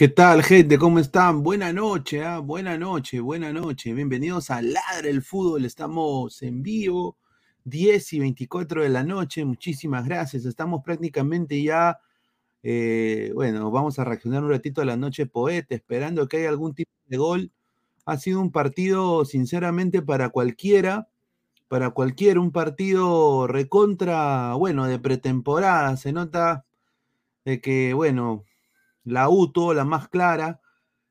¿Qué tal, gente? ¿Cómo están? Buena noche, ¿ah? buena noche, buena noche. Bienvenidos a Ladre el Fútbol. Estamos en vivo, 10 y 24 de la noche. Muchísimas gracias. Estamos prácticamente ya, eh, bueno, vamos a reaccionar un ratito a la noche poeta, esperando que haya algún tipo de gol. Ha sido un partido, sinceramente, para cualquiera, para cualquiera, un partido recontra, bueno, de pretemporada. Se nota de que, bueno, la U tuvo la más clara.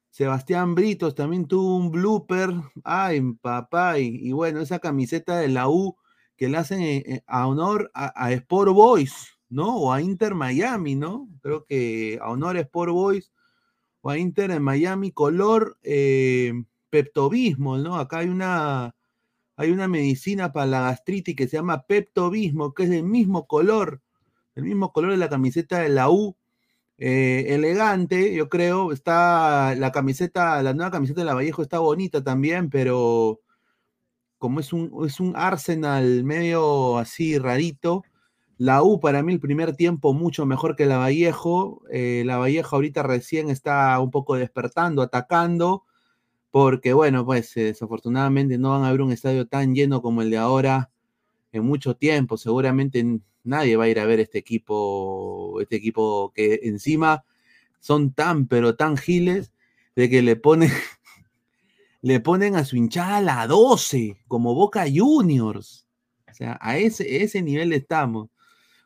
Sebastián Britos también tuvo un blooper. Ay, papá. Y, bueno, esa camiseta de la U que le hacen eh, eh, a honor a, Sport Boys, ¿no? O a Inter Miami, ¿no? Creo que a honor a Sport Boys o a Inter en Miami, color eh, peptobismo, ¿no? Acá hay una, hay una medicina para la gastritis que se llama peptobismo, que es del mismo color, el mismo color de la camiseta de la U eh, elegante, yo creo. Está la camiseta, la nueva camiseta de la Vallejo está bonita también, pero como es un, es un Arsenal medio así rarito. La U para mí el primer tiempo mucho mejor que la Vallejo. Eh, la Vallejo ahorita recién está un poco despertando, atacando, porque bueno, pues desafortunadamente no van a ver un estadio tan lleno como el de ahora en mucho tiempo. Seguramente nadie va a ir a ver este equipo, este equipo que encima son tan, pero tan giles de que le ponen, le ponen a su hinchada la 12, como Boca Juniors. O sea, a ese, ese nivel estamos.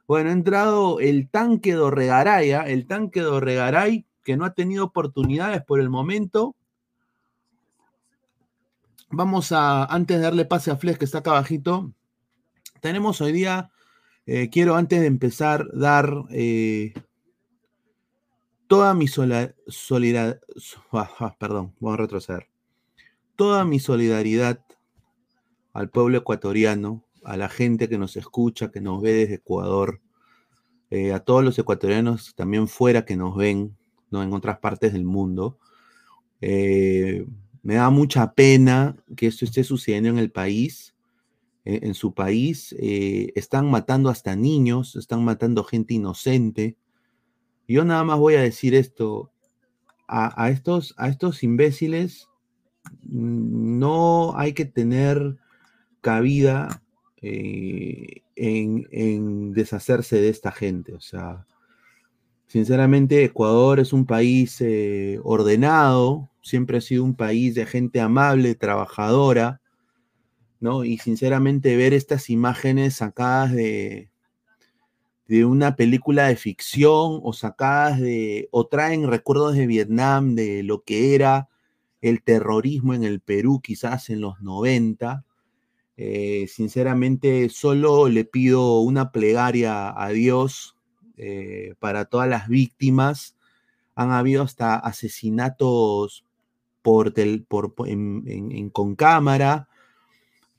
Bueno, ha entrado el tanque de el tanque de Orregaray, que no ha tenido oportunidades por el momento. Vamos a, antes de darle pase a Flex, que está acá abajito, tenemos hoy día eh, quiero antes de empezar dar eh, toda mi solidaridad, ah, ah, perdón, voy a retroceder, toda mi solidaridad al pueblo ecuatoriano, a la gente que nos escucha, que nos ve desde Ecuador, eh, a todos los ecuatorianos también fuera que nos ven, ¿no? en otras partes del mundo. me da mucha pena que esto esté sucediendo en el país eh, en su país, eh, están matando hasta niños, están matando gente inocente. Yo nada más voy a decir esto, a, estos, a estos imbéciles mm, no hay que tener cabida eh, en, en, deshacerse de esta gente. O sea, sinceramente Ecuador es un país ordenado, siempre ha sido un país de gente amable, trabajadora, y sinceramente ver estas imágenes sacadas de, de una película de ficción o sacadas de, o traen recuerdos de Vietnam, de lo que era el terrorismo en el Perú quizás en los 90. Eh, sinceramente solo le pido una plegaria a Dios eh, para todas las víctimas. Han habido hasta asesinatos por en, con cámara,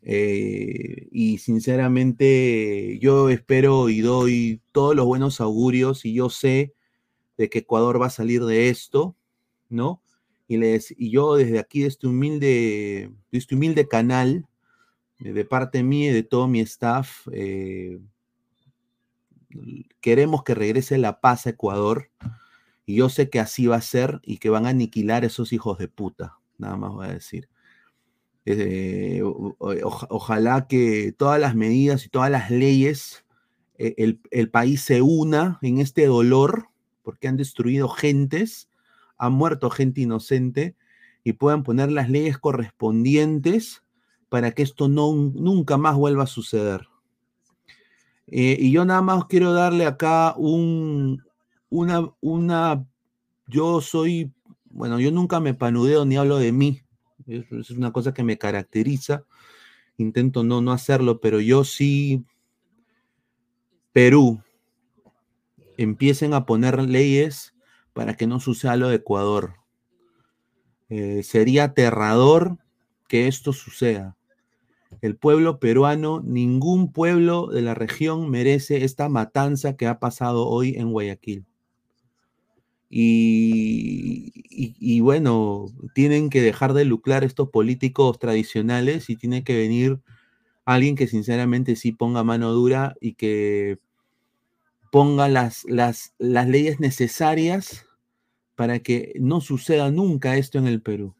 eh, y sinceramente yo espero y doy todos los buenos augurios y yo sé de que Ecuador va a salir de esto, ¿no? Y, les, y yo desde aquí, de este humilde, de este humilde canal, eh, de parte mía y de todo mi staff, eh, queremos que regrese la paz a Ecuador. Y yo sé que así va a ser y que van a aniquilar a esos hijos de puta. Nada más voy a decir. Eh, ojalá que todas las medidas y todas las leyes, eh, el, país se una en este dolor, porque han destruido gentes, han muerto gente inocente, y puedan poner las leyes correspondientes para que esto no, nunca más vuelva a suceder. Eh, y yo nada más quiero darle acá un, una, una, yo soy, bueno, yo nunca me panudeo ni hablo de mí, es una cosa que me caracteriza. Intento no, no hacerlo, pero yo sí, Perú, empiecen a poner leyes para que no suceda lo de Ecuador. Eh, sería aterrador que esto suceda. El pueblo peruano, ningún pueblo de la región merece esta matanza que ha pasado hoy en Guayaquil. Y, bueno, tienen que dejar de lucrar estos políticos tradicionales y tiene que venir alguien que sinceramente sí ponga mano dura y que ponga las, las, las leyes necesarias para que no suceda nunca esto en el Perú.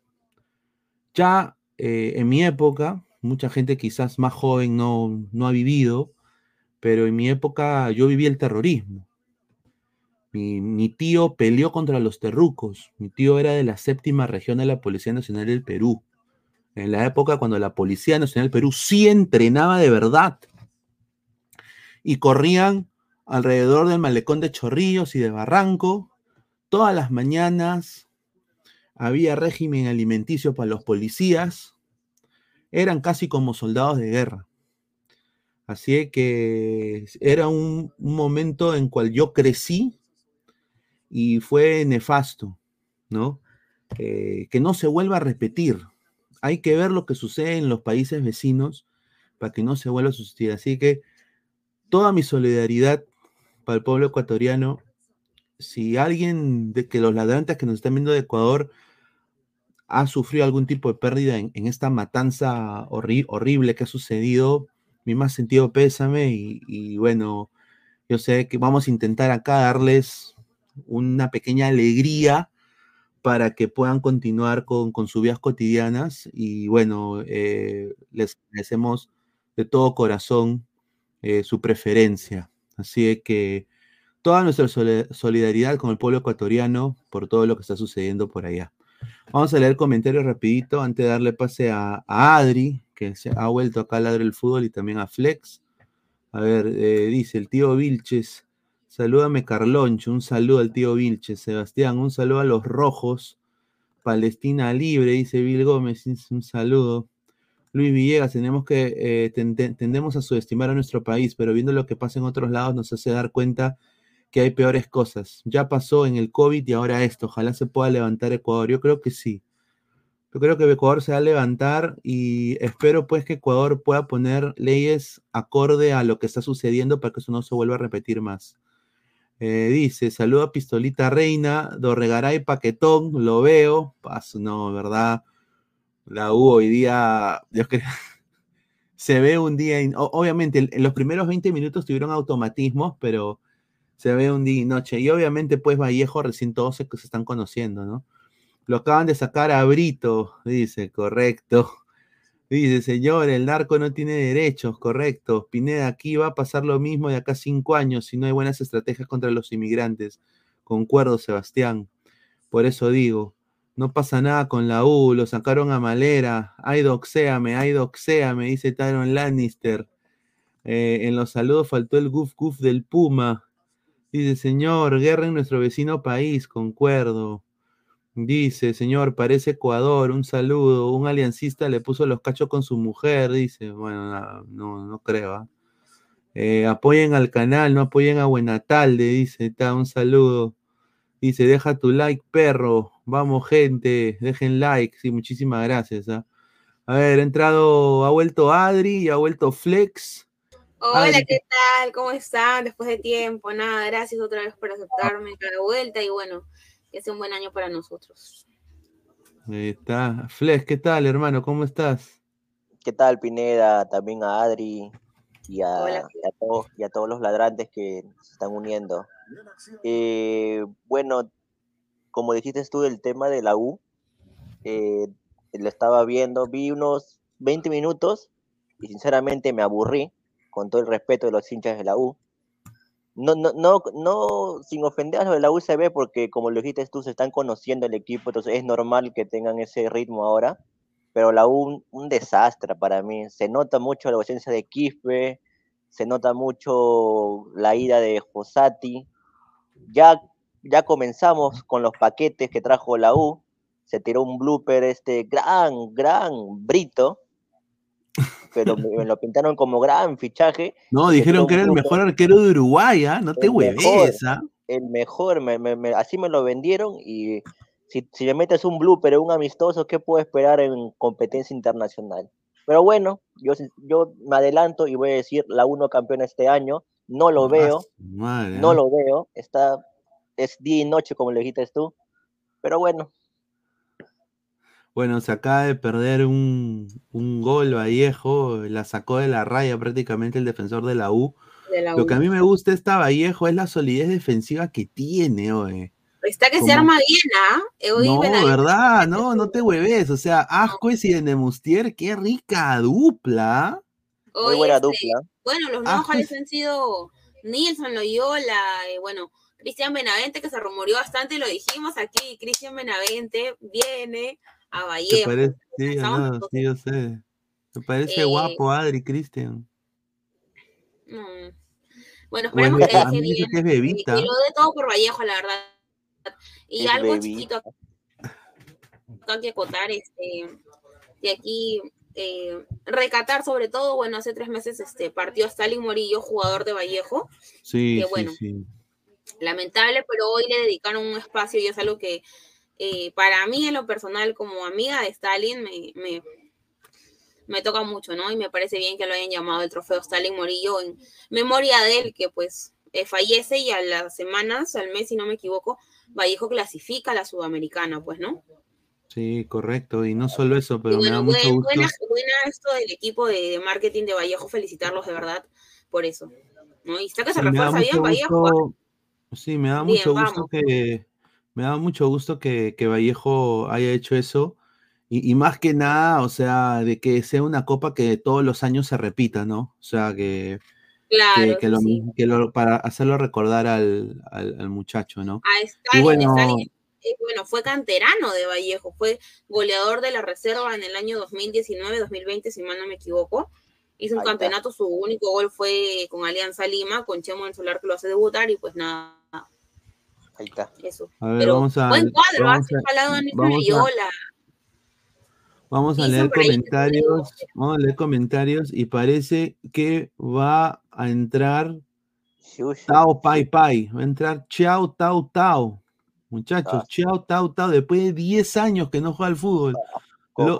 Ya eh, en mi época, mucha gente quizás más joven no, no ha vivido, pero en mi época yo viví el terrorismo. Mi, tío peleó contra los terrucos. Mi tío era de la séptima región de la Policía Nacional del Perú. En la época cuando la Policía Nacional del Perú sí entrenaba de verdad. Y corrían alrededor del malecón de Chorrillos y de Barranco. Todas las mañanas había régimen alimenticio para los policías. Eran casi como soldados de guerra. Así que era un, momento en cual yo crecí y fue nefasto, ¿no? Eh, que no se vuelva a repetir. Hay que ver lo que sucede en los países vecinos para que no se vuelva a suceder. Así que toda mi solidaridad para el pueblo ecuatoriano. Si alguien de que los ladrantes que nos están viendo de Ecuador ha sufrido algún tipo de pérdida en, esta matanza horrible que ha sucedido, mi más sentido pésame y, bueno, yo sé que vamos a intentar acá darles una pequeña alegría para que puedan continuar con, sus vidas cotidianas y bueno, eh, les agradecemos de todo corazón eh, su preferencia. Así que toda nuestra solidaridad con el pueblo ecuatoriano por todo lo que está sucediendo por allá. Vamos a leer comentarios rapidito antes de darle pase a, Adri, que se ha vuelto acá a ladrar el fútbol y también a Flex. A ver, eh, dice el tío Vilches, salúdame Carloncho, un saludo al tío Vilches. Sebastián, un saludo a los rojos. Palestina libre, dice Bill Gómez, un saludo. Luis Villegas, tenemos que, eh, tendemos a subestimar a nuestro país, pero viendo lo que pasa en otros lados nos hace dar cuenta que hay peores cosas. Ya pasó en el COVID y ahora esto. Ojalá se pueda levantar Ecuador. Yo creo que sí. Yo creo que Ecuador se va a levantar y espero pues que Ecuador pueda poner leyes acorde a lo que está sucediendo para que eso no se vuelva a repetir más. Eh, dice, saluda Pistolita Reina, Dorregaray Paquetón, lo veo. Paso, no, ¿verdad? La U hoy día, Dios creo, se ve un día, obviamente en los primeros 20 minutos tuvieron automatismos, pero se ve un día y noche. Y obviamente pues Vallejo recién todos se, se están conociendo, ¿no? Lo acaban de sacar a Brito, dice, correcto. Dice, señor, el narco no tiene derechos, correcto. Pineda, aquí va a pasar lo mismo de acá cinco años si no hay buenas estrategias contra los inmigrantes. Concuerdo, Sebastián. Por eso digo, no pasa nada con la U, lo sacaron a Malera. Ay, doxéame, ay, doxéame, dice Tyron Lannister. Eh, en los saludos faltó el guf guf del Puma. Dice, señor, guerra en nuestro vecino país, concuerdo. Dice, señor, parece Ecuador, un saludo. Un aliancista le puso los cachos con su mujer, dice. Bueno, no, no, creo. ¿ah? Eh, apoyen al canal, no apoyen a Buenatalde, dice. Está, un saludo. Dice, deja tu like, perro. Vamos, gente, dejen like. Sí, muchísimas gracias. ¿ah? A ver, ha entrado, ha vuelto Adri y ha vuelto Flex. Hola, ¿qué tal? ¿Cómo están? Después de tiempo, nada, gracias otra vez por aceptarme cada vuelta y bueno, que sea un buen año para nosotros. Ahí está. Flex, ¿qué tal, hermano? ¿Cómo estás? ¿Qué tal, Pineda? También a Adri y a, todos, y a todos los ladrantes que se están uniendo. Eh, bueno, como dijiste tú del tema de la U, eh, lo estaba viendo, vi unos 20 minutos y sinceramente me aburrí, con todo el respeto de los hinchas de la U. No, no, no, no sin ofender a los de la UCB, porque como lo dijiste tú, se están conociendo el equipo, entonces es normal que tengan ese ritmo ahora, pero la U un, desastre para mí. Se nota mucho la ausencia de Quispe, se nota mucho la ida de Josati. Ya ya comenzamos con los paquetes que trajo la U. Se tiró un blooper, este gran, gran Brito, pero me, lo pintaron como gran fichaje. No, dijeron que era el mejor arquero de Uruguay, ¿ah? no te hueves. ¿ah? El mejor, así me lo vendieron y si, si le metes un blooper un amistoso, ¿qué puedo esperar en competencia internacional? Pero bueno, yo, yo me adelanto y voy a decir la uno campeona este año. No lo veo, no ¿eh? lo veo. Está es día y noche, como le dijiste tú. Pero bueno. Bueno, se acaba de perder un, gol Vallejo, la sacó de la raya prácticamente el defensor de la U. Lo que a mí me gusta esta Vallejo es la solidez defensiva que tiene, oye. Está que se arma bien, ¿ah? no, ¿verdad? No, no te hueves. O sea, Ascuez y Enemustier, qué rica dupla. Muy buena este, dupla. Bueno, los Nojales han sido Nilson Loyola, y bueno, Cristian Benavente, que se rumoreó bastante, lo dijimos aquí, Cristian Benavente viene a Vallejo. sí, sí, yo sé. Me parece eh, guapo Adri, Cristian. Bueno, esperemos que, deje bien, que, que, lo dé todo por Vallejo, la verdad. Y algo chiquito hay que acotar, este, de aquí eh, recatar sobre todo, bueno, hace tres meses este, partió Stalin Morillo, jugador de Vallejo. Sí, que, bueno, sí, lamentable, pero hoy le dedicaron un espacio y es algo que eh, para mí en lo personal como amiga de Stalin me, me, me, toca mucho, ¿no? Y me parece bien que lo hayan llamado el trofeo Stalin Morillo en memoria de él, que pues eh, fallece y a las semanas, al mes si no me equivoco, Vallejo clasifica a la Sudamericana, pues, ¿no? Sí, correcto. Y no solo eso, pero me da mucho gusto. Buena, esto del equipo de, marketing de Vallejo, felicitarlos de verdad por eso. ¿no? Y está que se refuerza bien Vallejo. Sí, me da mucho gusto que me da mucho gusto que, que Vallejo haya hecho eso. Y, y, más que nada, o sea, de que sea una copa que todos los años se repita, ¿no? O sea, que, claro, que, lo, que lo, para hacerlo recordar al, al, al muchacho, ¿no? A Stalin, bueno, Stalin, eh, bueno, fue canterano de Vallejo, fue goleador de la reserva en el año 2019-2020, si mal no me equivoco. Hizo un campeonato, su único gol fue con Alianza Lima, con Chemo en Solar que lo hace debutar y pues nada. Ahí está. Eso. A ver, Pero vamos a, buen cuadro, vamos ha falado vamos a, vamos a leer comentarios, vamos a leer comentarios y parece que va a entrar Tao Pai Pai, va a entrar Chao Tao Tao. Muchachos, ah. chao, tau, tau, después de 10 años que no juega al fútbol. Ah,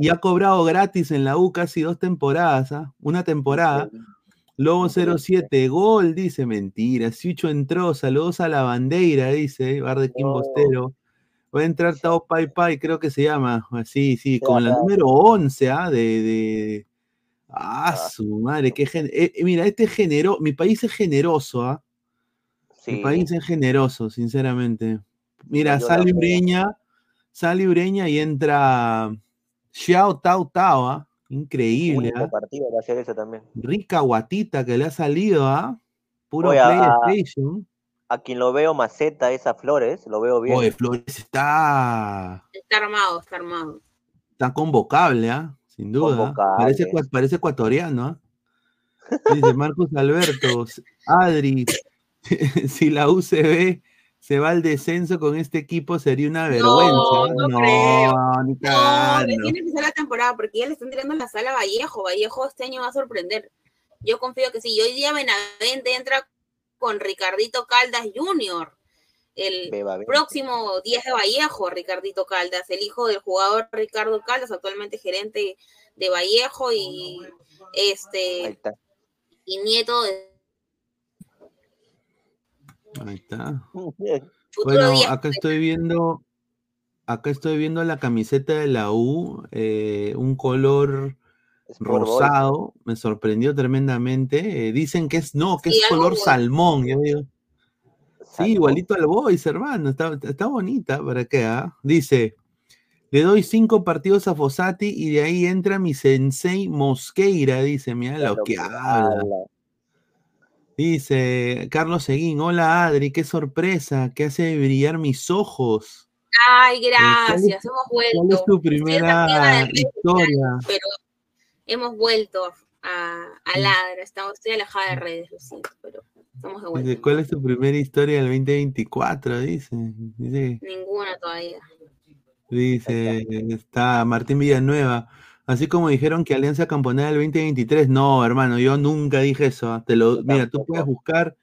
y, ha cobrado gratis en la U casi dos temporadas, ¿ah? una temporada. Lobo 07, gol, dice, mentira. Siucho entró, saludos a la bandera, dice, Bar de Bostero. Va a entrar Tao Pai Pai, creo que se llama. Sí, sí, con la número 11, ¿ah? De, de... Ah, su madre, qué gen... Eh, mira, este generó, mi país es generoso, ¿ah? El país es generoso, sinceramente. Mira, sale Ureña, sale Ureña y entra Xiao Tao Tao, ¿ah? Increíble, ¿ah? partido a ser eso también. Rica guatita que le ha salido, ¿ah? Puro PlayStation. A, quien lo veo maceta esa Flores, lo veo bien. Oye, Flores está. Está armado, está armado. Está convocable, ¿ah? Sin duda. Parece, parece ecuatoriano, ¿ah? Dice Marcos Alberto, Adri, si la UCB se va al descenso con este equipo sería una vergüenza. No, no, no creo. No, tiene que ser la temporada porque ya le están tirando la sala a Vallejo. Vallejo este año va a sorprender. Yo confío que sí. hoy día Benavente entra con Ricardito Caldas Jr., el próximo 10 de Vallejo, Ricardito Caldas, el hijo del jugador Ricardo Caldas, actualmente gerente de Vallejo y este y nieto de Ahí está. Bueno, acá estoy viendo, acá estoy viendo la camiseta de la U, eh, un color rosado, me sorprendió tremendamente. Eh, dicen que es, no, que es color salmón. Yo digo. Sí, igualito al Boys, hermano, está, está bonita, ¿para qué? Ah? Dice, le doy cinco partidos a Fossati y de ahí entra mi sensei Mosqueira, dice, mira lo que habla. Dice Carlos Seguín, hola Adri, qué sorpresa, que hace brillar mis ojos. Ay, eh, gracias, hemos vuelto. ¿Cuál es tu primera historia? Pero hemos vuelto a, a Ladra, estamos, estoy alejada de redes, lo siento, pero estamos de vuelta. ¿Cuál es tu primera historia del 2024? Dice. dice Ninguna todavía. Dice, está Martín Villanueva. Así como dijeron que Alianza Camponera del 2023, no, hermano, yo nunca dije eso. ¿ah? Te lo, mira, tú puedes buscar,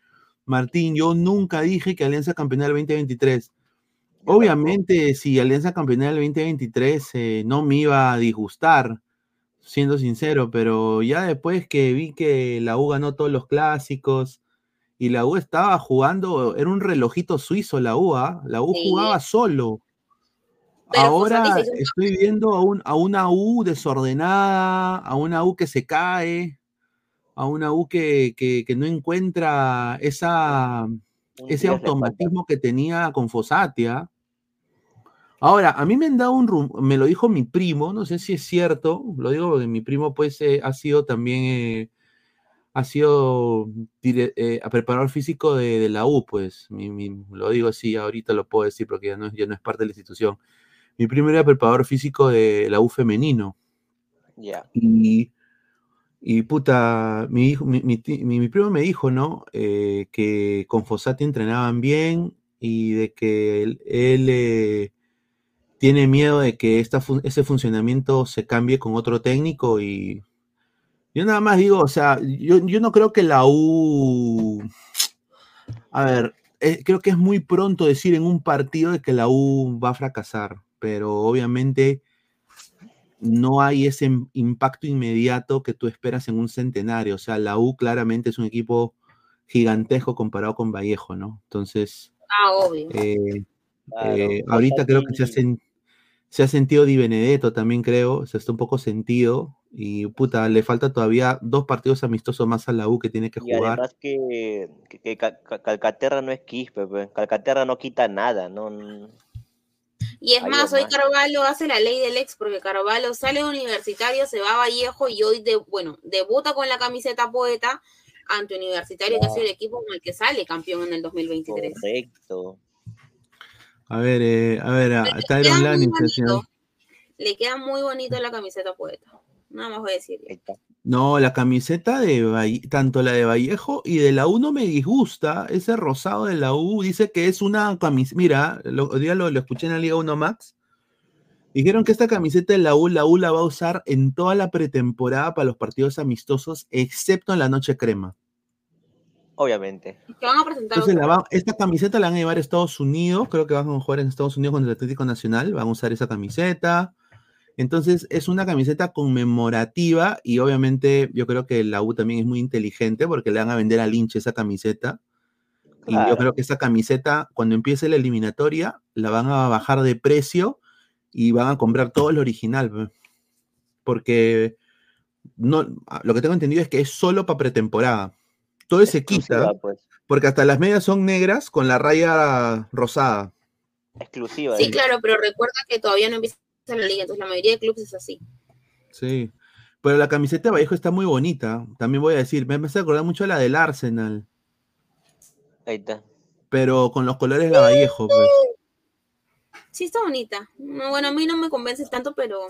Martín, yo nunca dije que Alianza Campeonera del 2023. Obviamente, si Alianza Campeonera del 2023 eh, no me iba a disgustar, siendo sincero, pero ya después que vi que la U ganó todos los clásicos y la U estaba jugando, era un relojito suizo la U, ¿ah? la U jugaba solo. Ahora estoy viendo a, un, a una U desordenada, a una U que se cae, a una U que, que, no encuentra esa, ese automatismo que tenía con Fosatia. Ahora, a mí me han dado un me lo dijo mi primo, no sé si es cierto, lo digo porque mi primo pues eh, ha sido también, eh, ha sido eh, preparador físico de, la U, pues, lo digo así, ahorita lo puedo decir porque ya no, ya no es parte de la institución. Mi primo era preparador físico de la U femenino. Y y puta, mi, hijo, mi, mi, primo me dijo, ¿no? Eh, que con Fossati entrenaban bien y de que él, eh, tiene miedo de que esta, ese funcionamiento se cambie con otro técnico y yo nada más digo, o sea, yo, no creo que la U... A ver, eh, creo que es muy pronto decir en un partido de que la U va a fracasar, pero obviamente no hay ese impacto inmediato que tú esperas en un centenario. O sea, la U claramente es un equipo gigantesco comparado con Vallejo, ¿no? Entonces, ah, obvio. Eh, eh, ahorita creo que se, se ha sentido Di Benedetto también, creo, se está un poco sentido. Y puta, le falta todavía dos partidos amistosos más a la U que tiene que jugar. Y además que, Calcaterra no es Quispe, pues. Calcaterra no quita nada, no y es más, hoy Carvalho hace la ley del ex, porque Carvalho sale universitario, se va a Vallejo y hoy, de, bueno, debuta con la camiseta poeta ante Universitario, que ha sido el equipo con el que sale campeón en el 2023. Correcto. A ver, eh, a ver, está el Le queda muy bonito la camiseta poeta. Nada más voy a decir. No, la camiseta de tanto la de Vallejo y de la U no me disgusta. Ese rosado de la U dice que es una camiseta. Mira, lo, día lo, escuché en la Liga 1 Max. Dijeron que esta camiseta de la U, la U la va a usar en toda la pretemporada para los partidos amistosos, excepto en la noche crema. Obviamente. van a presentar. Entonces, esta camiseta la van a llevar a Estados Unidos. Creo que van a jugar en Estados Unidos contra el Atlético Nacional. Van a usar esa camiseta. Entonces es una camiseta conmemorativa y obviamente yo creo que la U también es muy inteligente porque le van a vender al hinche esa camiseta. Y yo creo que esa camiseta, cuando empiece la eliminatoria, la van a bajar de precio y van a comprar todo el original. Porque no, lo que tengo entendido es que es solo para pretemporada. Todo se quita. Pues. Porque hasta las medias son negras con la raya rosada. Exclusiva. Sí, claro, pero recuerda que todavía no empieza en la liga, entonces la mayoría de clubes es así. Sí, pero la camiseta de Vallejo está muy bonita, también voy a decir, me hace acordar mucho a la del Arsenal. Ahí está. Pero con los colores de la Vallejo, pues. Sí, está bonita. bueno, a mí no me convence tanto, pero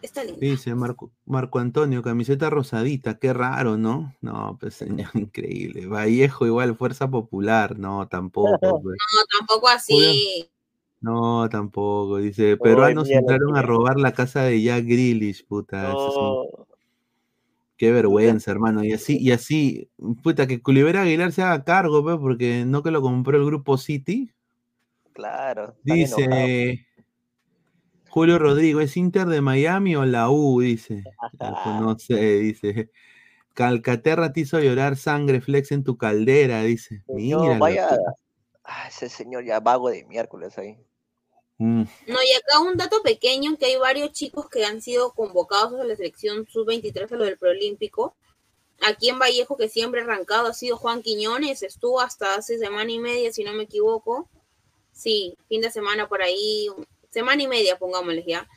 está linda. Dice Marco, Marco Antonio, camiseta rosadita, qué raro, ¿no? No, pues señor, increíble. Vallejo igual, fuerza popular, no, tampoco. Pues. No, tampoco así. No, tampoco. Dice, peruanos entraron a robar la casa de Jack Grealish, puta. Qué vergüenza, hermano. Y así, y así, puta, que Culivera Aguilar se haga cargo, pues, porque no que lo compró el grupo City. Claro. Dice Julio Rodrigo, ¿es Inter de Miami o la U? Dice. No sé, dice. Calcaterra te hizo llorar sangre flex en tu caldera, dice. Mira. vaya, ah, ese señor ya vago de miércoles ahí. Mm. No, y acá un dato pequeño, que hay varios chicos que han sido convocados a la selección sub-23 a lo del preolímpico. Aquí en Vallejo, que siempre arrancado ha sido Juan Quiñones, estuvo hasta hace semana y media, si no me equivoco. Sí, fin de semana por ahí, semana y media, pongámosles ya,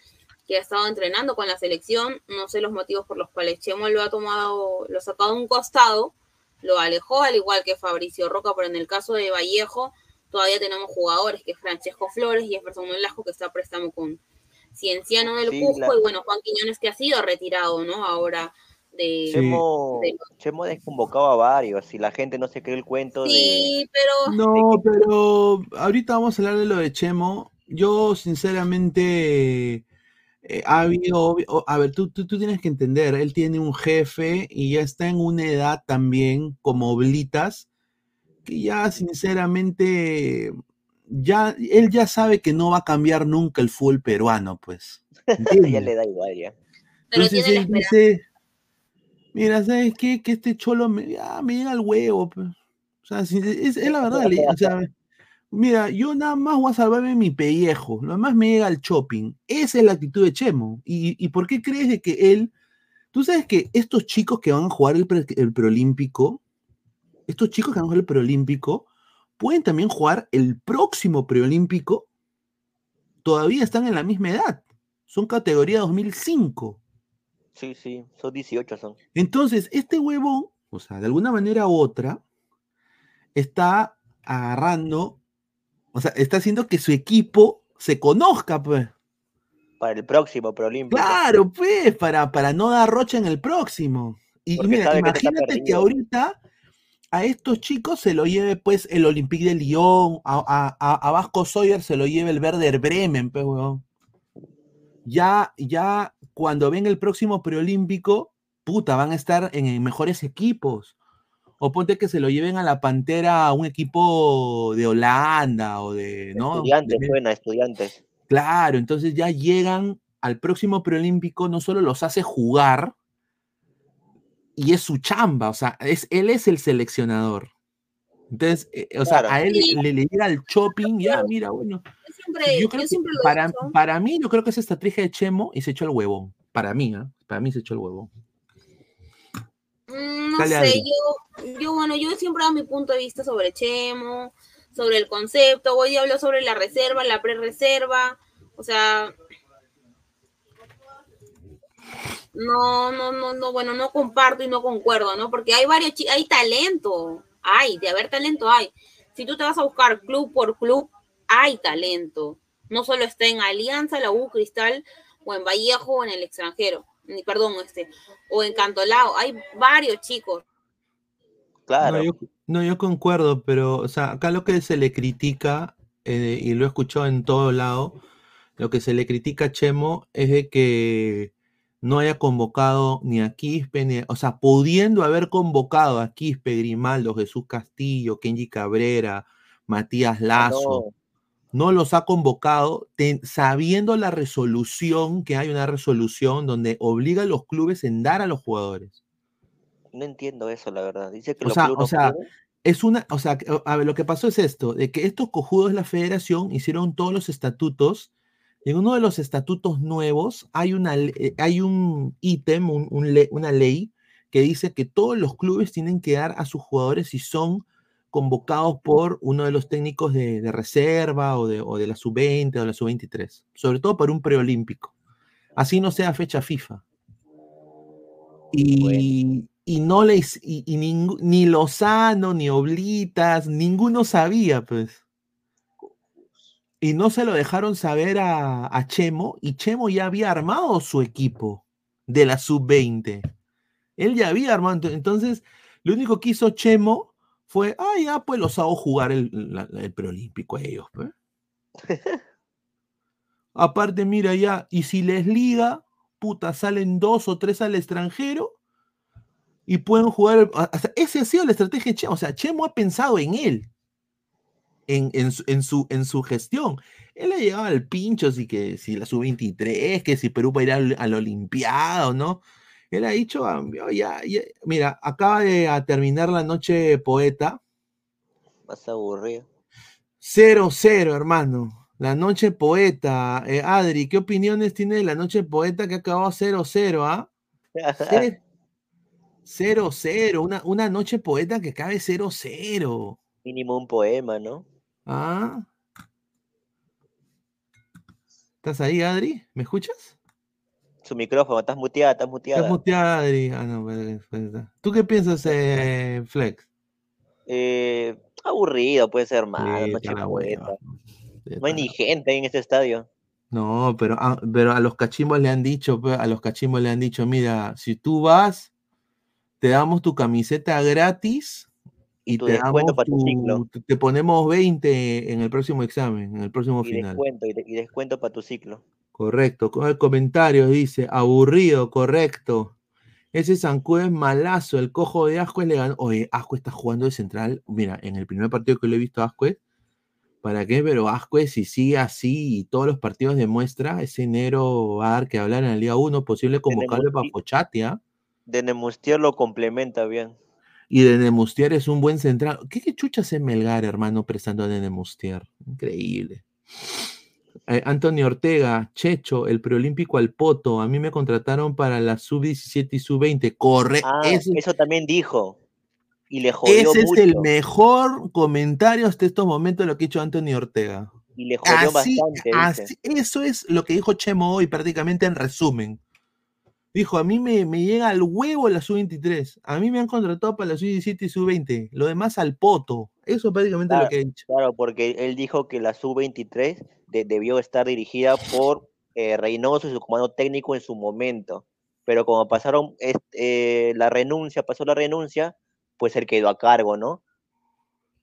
que ha estado entrenando con la selección. No sé los motivos por los cuales Chemo lo ha tomado, lo ha sacado a un costado, lo alejó, al igual que Fabricio Roca, pero en el caso de Vallejo, Todavía tenemos jugadores que es Francesco Flores y Jefferson Nolasco que está a préstamo con Cienciano del Cusco y bueno, Juan Quiñones que ha sido retirado, ¿no? Ahora de... Chemo, Chemo desconvocado a varios y la gente no se cree el cuento sí, pero... No, pero ahorita vamos a hablar de lo de Chemo. Yo sinceramente... Eh, ha habido, a ver, tú, tú, tú, tienes que entender, él tiene un jefe y ya está en una edad también como Blitas, que ya sinceramente, ya, él ya sabe que no va a cambiar nunca el fútbol peruano, pues. ya le da igual, ya. Entonces él dice, mira, ¿sabes qué? Que este cholo me, ya, me llega al huevo, pues. O sea, es, la verdad, o sea, mira, yo nada más voy a salvarme mi pellejo, lo demás me llega al shopping. Esa es la actitud de Chemo. ¿Y, y por qué crees de que él, tú sabes que estos chicos que van a jugar el, el preolímpico, estos chicos que han jugado el preolímpico pueden también jugar el próximo preolímpico. Todavía están en la misma edad. Son categoría 2005. Sí, sí, son 18 son. Entonces, este huevo, o sea, de alguna manera u otra, está agarrando, o sea, está haciendo que su equipo se conozca, pues. Para el próximo preolímpico. Claro, pues, para, para no dar rocha en el próximo. Y, mira, imagínate que, ahorita a estos chicos se lo lleve pues el Olympique de Lyon, a, Vasco Sawyer se lo lleve el Werder Bremen, pues, Ya, ya cuando ven el próximo preolímpico, puta, van a estar en, mejores equipos. O ponte que se lo lleven a la Pantera a un equipo de Holanda o de, ¿no? Estudiantes, buena, estudiantes. Claro, entonces ya llegan al próximo preolímpico, no solo los hace jugar, y es su chamba, o sea, es, él es el seleccionador. Entonces, eh, o sea, a él le, le, llega el shopping, ya, mira, bueno. para, para mí, yo creo que es estrategia de Chemo y se echó el huevón. Para mí, ¿eh? Para mí se echó el huevón. Mm, no sé, yo, yo, bueno, yo siempre dado mi punto de vista sobre Chemo, sobre el concepto, hoy hablo sobre la reserva, la pre-reserva, o sea, no, no, no, no, bueno, no comparto y no concuerdo, ¿no? Porque hay varios, hay talento, hay, de haber talento hay. Si tú te vas a buscar club por club, hay talento. No solo está en Alianza, la U Cristal, o en Vallejo, o en el extranjero, perdón, este, o en Cantolao, hay varios chicos. Claro. No yo, concuerdo, pero, o sea, acá lo que se le critica, eh, y lo he escuchado en todo lado, lo que se le critica a Chemo es de que no haya convocado ni a Quispe, ni o sea, pudiendo haber convocado a Quispe, Grimaldo, Jesús Castillo, Kenji Cabrera, Matías ah, Lazo, no. los ha convocado sabiendo la resolución, que hay una resolución donde obliga a los clubes en dar a los jugadores. No entiendo eso, la verdad. Dice que o sea, o sea es una, o sea, a ver, lo que pasó es esto, de que estos cojudos de la federación hicieron todos los estatutos en uno de los estatutos nuevos hay, una, eh, hay un ítem, una ley que dice que todos los clubes tienen que dar a sus jugadores si son convocados por uno de los técnicos de, reserva o de, la sub-20 o la sub-23, sobre todo para un preolímpico. Así no sea fecha FIFA. Y, no les, y, ni Lozano, ni Oblitas, ninguno sabía, pues y no se lo dejaron saber a, Chemo, y Chemo ya había armado su equipo de la sub-20. Él ya había armado, entonces lo único que hizo Chemo fue, ah, ya, pues los hago jugar el, preolímpico a ellos. Pues". Aparte, mira ya, y si les liga, puta, salen dos o tres al extranjero y pueden jugar. ese ha sido la estrategia de Chemo. O sea, Chemo ha pensado en él en, su, en, su, gestión. Él le llegaba al pincho, así que si la sub-23, que si Perú va a ir al, al Olimpiado, ¿no? Él ha dicho, ah, ya, mira, acaba de terminar la noche poeta. Más aburrido. 0-0, hermano. La noche poeta. Eh, Adri, ¿qué opiniones tiene de la noche poeta que ha acabado 0-0, ah? 0-0, una, una noche poeta que cabe 0-0. Mínimo un poema, ¿no? Ah. ¿Estás ahí, Adri? ¿Me escuchas? Su micrófono, estás muteada, estás muteada. Estás muteada, Adri. Ah, no, pues, pues, ¿Tú qué piensas, eh, Flex? Eh, aburrido, puede ser mal. no hay ni gente en este estadio. No, pero, ah, pero a los cachimbos le han dicho, pues, a los cachimbos le han dicho, mira, si tú vas, te damos tu camiseta gratis y te, tu, ciclo. Te ponemos 20 en el próximo examen, en el próximo y final. Descuento, y, descuento para tu ciclo. Correcto. Con el comentario dice, aburrido, correcto. Ese Sancú es malazo, el cojo de Ascuez le ganó. Oye, Ascuez está jugando de central. Mira, en el primer partido que le he visto a Ascuez, ¿para qué? Pero Ascuez, si sigue así y todos los partidos demuestra, ese enero va a dar que hablar en la Liga 1, posible convocarle para Pochatia. ¿ah? De Nemustier lo complementa bien. Y de Nemustier es un buen central. ¿Qué, qué chucha hace Melgar, hermano, prestando a Nemustier? Increíble. Eh, Antonio Ortega, Checho, el preolímpico al Poto. A mí me contrataron para la sub-17 y sub-20. Corre. Ah, eso también dijo. Y le jodió Ese es el mejor comentario hasta estos momentos de lo que ha hecho Antonio Ortega. Y le jodió bastante. eso es lo que dijo Chemo hoy, prácticamente en resumen. Dijo, a mí me, llega al huevo la sub-23. A mí me han contratado para la sub-17 y sub-20. Lo demás al poto. Eso es prácticamente lo que ha dicho. Claro, porque él dijo que la sub-23 debió estar dirigida por eh, Reynoso y su comando técnico en su momento. Pero como pasaron eh, la renuncia, pasó la renuncia, pues él quedó a cargo, ¿no?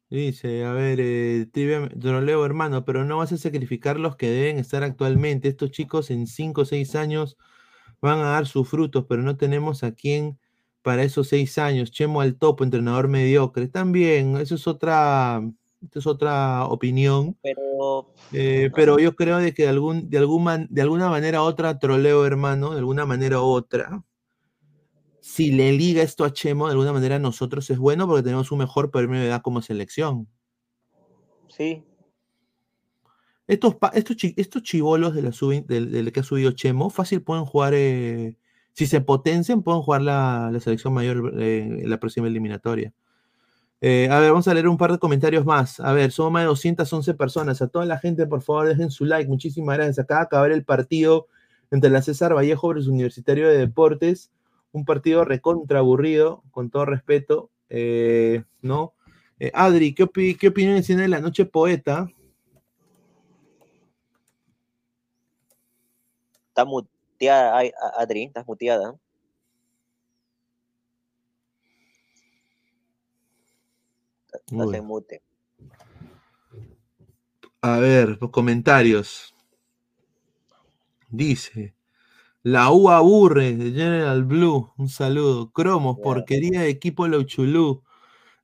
Dice, a ver, eh, leo hermano, pero no vas a sacrificar los que deben estar actualmente. Estos chicos en 5 o 6 años van a dar sus frutos, pero no tenemos a quién para esos 6 años. Chemo al topo, entrenador mediocre. También, eso es otra, es otra opinión. Pero, eh, pero yo creo de que de, algún, de, algún de alguna manera otra, troleo hermano, de alguna manera otra, si le liga esto a Chemo, de alguna manera nosotros es bueno porque tenemos un mejor premio de edad como selección. Sí. Estos, estos, estos chivolos de la del, que ha subido Chemo, fácil pueden jugar, eh, si se potencian, pueden jugar la, selección mayor eh, en la próxima eliminatoria. Eh, a ver, vamos a leer un par de comentarios más. A ver, somos más de 211 personas. A toda la gente, por favor, dejen su like. Muchísimas gracias. Acá acabar el partido entre la César Vallejo versus Universitario de Deportes un partido recontra aburrido, con todo respeto, eh, ¿no? Eh, Adri, ¿qué, ¿qué opinión tiene de la noche poeta? Está muteada, Adri, estás muteada. Estás en mute. A ver, los comentarios. Dice, la U aburre de General Blue. Un saludo. Cromos, porquería de equipo Lauchulú.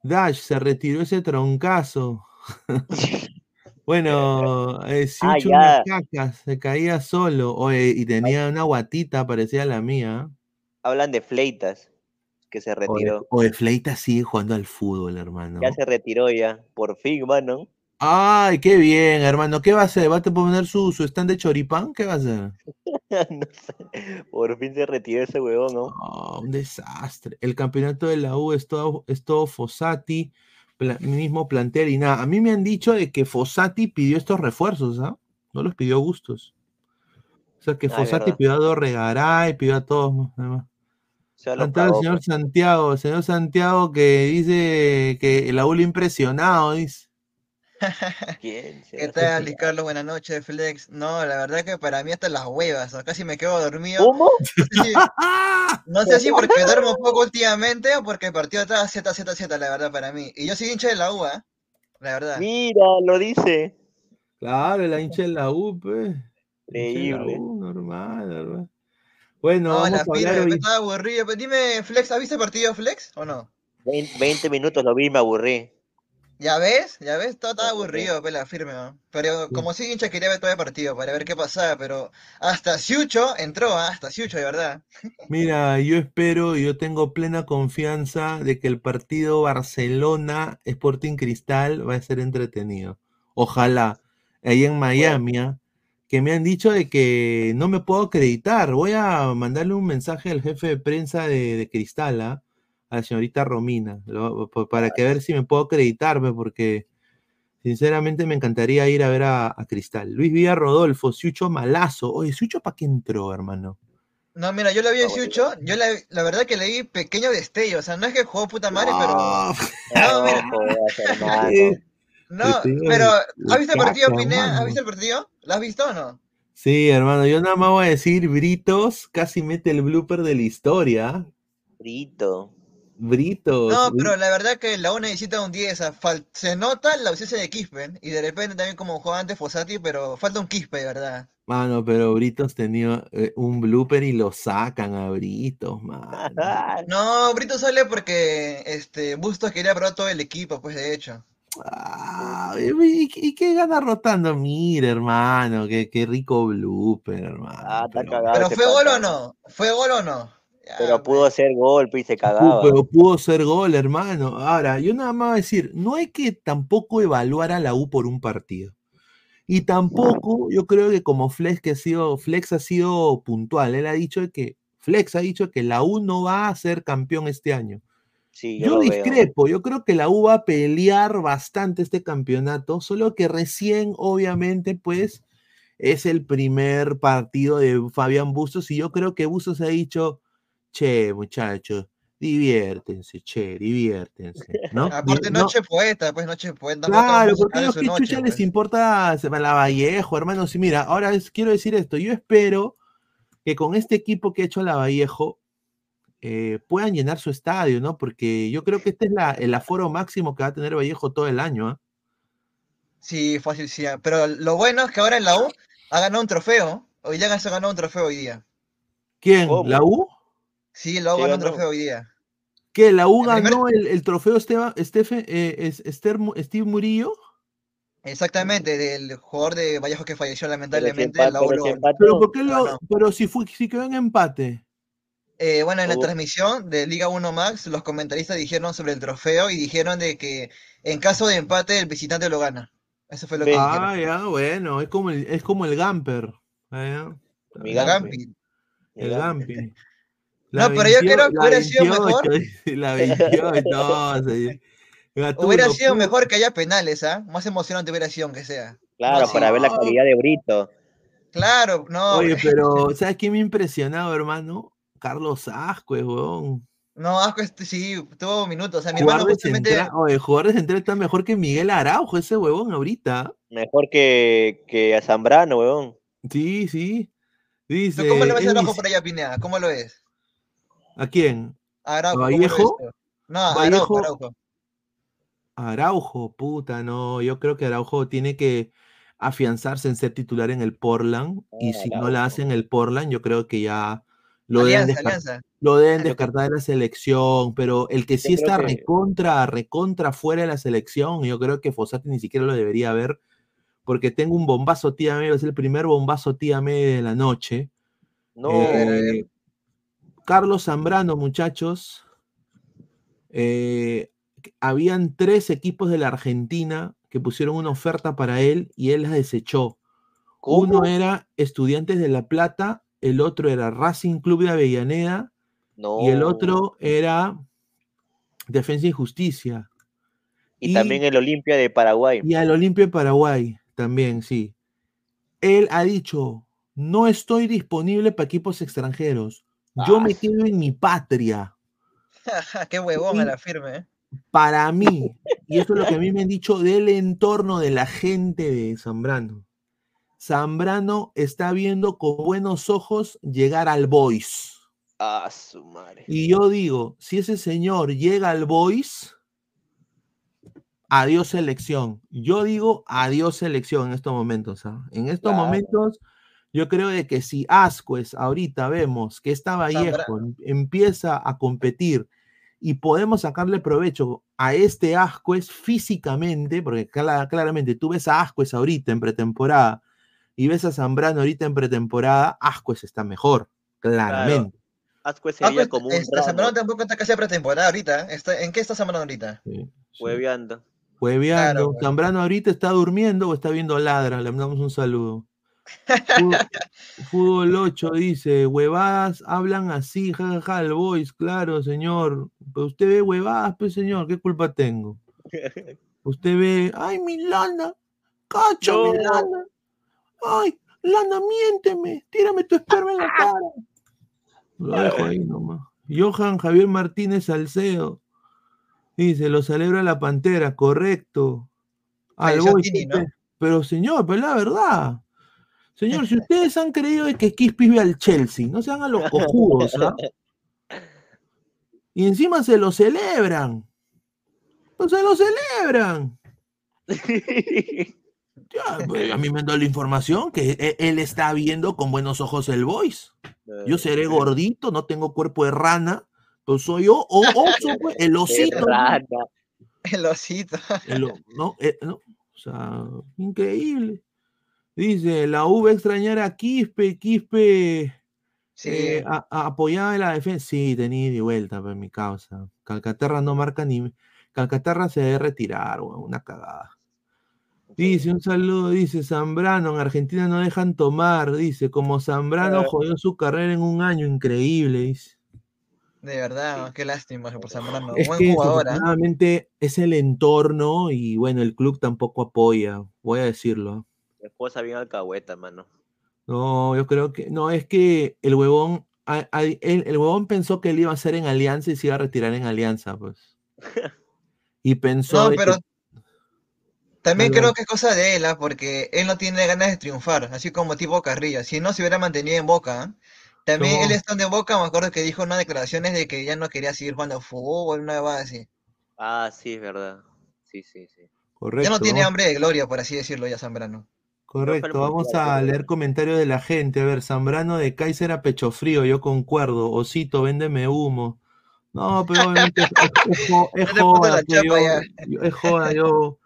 Dash, se retiró ese troncazo. bueno, eh, si ah, cacas, se caía solo. y tenía una guatita, parecía la mía. Hablan de Fleitas, que se retiró. O de, Fleitas sigue jugando al fútbol, hermano. Ya se retiró ya, por fin, mano. Ay, qué bien, hermano. ¿Qué va a hacer? ¿Va a poner su, su stand de choripán? ¿Qué va a hacer? no sé. Por fin se retiró ese huevón, ¿no? un desastre. El campeonato de la U es todo, es todo Fossati, mismo plantel y nada. A mí me han dicho de que Fossati pidió estos refuerzos, ¿ah? No los pidió Gustos. O sea que ah, Fossati pidió a Dorregaray, pidió a todos. el señor pues. Santiago, el señor Santiago que dice que la U lo impresionado, dice. ¿Qué tal, Carlos? Buenas noches, Flex. No, la verdad que para mí hasta las huevas, casi me quedo dormido. ¿Cómo? No sé si, porque duermo poco últimamente o porque el partido estaba Z, Z, Z, la verdad, para mí. Y yo soy hincha de la U, ¿eh? la verdad. Mira, lo dice. Claro, la hincha de la U, pues. Increíble. normal, normal. Bueno, no, vamos a hablar hoy... estaba aburrido. Dime, Flex, ¿has visto el partido Flex o no? 20 minutos lo vi y me aburrí. Ya ves, ya ves, todo está aburrido, pela, firme, ¿no? Pero como si hincha quería ver todo el partido para ver qué pasaba, pero hasta Siucho entró, ¿ah? hasta Siucho, de verdad. Mira, yo espero, yo tengo plena confianza de que el partido Barcelona Sporting Cristal va a ser entretenido. Ojalá, ahí en Miami, ¿ah? Que me han dicho de que no me puedo acreditar. Voy a mandarle un mensaje al jefe de prensa de, de Cristal, ¿ah? a la señorita Romina, para que ver si me puedo acreditarme, porque sinceramente me encantaría ir a ver a, Cristal. Luis Villa Rodolfo, Siucho Malazo. Oye, ¿Siucho para qué entró, hermano? No, mira, yo la vi en Siucho, yo la, la, verdad que le vi pequeño destello, o sea, no es que jugó puta madre, pero... No, mira. No, pero ¿has visto el partido, Pinea? ¿Has visto el partido? ¿Lo has visto o no? Sí, hermano, yo nada más voy a decir, Britos casi mete el blooper de la historia. Brito. Brito. No, pero la verdad que la U necesita un 10. Se nota la ausencia de Quispe. Y de repente también como jugaba antes Fossati, pero falta un Quispe, ¿verdad? Mano, pero Britos tenía eh, un blooper y lo sacan a Britos, mano. no, Britos sale porque este Bustos quería probar todo el equipo, pues de hecho. Ah, ¿y, qué gana rotando? Mira, hermano, qué, qué rico blooper, hermano. Ah, pero ¿fue gol o no? ¿Fue gol o no? pero pudo ser gol, y se cagaba. Pero pudo ser gol, hermano. Ahora, yo nada más voy a decir, no hay que tampoco evaluar a la U por un partido. Y tampoco, yo creo que como Flex, que ha sido, Flex ha sido puntual, él ha dicho que, Flex ha dicho que la U no va a ser campeón este año. Yo, discrepo, yo creo que la U va a pelear bastante este campeonato, solo que recién, obviamente, pues, es el primer partido de Fabián Bustos y yo creo que Bustos ha dicho, che, muchachos, diviértense, che, diviértense, ¿no? Aparte noche poeta, pues noche poeta. Claro, porque a los que les pues. importa la Vallejo, hermanos, y mira, ahora quiero decir esto, yo espero que con este equipo que ha hecho la Vallejo eh, puedan llenar su estadio, ¿no? Porque yo creo que este es el aforo máximo que va a tener Vallejo todo el año, ¿ah? Sí, fácil, sí. Ah, pero lo bueno es que ahora en la U ha ganado un trofeo. Hoy ya se ganó un trofeo hoy día. ¿Quién? ¿La U? Sí, la U ganó un trofeo hoy día. ¿Qué? ¿La U ganó el, trofeo Esteban, eh, Steve Murillo? Exactamente, del jugador de Vallejo que falleció lamentablemente. pero, ¿por qué lo, pero si, fue, si quedó en empate. Eh, bueno, en la oh. transmisión de Liga 1 Max, los comentaristas dijeron sobre el trofeo y dijeron de que en caso de empate el visitante lo gana. Eso fue lo que ah, ya, bueno, es como el, es como el Gamper. ¿eh? Mi Gampi. El Gampi. no, pero yo creo que hubiera sido mejor. La 28, no, hubiera sido mejor que haya penales, ¿ah? Más emocionante hubiera sido que sea. Claro, para ver la calidad de Brito. Claro, no. Oye, pero ¿sabes qué me ha impresionado, hermano? Carlos Ascuez, weón. No, Ascuez sí, tuvo minutos. O sea, mi hermano justamente. Oye, el jugador de central está mejor que Miguel Araujo, ese huevón, ahorita. Mejor que, que a Zambrano, huevón. Sí, sí. Dice, ¿Cómo le ves a Araujo por allá, Pinea? ¿Cómo lo ves? ¿A quién? ¿A Araujo? No, a Araujo, Araujo. Araujo, puta, no. Yo creo que Araujo tiene que afianzarse en ser titular en el Portland. y ah, si no la hace en el Portland, yo creo que ya lo deben, descartar, de la selección, pero el que sí está recontra, recontra fuera de la selección, yo creo que Fossati ni siquiera lo debería ver, porque tengo un bombazo tía medio, es el primer bombazo tía medio de la noche. No. Eh, Carlos Zambrano, muchachos, eh, habían tres equipos de la Argentina que pusieron una oferta para él y él la desechó. Uno era Estudiantes de La Plata el otro era Racing Club de Avellaneda y el otro era Defensa y Justicia. Y, también el Olimpia de Paraguay. Y el Olimpia de Paraguay también, sí. Él ha dicho, no estoy disponible para equipos extranjeros. Yo me ah. quedo en mi patria. Qué huevón a la firme. ¿eh? Para mí, y eso es lo que a mí me han dicho del entorno de la gente de Zambrano. Zambrano está viendo con buenos ojos llegar al Boys. Ah, su madre. Y yo digo, si ese señor llega al Boys, adiós selección. Yo digo adiós selección en estos momentos. ¿ah? En estos momentos, yo creo de que si Ascuez ahorita vemos que esta Vallejo empieza a competir y podemos sacarle provecho a este Ascuez físicamente, porque claramente tú ves a Ascuez ahorita en pretemporada y ves a Zambrano ahorita en pretemporada, Ascuez está mejor, claramente. Ascuez sería como un. Este, Zambrano tampoco está casi en pretemporada ahorita. ¿En qué está Zambrano ahorita? Hueveando. Hueveando. Zambrano ahorita está durmiendo o está viendo ladra. Le mandamos un saludo. Fútbol, 8 dice, huevadas hablan así, jajaja, el boys, claro, señor. Pero usted ve huevadas, pues señor, ¿qué culpa tengo? Usted ve, ay, mi lana, cacho, mi lana. Ay, Lana, miénteme, tírame tu esperma en la cara. Lo dejo ahí nomás. Johan Javier Martínez Salcedo. Dice, lo celebra la pantera, correcto. Pero señor, pues la verdad. Señor, si ustedes han creído que Kispis ve al Chelsea, no sean a los cojudos, ¿ah? Y encima se lo celebran. Pues se lo celebran. Pues, a mí me da la información que e, él está viendo con buenos ojos el voice. Yo seré gordito, no tengo cuerpo de rana, pero soy yo, o oso, pues, el osito. El osito. Eh, no, o sea, increíble. Dice, la a extrañar a Quispe, Quispe eh, apoyaba en la defensa. Sí, tenía de vuelta, en pues, mi causa. Calcaterra no marca ni. Calcaterra se debe retirar, una cagada. Dice, un saludo, dice Zambrano, en Argentina no dejan tomar, dice, como Zambrano jodió su carrera en un año, increíble, dice. De verdad, qué lástima por Zambrano. Es Buen que jugador. desafortunadamente es el entorno y bueno, el club tampoco apoya, voy a decirlo. Mi esposa bien alcahueta, mano. No, yo creo que. No, es que el huevón. a- a- el, el huevón pensó que él iba a ser en Alianza y se iba a retirar en Alianza, pues. Y pensó. No, pero que- también creo que es cosa de él, ¿ah? porque él no tiene ganas de triunfar, así como tipo Carrillo. Si no se hubiera mantenido en Boca, ¿ah? también No. él estando en Boca, me acuerdo que dijo unas declaraciones de que ya no quería seguir jugando fútbol, una va así. Ah, sí, es verdad. Sí, sí, sí. correcto. Ya no tiene hambre de gloria, por así decirlo, ya Zambrano. Correcto, vamos a leer comentarios de la gente. A ver, Zambrano de Kaiser a pecho frío, yo concuerdo. Osito, véndeme humo. No, pero obviamente es, joda, yo- es joda, yo,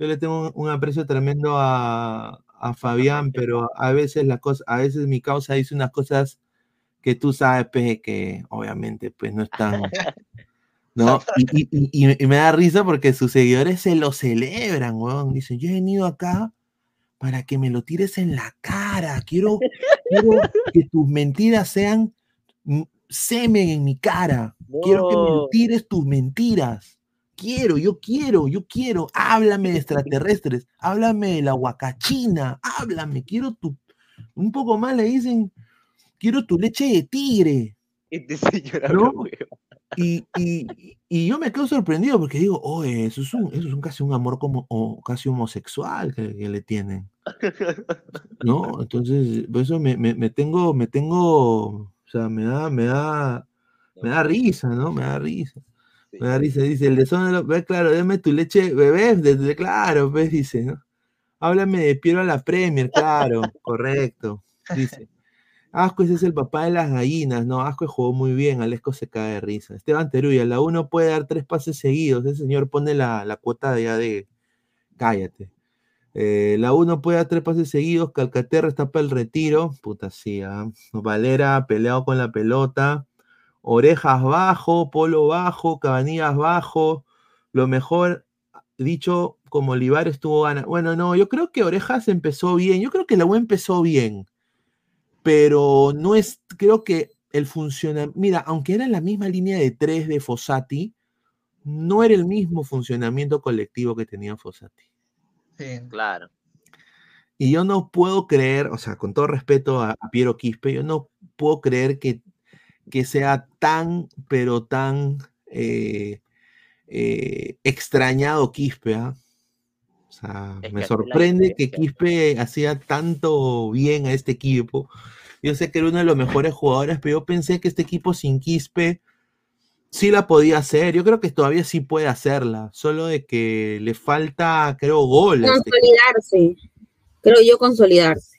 yo le tengo un, aprecio tremendo a, a Fabián, pero a veces la cosa, a veces mi causa dice unas cosas que tú sabes, pues, que obviamente pues no están. ¿No? Y, y- y- y- y me da risa porque sus seguidores se lo celebran, weón. Dicen, yo he venido acá para que me lo tires en la cara. Quiero, quiero que tus mentiras sean mm, semen en mi cara. Quiero que me tires tus mentiras. Quiero, yo quiero, yo quiero. Háblame de extraterrestres, háblame de la huacachina, háblame. Quiero tu. Un poco más le dicen, quiero tu leche de tigre. Este. Y, y- y yo me quedo sorprendido porque digo, oye, eso es, un, eso es un casi un amor como o casi homosexual que, que le tienen. ¿No? Entonces, por eso me, me- me tengo, me tengo, o sea, me da, me da, me da risa, ¿no? Me da risa. Sí. Me da risa, dice, el de zona, lo- ve, claro, dame tu leche, bebé, desde, claro, pues, dice, ¿no? Háblame de Piero a la Premier, claro, correcto, dice. Ascuez es el papá de las gallinas, no, Ascuez jugó muy bien, Alesco se cae de risa. Esteban Teruya, la uno puede dar tres pases seguidos, ese señor pone la, la cuota de ya de, cállate. Eh, la uno puede dar tres pases seguidos, Calcaterra está para el retiro, puta sí, ah. Valera peleado con la pelota, orejas bajo, polo bajo, cabanillas bajo, lo mejor dicho como Olivares estuvo gana. Bueno, no, yo creo que Orejas empezó bien, yo creo que la U empezó bien, pero no es, creo que el funcionamiento, mira, aunque era la misma línea de tres de Fossati, no era el mismo funcionamiento colectivo que tenía Fossati. Sí. Claro. Y yo no puedo creer, o sea, con todo respeto a, a Piero Quispe, yo no puedo creer que, que sea tan, pero tan eh, eh, extrañado Quispe. ¿ah? O sea, Es me que sorprende que. Quispe hacía tanto bien a este equipo. Yo sé que era uno de los mejores jugadores, pero yo pensé que este equipo sin Quispe sí la podía hacer. Yo creo que todavía sí puede hacerla, solo de que le falta, creo, gol. a este. Consolidarse. Creo yo consolidarse.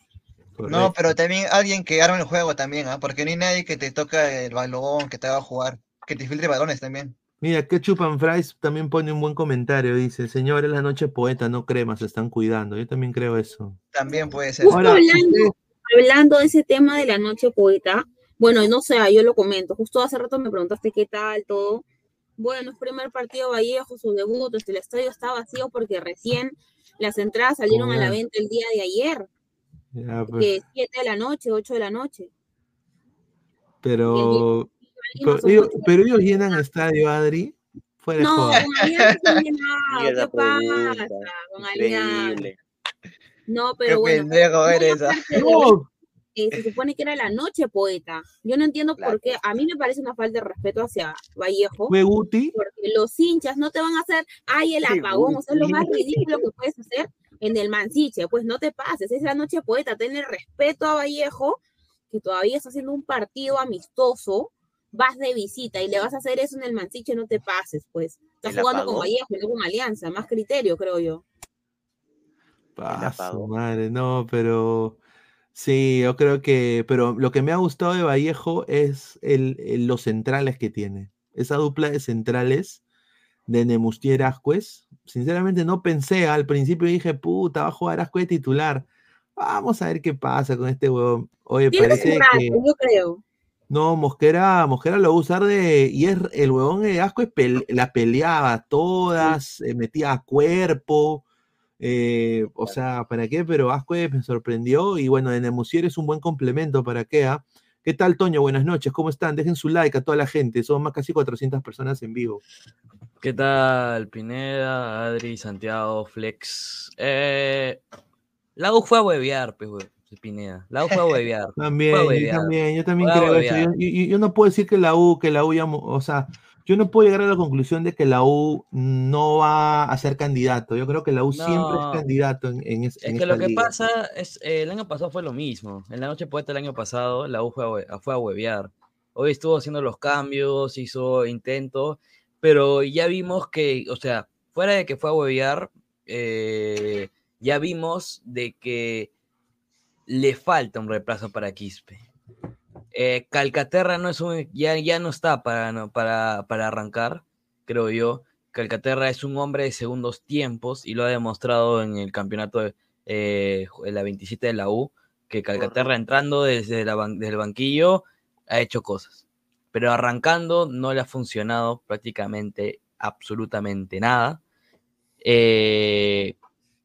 No, pero también alguien que arme el juego también, ¿ah? Porque no hay nadie que te toca el balón, que te haga jugar, que te filtre balones también. Mira, Ketchup and Fries también pone un buen comentario. Dice, señor, es la noche poeta, no cremas, se están cuidando. Yo también creo eso. También puede ser. Justo Ahora, hablando, hablando de ese tema de la noche poeta, bueno, no sé, yo lo comento. Justo hace rato me preguntaste qué tal, todo. Bueno, es primer partido Vallejo, su debut, este, el estadio está vacío porque recién las entradas salieron a la venta el día de ayer, Ya, pues, que 7 de la noche, 8 de la noche. pero, pero, ellos, pero ellos llenan estadio, Adri. Fuera No, con Alianza ¿qué pasa? Con Alianza. No, Qué pero bueno. pendejo muy eres, ¿ah? No, eh, se supone que era la noche poeta. Yo no entiendo Claro. por qué. A mí me parece una falta de respeto hacia Vallejo, fue Guti. porque los hinchas no te van a hacer, ay, el apagón. O sea, es lo más ridículo que puedes hacer en el Mansiche. Pues no te pases, es la noche poeta. Ten respeto a Vallejo, que todavía está haciendo un partido amistoso. Vas de visita y le vas a hacer eso en el Mansiche, no te pases, pues. Estás ¿El jugando con? Vallejo, no con Alianza. Más criterio, creo yo. Ah, apagó. madre, no, pero sí, yo creo que, pero lo que me ha gustado de Vallejo es el, el- los centrales que tiene. Esa dupla de centrales de Nemustier Ascuez. Sinceramente no pensé, al principio dije, puta, va a jugar Ascuez titular. Vamos a ver qué pasa con este huevón. Oye, parece rato, que yo creo. no, Mosquera, Mosquera lo va a usar de. Y es el huevón de pel- la peleaba todas, eh, metía a cuerpo. eh, o sea, ¿para qué? Pero Ascuez me sorprendió. Y bueno, de Nemusier es un buen complemento para qué. ah? ¿Qué tal, Toño? Buenas noches, ¿cómo están? Dejen su like a toda la gente, somos más casi 400 personas en vivo. ¿Qué tal, Pineda, Adri, Santiago, Flex? Eh, la U fue a huevear, pues, Pineda. La U fue a huevear. también, yo también, yo también creo eso. Yo, no puedo decir que la U, que la U ya, o sea, yo no puedo llegar a la conclusión de que la U no va a ser candidato. Yo creo que la U siempre es candidato en, en, Es que lo que pasa es, eh, el año pasado fue lo mismo. En la noche poeta el año pasado, la U fue a, fue a huevear. Hoy estuvo haciendo los cambios, hizo intentos, pero ya vimos que, o sea, fuera de que fue a huevear, eh, ya vimos de que le falta un reemplazo para Quispe. Eh, Calcaterra no es un, ya, ya no está para, para, para arrancar, creo yo. Calcaterra es un hombre de segundos tiempos y lo ha demostrado en el campeonato de eh, la 27 de la U, que Calcaterra entrando desde, la, el banquillo ha hecho cosas, pero arrancando no le ha funcionado prácticamente absolutamente nada. Eh,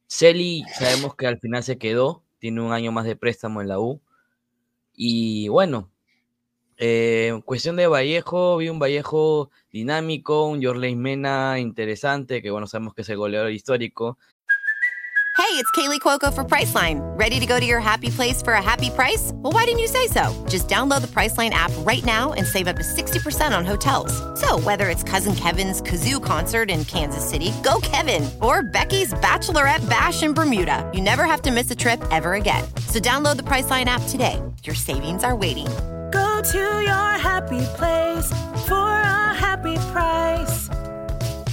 Celi sabemos que al final se quedó, tiene un año más de préstamo en la U. Y bueno, eh, cuestión de Vallejo, vi un Vallejo dinámico, un Mena interesante, que bueno, sabemos que es el goleador histórico. Hey, it's Kaylee Cuoco for Priceline. Ready to go to your happy place for a happy price? Well, why didn't you say so? Just download the Priceline app right now and save up to 60% on hotels. So, whether it's Cousin Kevin's Kazoo concert in Kansas City, go Kevin, or Becky's Bachelorette Bash in Bermuda, you never have to miss a trip ever again. So, download the Priceline app today. Your savings are waiting Go to your happy place for a happy price.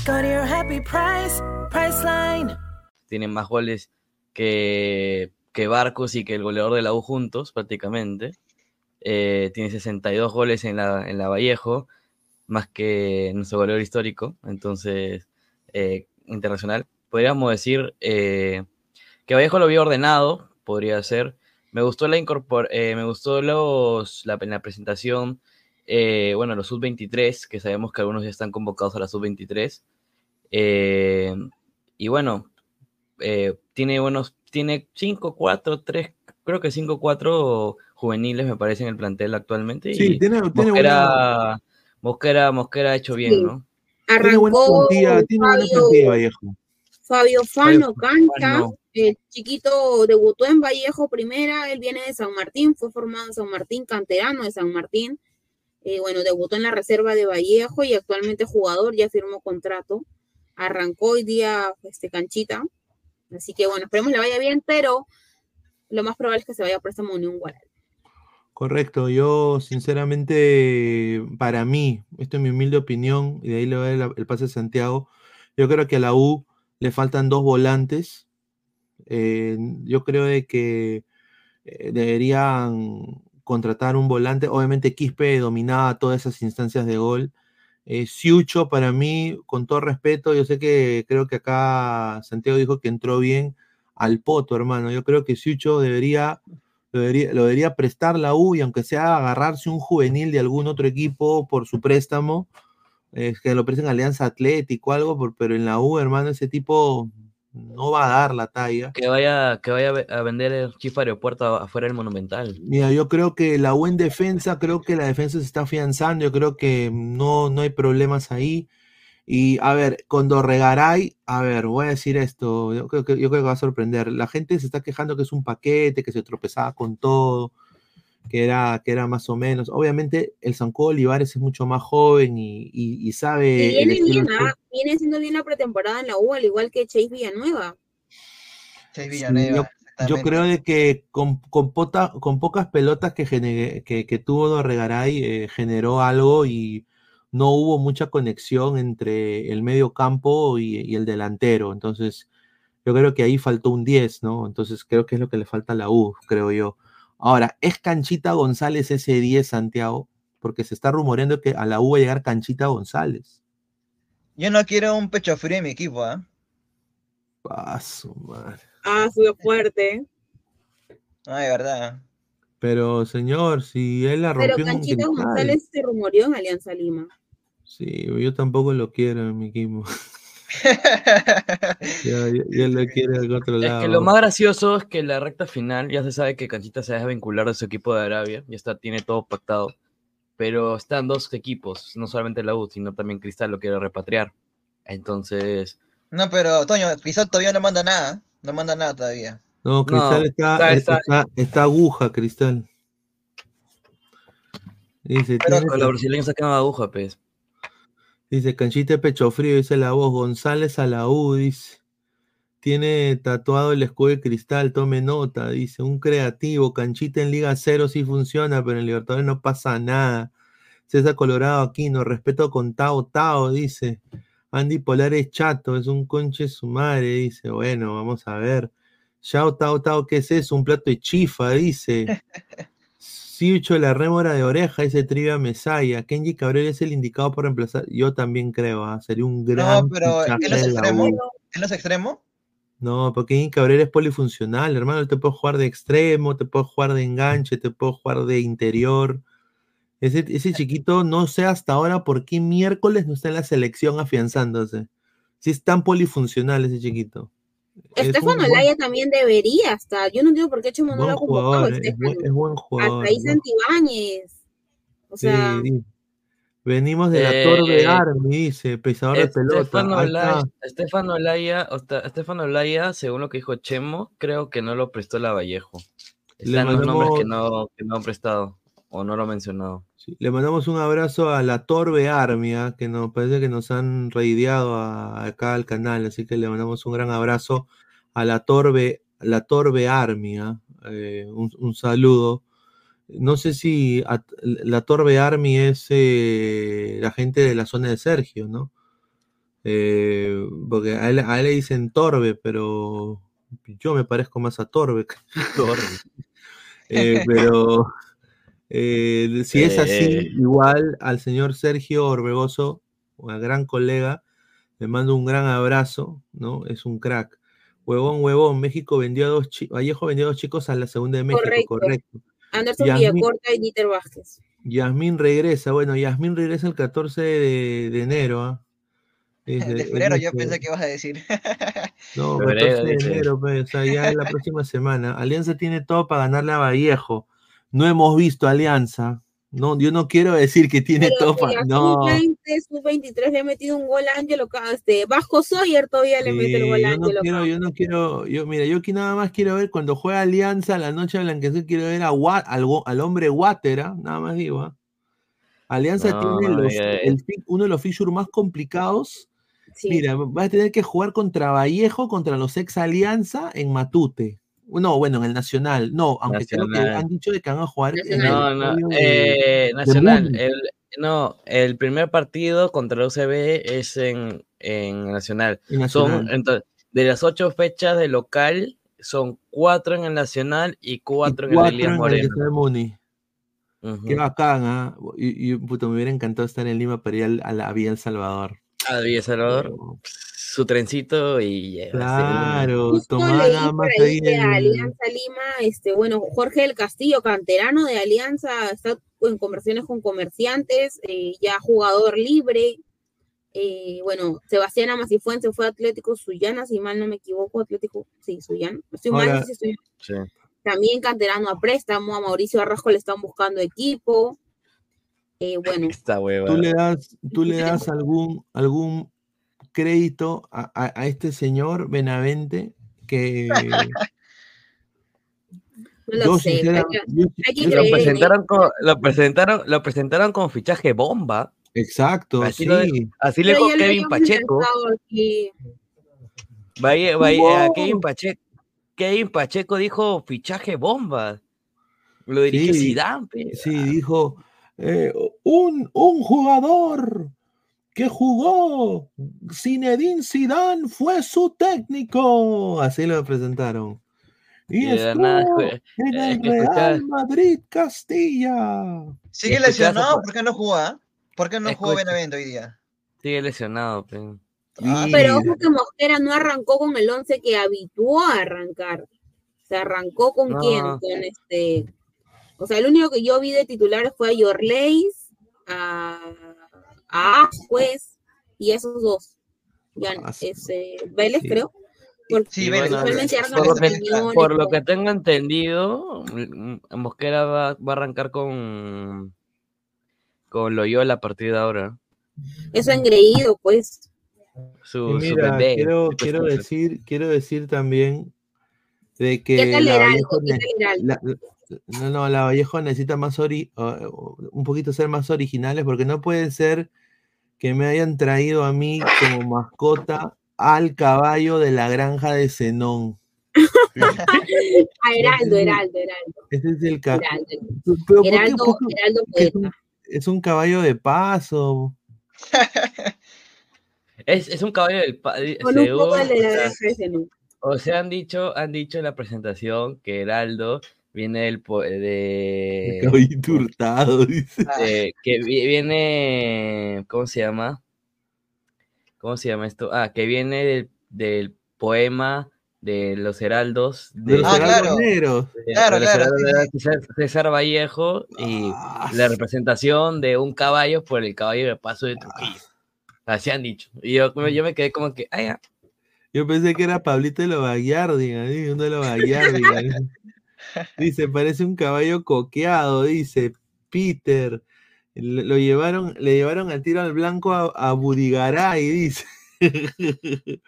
Go to your happy price, Priceline. Tienen más goles que, que Barcos y que el goleador de la U juntos, prácticamente. Eh, tiene 62 goles en la, en la Vallejo, más que nuestro goleador histórico, entonces, eh, internacional. Podríamos decir eh, que Vallejo lo vio ordenado, podría ser, me gustó la incorpor eh, me gustó los, la, la presentación, eh, bueno, los sub-23, que sabemos que algunos ya están convocados a la sub-23. Eh, y bueno, tiene buenos, tiene 5, 4, 3, creo que 5, 4 juveniles me parece en el plantel actualmente. Sí, tiene, tiene Mosquera, Mosquera, Mosquera, ha hecho bien, ¿no? Arrancó tiene buena Fabio, Vallejo. Fabio Fano, Cancha, el chiquito debutó en Vallejo primera, él viene de San Martín, fue formado en San Martín, canterano de San Martín. Eh, bueno, debutó en la reserva de Vallejo y actualmente jugador, ya firmó contrato. Arrancó hoy día este, canchita. Así que bueno, esperemos le vaya bien, pero lo más probable es que se vaya a préstamo Unión Guaral. Correcto, yo sinceramente, para mí, esto es mi humilde opinión, y de ahí le voy a el pase a Santiago, yo creo que a la U le faltan dos volantes, eh, yo creo de que eh, deberían contratar un volante. Obviamente Quispe dominaba todas esas instancias de gol. Eh, Siucho, para mí, con todo respeto, yo sé que creo que acá Santiago dijo que entró bien al poto, hermano. Yo creo que Siucho debería, lo debería, prestar la U y aunque sea agarrarse un juvenil de algún otro equipo por su préstamo, es que lo presten Alianza Atlético o algo, pero en la U, hermano, ese tipo no va a dar la talla. Que vaya, que vaya a vender el Chifa Aeropuerto afuera del Monumental. Mira, yo creo que la buen defensa, creo que la defensa se está afianzando, yo creo que no, no hay problemas ahí. Y a ver, con Dorregaray, a ver, voy a decir esto, yo creo, que, yo creo que va a sorprender. La gente se está quejando que es un paquete, que se tropezaba con todo que era, que era más o menos. Obviamente, el Sanco Olivares es mucho más joven y, sabe. viene, bien, ¿ah? viene siendo bien la pretemporada en la U, al igual que Chase Villanueva. Chase Villanueva. yo, creo de que con, con, con pocas pelotas que, que, que, tuvo Dorregaray eh, generó algo y no hubo mucha conexión entre el medio campo y, y, el delantero. Entonces, yo creo que ahí faltó un 10, ¿no? Entonces, creo que es lo que le falta a la U, creo yo. Ahora, ¿es Canchita González ese 10, Santiago? Porque se está rumoreando que a la U va a llegar Canchita González. Yo no quiero un pecho frío en mi equipo, ¿ah? Paso, madre. Ah, subió fuerte. Ay, verdad. Pero, señor, si él la rompió Pero Canchita González se rumoreó en Alianza Lima. Sí, yo tampoco lo quiero en mi equipo. ya, lo quiere al otro lado. Es que lo más gracioso es que la recta final ya se sabe que Canchita se deja vincular de su equipo de Arabia, ya está, tiene todo pactado. Pero están dos equipos, no solamente la U, sino también Cristal lo quiere repatriar. Entonces. No, pero Toño, Cristal todavía no manda nada. No manda nada todavía. No, Cristal está, está, aguja, Cristal. Dice, pero los brasileños sacan aguja, pues. Dice, canchita pecho frío, dice la voz. González a la U, dice. Tiene tatuado el escudo de cristal, tome nota, dice. Un creativo, canchita en Liga Cero sí funciona, pero en Libertadores no pasa nada. César Colorado aquí, no respeto con Tao Tao, dice. Andy Polar es chato, es un conche su madre, dice. Bueno, vamos a ver. Chao Tao Tao, ¿qué es eso? Un plato de chifa, dice. Siucho la rémora de oreja, ese Trivia Mesaya. Kenji Cabrera es el indicado para reemplazar. Yo también creo, ¿ah? sería un gran. No, pero ¿en los extremos? ¿En los extremos? No, porque Kenji Cabrera es polifuncional, hermano. Te puedo jugar de extremo, te puedo jugar de enganche, te puedo jugar de interior. Ese, ese chiquito, no sé hasta ahora por qué miércoles no está en la selección afianzándose. Si es tan polifuncional ese chiquito. Estefano Laya también debería estar. Yo no entiendo por qué Chemo no lo ha convocado. Es, es, buen jugador. Hasta ahí Santibáñez. O sea. Sí, Venimos de la eh, Torre Army, dice, pesador de pelota. Estefano Laya, Estefano Laya, según lo que dijo Chemo, creo que no lo prestó la Vallejo. Están los nombres que no, que no han prestado o no lo han mencionado. Le mandamos un abrazo a la Torbe Armia, que nos parece que nos han reideado acá al canal, así que le mandamos un gran abrazo a la Torbe, la Torbe Armia, eh, un, saludo. No sé si la Torbe Army es eh, la gente de la zona de Sergio, ¿no? Eh, porque a él, le dicen Torbe, pero yo me parezco más a Torbe que Torbe. pero eh, si es así, eh. igual al señor Sergio Orbegoso, un gran colega, le mando un gran abrazo, ¿no? Es un crack. Huevón, huevón, México vendió a dos chicos, Vallejo vendió a dos chicos a la segunda de México, correcto. Anderson Villacorta y Dieter Vázquez. Yasmín regresa, bueno, Yasmín regresa el 14 de, enero, ¿ah? De febrero, yo pensé que ibas a decir. No, 14 de enero, pues, o sea, ya es la próxima semana. Alianza tiene todo para ganarle a Vallejo no hemos visto Alianza. No, yo no quiero decir que tiene todo para. No. Sub-23 le ha metido un gol a Ángelo este, Bajo Sawyer todavía le mete el gol a Ángelo. No yo no quiero, yo, mira, yo aquí nada más quiero ver cuando juega Alianza la noche blanqueazul, quiero ver a al, al, hombre Watera, nada más digo. ¿ah? Alianza tiene uno de los features más complicados. Mira, vas a tener que jugar contra Vallejo, contra los ex Alianza en Matute. No, bueno, en el Nacional. No, aunque creo que han dicho de que van a jugar en no, el no, eh, Nacional. El, no, el primer partido contra el UCB es en, en Nacional. Son, entonces, de las ocho fechas de local, son cuatro en el Nacional y cuatro, en el Elías Moreno. Qué bacán, ¿ah? Y, y puto, me hubiera encantado estar en Lima para ir a la Vía El Salvador. A Vía El Salvador su trencito y claro, tomada más ahí de Alianza Lima, este, bueno, Jorge del Castillo, canterano de Alianza, está en conversaciones con comerciantes, eh, ya jugador libre. Eh, bueno, Sebastián Amasifuense fue Atlético Suyana, si mal no me equivoco, Atlético, sí, Suyana. Estoy mal, sí, También canterano a préstamo, a Mauricio Arrasco le están buscando equipo. Eh, bueno, tú le das, tú le das algún, algún crédito a, este señor Benavente que... lo, presentaron como, lo, presentaron, lo presentaron como fichaje bomba. Exacto, así, así le dijo Kevin Pacheco. Vaya, vaya, Kevin Pacheco. Kevin Pacheco dijo fichaje bomba. Lo dirigió sí, Zidane. Sí, dijo eh, un, un jugador que jugó. Zinedine Zidane fue su técnico. Así lo presentaron. Y, estuvo en el Real Madrid Castilla. Sigue lesionado, ¿por qué no jugó? ¿Por qué no jugó Benavente hoy día? Sigue lesionado, pero... Ah, pero ojo que Mosquera no arrancó con el 11 que habituó a arrancar. Se arrancó con quién? Con este. O sea, el único que yo vi de titulares fue a Yorleis, a a juez y esos dos. ya, ah, ese, Vélez, creo. sí, Vélez, por, lo que, tengo entendido, Mosquera va, a arrancar con, con Loyola a partir de ahora. Eso engreído, pues. Su, mira, quiero, quiero decir, quiero decir también de que la Vallejo, no, no, la Vallejo necesita más ori, un poquito ser más originales porque no puede ser que me hayan traído a mí como mascota al caballo de la granja de Zenón. a Heraldo, Heraldo, Heraldo. Ese es el caballo. Heraldo, Heraldo, es, un, es un caballo de paso. es, es, un caballo del paso. O sea, han dicho, han dicho en la presentación que Heraldo viene del de caballito hurtado, dice. que viene, ¿cómo se llama? ¿Cómo se llama esto? Ah, que viene del, del poema de los heraldos de, los heraldos negros. claro, claro. César, Vallejo y ah, la representación de un caballo por el caballo de paso de Trujillo. Así han dicho. Y yo, yo me quedé como que, ah, Yo pensé que era Pablito de los Baguiardi, uno de los Dice, parece un caballo coqueado, dice Peter. Lo llevaron, le llevaron al tiro al blanco a, a Burigaray, dice.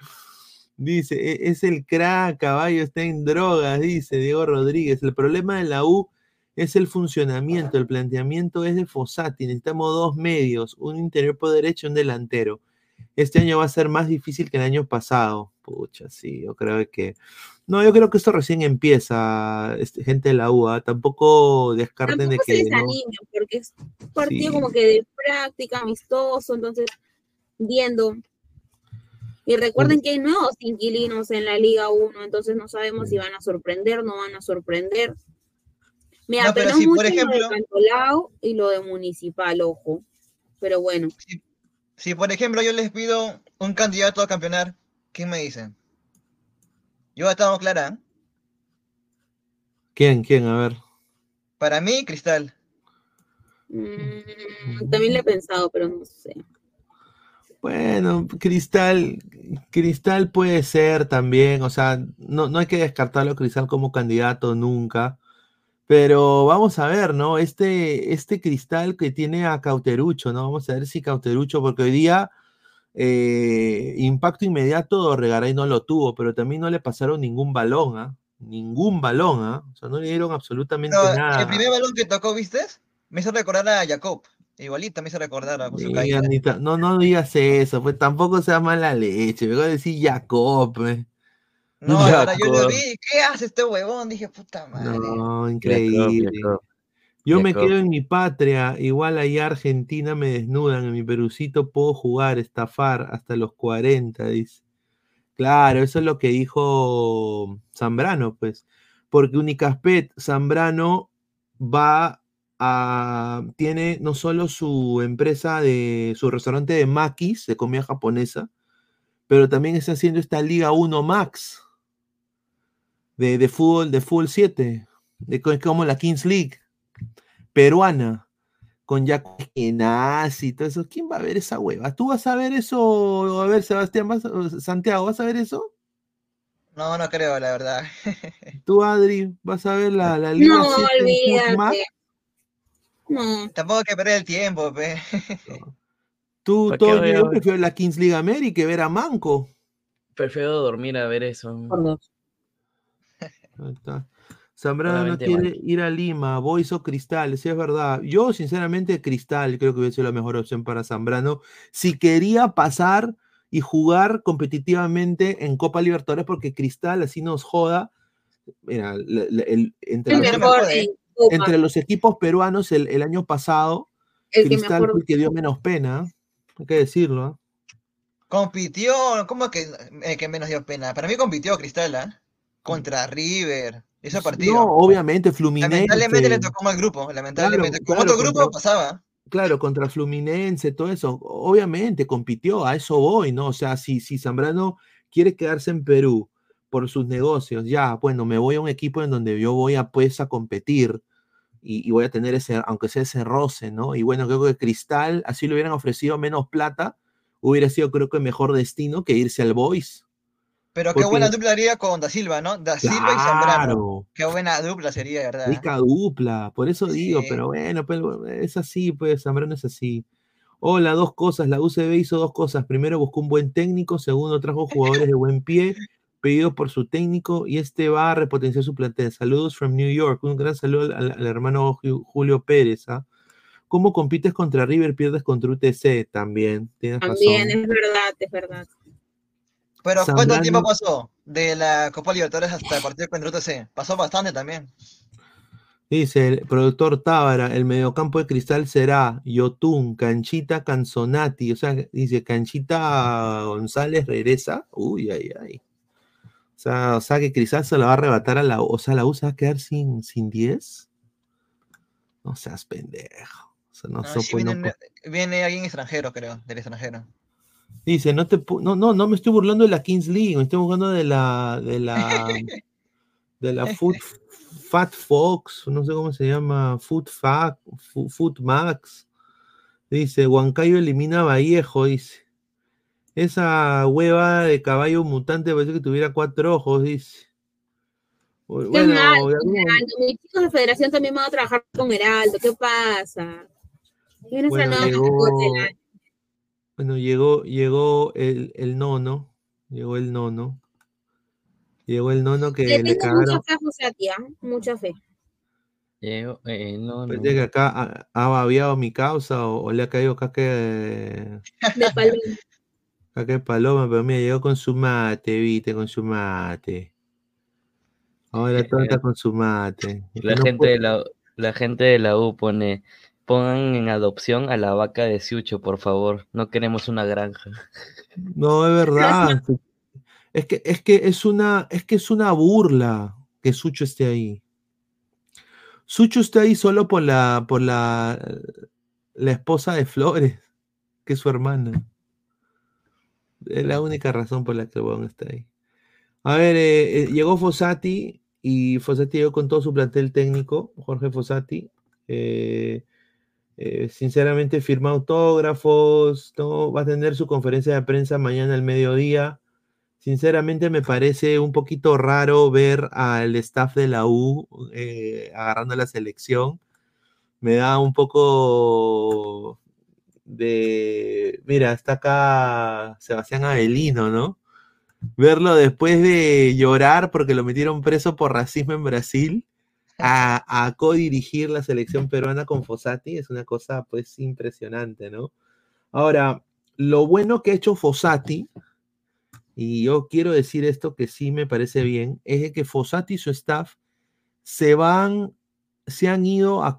dice, e, es el crack, caballo está en drogas, dice Diego Rodríguez. El problema de la U es el funcionamiento, el planteamiento es de Fossati. Necesitamos dos medios, un interior por derecho y un delantero. Este año va a ser más difícil que el año pasado. Pucha, sí, yo creo que no, yo creo que esto recién empieza, este, gente de la UA. Tampoco descarten de que. Se no... porque es un partido como que de práctica, amistoso, entonces, viendo. Y recuerden que hay nuevos inquilinos en la Liga 1, entonces no sabemos si van a sorprender, no van a sorprender. Me no, mucho por ejemplo, lo de Cantolao y lo de Municipal, ojo. Pero bueno. Si, si, por ejemplo yo les pido un candidato a campeonar, ¿qué me dicen? Yo estamos clara. ¿Quién? ¿Quién? A ver. Para mí, Cristal. Mm, también le he pensado, pero no sé. Bueno, Cristal, Cristal puede ser también, o sea, no, no hay que descartarlo Cristal como candidato nunca, pero vamos a ver, ¿no? Este, este Cristal que tiene a Cauterucho, ¿no? Vamos a ver si Cauterucho, porque hoy día eh, impacto inmediato, Regaray no lo tuvo, pero también no le pasaron ningún balón, ¿ah? Ningún balón, ¿ah? O sea, no le dieron absolutamente nada. El primer balón que tocó, ¿viste? Me hizo recordar a Jacob. Igualita me hizo recordar a José No, no digas eso, pues tampoco sea mala leche. Me voy a decir Jacob. Eh. No, ahora yo lo vi. ¿Qué hace este huevón? Dije, puta madre. No, increíble. Yo me quedo en mi patria, igual allá Argentina me desnudan, en mi perucito puedo jugar, estafar hasta los 40, dice. Claro, eso es lo que dijo Zambrano, pues. Porque Unicaspet, Zambrano va a. Tiene no solo su empresa de. su restaurante de maquis, de comida japonesa, pero también está haciendo esta Liga 1 Max de, de fútbol, de fútbol 7, de, como la Kings League peruana con Jaco y todo eso. ¿Quién va a ver esa hueva? ¿Tú vas a ver eso? A ver, Sebastián, Santiago, ¿vas a ver eso? No, no creo, la verdad. ¿Tú, Adri, vas a ver la, la Liga No, olvídate. No. Tampoco hay que perder el tiempo, pe. Tú, todo yo prefiero la Kings League América que ver a Manco. Prefiero dormir a ver eso. Ahí está. Zambrano no quiere ir a Lima, Boys o Cristal, sí es verdad. Yo, sinceramente, Cristal creo que hubiese sido la mejor opción para Zambrano. Si quería pasar y jugar competitivamente en Copa Libertadores, porque Cristal así nos joda. Mira, entre, los, equipos peruanos el, año pasado, Cristal fue el que dio menos pena, hay que decirlo. ¿ah? Compitió, ¿cómo que, eh, que menos dio pena? Para mí compitió Cristal, ¿ah? Contra River. Ese partido. No, obviamente, Fluminense. Lamentablemente le tocó mal grupo, lamentablemente. Con otro grupo pasaba. Claro, contra Fluminense, todo eso. Obviamente compitió, a eso voy, ¿no? O sea, si, si Zambrano quiere quedarse en Perú por sus negocios, ya, bueno, me voy a un equipo en donde yo voy a pues a competir y, y voy a tener ese, aunque sea ese roce, ¿no? Y bueno, creo que Cristal, así le hubieran ofrecido menos plata, hubiera sido creo que mejor destino que irse al Boys. Pero qué buena dupla haría con Da Silva, ¿no? Da Silva y Zambrano. Qué buena dupla sería, ¿verdad? Rica dupla, por eso digo, pero bueno, pues, es así, pues Zambrano es así. Hola, dos cosas. La UCB hizo dos cosas. Primero buscó un buen técnico, segundo trajo jugadores de buen pie, pedidos por su técnico, y este va a repotenciar su plantel. Saludos from New York. Un gran saludo al, hermano Julio Pérez. ¿ah? ¿Cómo compites contra River? Pierdes contra UTC también. también, es verdad, es verdad. Pero ¿cuánto tiempo pasó de la Copa Libertadores hasta el partido contra UTC? Pasó bastante también. Dice el productor Tábara, el mediocampo de cristal será Yotun, Canchita, Canzonati. O sea, dice Canchita González regresa. Uy, ay, ay. O sea, o sea que Cristal se la va a arrebatar a la O sea, la U se va a quedar sin 10. no seas pendejo. O sea, no, viene, viene, alguien extranjero, creo, del extranjero. Dice, no te no, no, no me estoy burlando de la Kings League, me estoy burlando de la de la de la Foot, Fat Fox, no sé cómo se llama, Foot Fact, Foot Max. Dice, Huancayo elimina a Vallejo, dice. Esa hueva de caballo mutante parece que tuviera cuatro ojos, dice. Bueno, mis chicos de federación también van a trabajar con Heraldo, ¿qué pasa? Bueno, llegó, llegó el, el, nono, llegó el nono. Llegó el nono que le, le cagaron. Mucha fe, José, tía, mucha fe. Llegó el nono. Parece que acá ha, babiado mi causa o, le ha caído caque de, de paloma. Caque de paloma, pero mira, llegó con su mate, viste, con su mate. Ahora todo está con su mate. La gente, de la, la gente de la U pone, pongan en adopción a la vaca de Siucho, por favor. No queremos una granja. No, es verdad. es que es que es una es que es una burla que Sucho esté ahí. Sucho está ahí solo por la por la la esposa de Flores, que es su hermana. Es la única razón por la que el está ahí. A ver, eh, eh, llegó Fossati y Fossati llegó con todo su plantel técnico, Jorge Fossati. Eh, eh, sinceramente firma autógrafos, va a tener su conferencia de prensa mañana al mediodía. Sinceramente me parece un poquito raro ver al staff de la U eh, agarrando la selección. Me da un poco de... Mira, está acá Sebastián Avelino, ¿no? Verlo después de llorar porque lo metieron preso por racismo en Brasil a, a co-dirigir la selección peruana con Fossati es una cosa pues impresionante, ¿no? Ahora, lo bueno que ha hecho Fossati, y yo quiero decir esto que sí me parece bien, es que Fossati y su staff se van, se han ido a,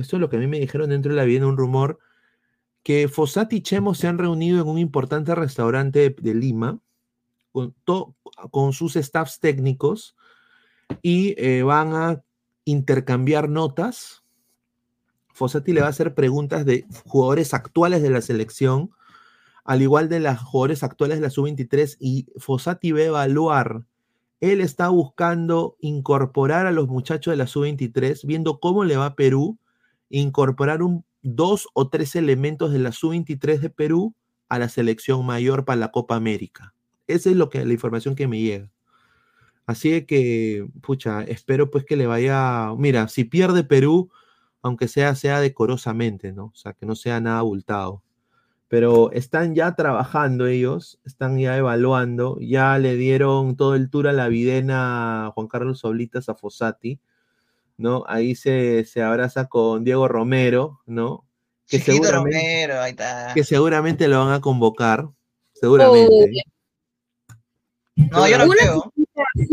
esto es lo que a mí me dijeron dentro de la vida, un rumor, que Fossati y Chemo se han reunido en un importante restaurante de, Lima con, con sus staffs técnicos y eh, van a intercambiar notas. Fossati le va a hacer preguntas de jugadores actuales de la selección, al igual de los jugadores actuales de la sub-23, y Fossati va a evaluar. Él está buscando incorporar a los muchachos de la sub-23, viendo cómo le va a Perú, incorporar un, dos o tres elementos de la sub-23 de Perú a la selección mayor para la Copa América. Esa es lo que, la información que me llega. Así que, pucha, espero pues que le vaya. Mira, si pierde Perú, aunque sea, sea decorosamente, ¿no? O sea, que no sea nada abultado. Pero están ya trabajando ellos, están ya evaluando, ya le dieron todo el tour a la videna Juan Carlos Oblitas a Fossati, ¿no? Ahí se, se abraza con Diego Romero, ¿no? Que seguramente, Romero, ahí está. que seguramente lo van a convocar, seguramente. No, yo no creo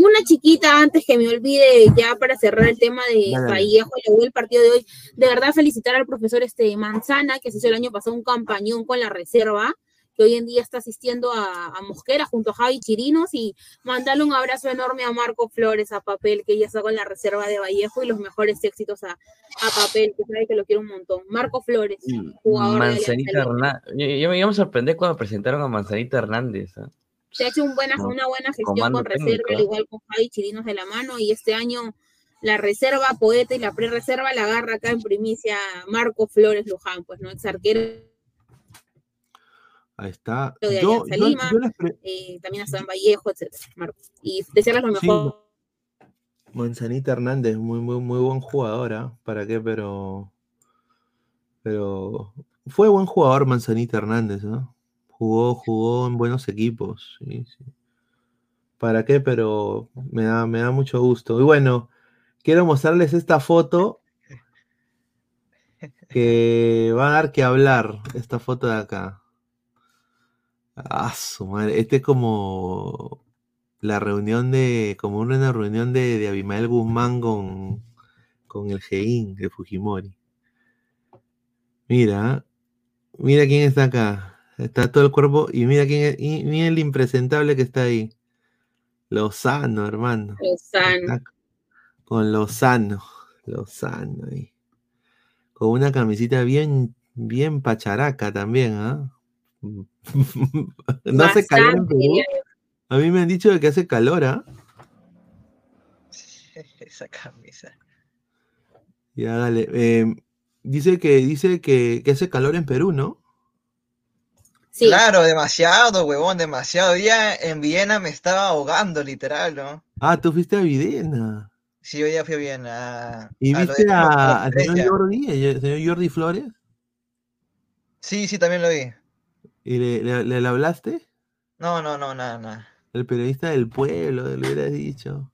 una chiquita antes que me olvide, ya para cerrar el tema de Vallejo y el partido de hoy, de verdad felicitar al profesor este Manzana, que se hizo el año pasado un campañón con la reserva, que hoy en día está asistiendo a, Mosquera junto a Javi Chirinos y mandarle un abrazo enorme a Marco Flores a papel, que ya está con la reserva de Vallejo y los mejores éxitos a, papel, que sabe que lo quiero un montón. Marco Flores, mm, jugador Manzanita Hernández. Yo, me sorprendí cuando presentaron a Manzanita Hernández. ¿eh? Se ha hecho un buena, una buena gestión con reserva, al igual con Javi Chirinos de la mano, y este año la reserva, poeta y la pre-reserva la agarra acá en primicia Marco Flores Luján, pues no, ex arquero. Ahí está. Yo, yo, eh, también a San Vallejo, etc. Y desearles lo mejor. Manzanita Hernández, muy, muy, muy buen jugador, ¿ah? ¿Para qué? Pero. Pero. Fue buen jugador Manzanita Hernández, ¿no? Jugó, jugó en buenos equipos. ¿Para qué? Pero me da, me da mucho gusto. Y bueno, quiero mostrarles esta foto que va a dar que hablar. Esta foto de acá. Ah, su madre. Este es como la reunión de, como una reunión de, de Abimael Guzmán con, con el Gein de Fujimori. Mira, mira quién está acá. Está todo el cuerpo y mira quién es, y mira el impresentable que está ahí. Lozano, hermano. Lozano. Con Lozano. Lozano ahí. Con una camisita bien, bien pacharaca también, ¿ah? no hace calor en Perú. A mí me han dicho que hace calor, ¿ah? Esa camisa. Ya, dale. Em, dice que, dice que, hace calor en Perú, ¿no? Claro, demasiado, huevón, demasiado. Ya en Viena me estaba ahogando, literal, ¿no? Ah, tú fuiste a Viena. Sí, yo ya fui a Viena. ¿Y viste al señor Jordi, el señor Jordi Flores? Sí, sí, también lo vi. ¿Y le, le, hablaste? No, no, no, nada, nada. El periodista del pueblo, le hubieras dicho.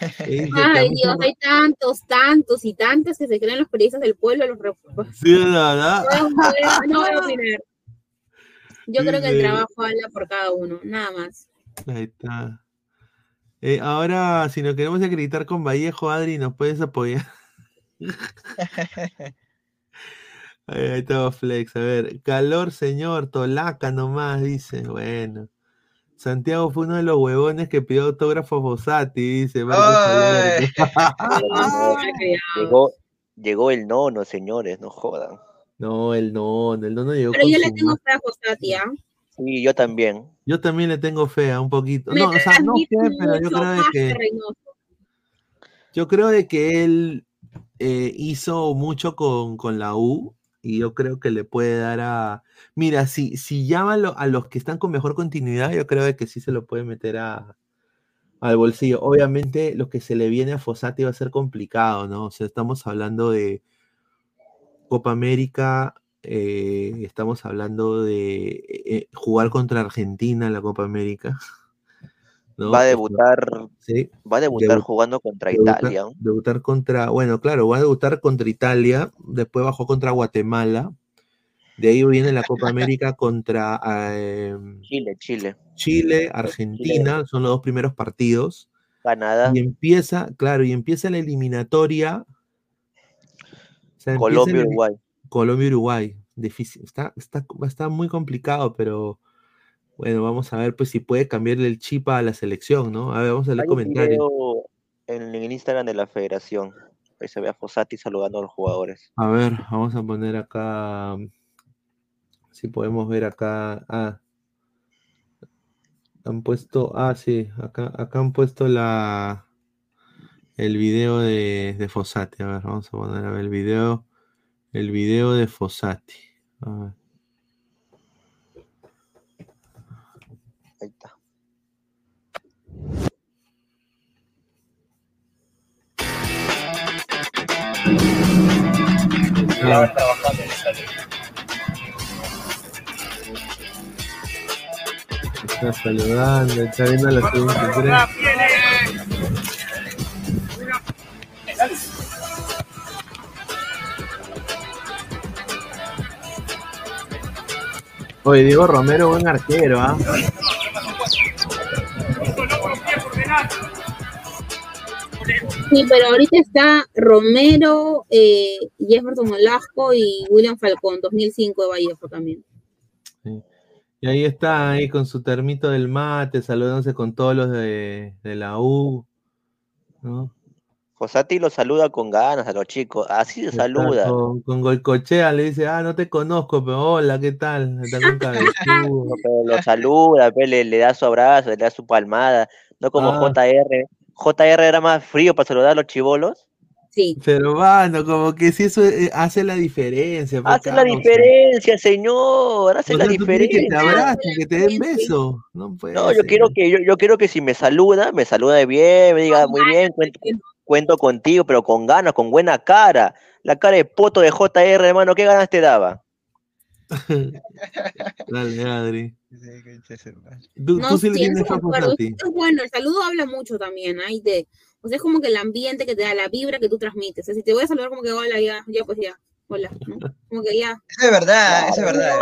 Ay, Dios, hay tantos, tantos y tantos que se creen los periodistas del pueblo. Los... Sí, verdad. No, voy a opinar. Yo creo que el trabajo habla por cada uno, nada más. Ahí está. Eh, ahora, si nos queremos acreditar con Vallejo, Adri, ¿nos puedes apoyar? ahí, está Flex. A ver, calor, señor, Tolaca nomás, dice. Bueno. Santiago fue uno de los huevones que pidió autógrafo a Fossati, dice. llegó, llegó el nono, señores, no jodan. No, el no, el no llegó. Pero yo le tengo fe a Josati, ¿ah? Sí, yo también. Yo también le tengo fe a un poquito. no, o sea, no fe, pero yo creo de que. Yo creo de que él eh, hizo mucho con, con, la U y yo creo que le puede dar a. Mira, si, si llama a, los que están con mejor continuidad, yo creo de que sí se lo puede meter a, al bolsillo. Obviamente, lo que se le viene a Fossati va a ser complicado, ¿no? O sea, estamos hablando de Copa América, eh, estamos hablando de eh, eh, jugar contra Argentina en la Copa América. Va a debutar, va a debutar jugando contra Italia. Debutar contra, bueno, claro, va a debutar contra Italia, después bajó contra Guatemala, de ahí viene la Copa América contra em, Chile, Chile. Chile, Argentina, son los dos primeros partidos. Canadá. Y empieza, claro, y empieza la eliminatoria Colombia, Uruguay. Colombia, Uruguay. Difícil. Está, está, está muy complicado, pero bueno, vamos a ver pues si puede cambiarle el chip a la selección, ¿no? A ver, vamos a leer comentarios. En el Instagram de la federación. Ahí se ve a Fosati saludando a los jugadores. A ver, vamos a poner acá. Si podemos ver acá. Ah. Han puesto. Ah, sí. Acá, acá han puesto la el video de, de Fossati. A ver, vamos a poner a ver el video. El video de Fossati. Ahí está. Está saludando, está viendo la segunda Oye, Diego Romero, buen arquero, ¿ah? Sí, pero ahorita está Romero, eh, Jefferson Olasco y William Falcón, 2005 de Vallejo también. Y ahí está, ahí con su termito del mate, saludándose con todos los de, de la U, ¿no? Fosati lo saluda con ganas a los chicos, así se saluda. Con, con Golcochea le dice, ah, no te conozco, pero hola, ¿qué tal? lo saluda, le, le, da su abrazo, le da su palmada, no como ah. JR. JR era más frío para saludar a los chivolos. Sí. Pero bueno, como que si eso eh, hace la diferencia. Pues, hace la diferencia, señor, hace la diferencia. Que te abracen, que te den beso. No, no yo quiero que yo, yo quiero que si me saluda, me saluda bien, me diga muy bien, cuento, contigo, pero con ganas, con buena cara. La cara de poto de JR, hermano, ¿qué ganas te daba? Dale, Adri. Tú, no, sí, tienes es bueno, el saludo habla mucho también, hay de o sea, es como que el ambiente que te da, la vibra que tú transmites. O sea, si te voy a saludar como que hola, ya, ya pues ya, hola, ¿no? Como que ya. Eso es verdad, eso es verdad.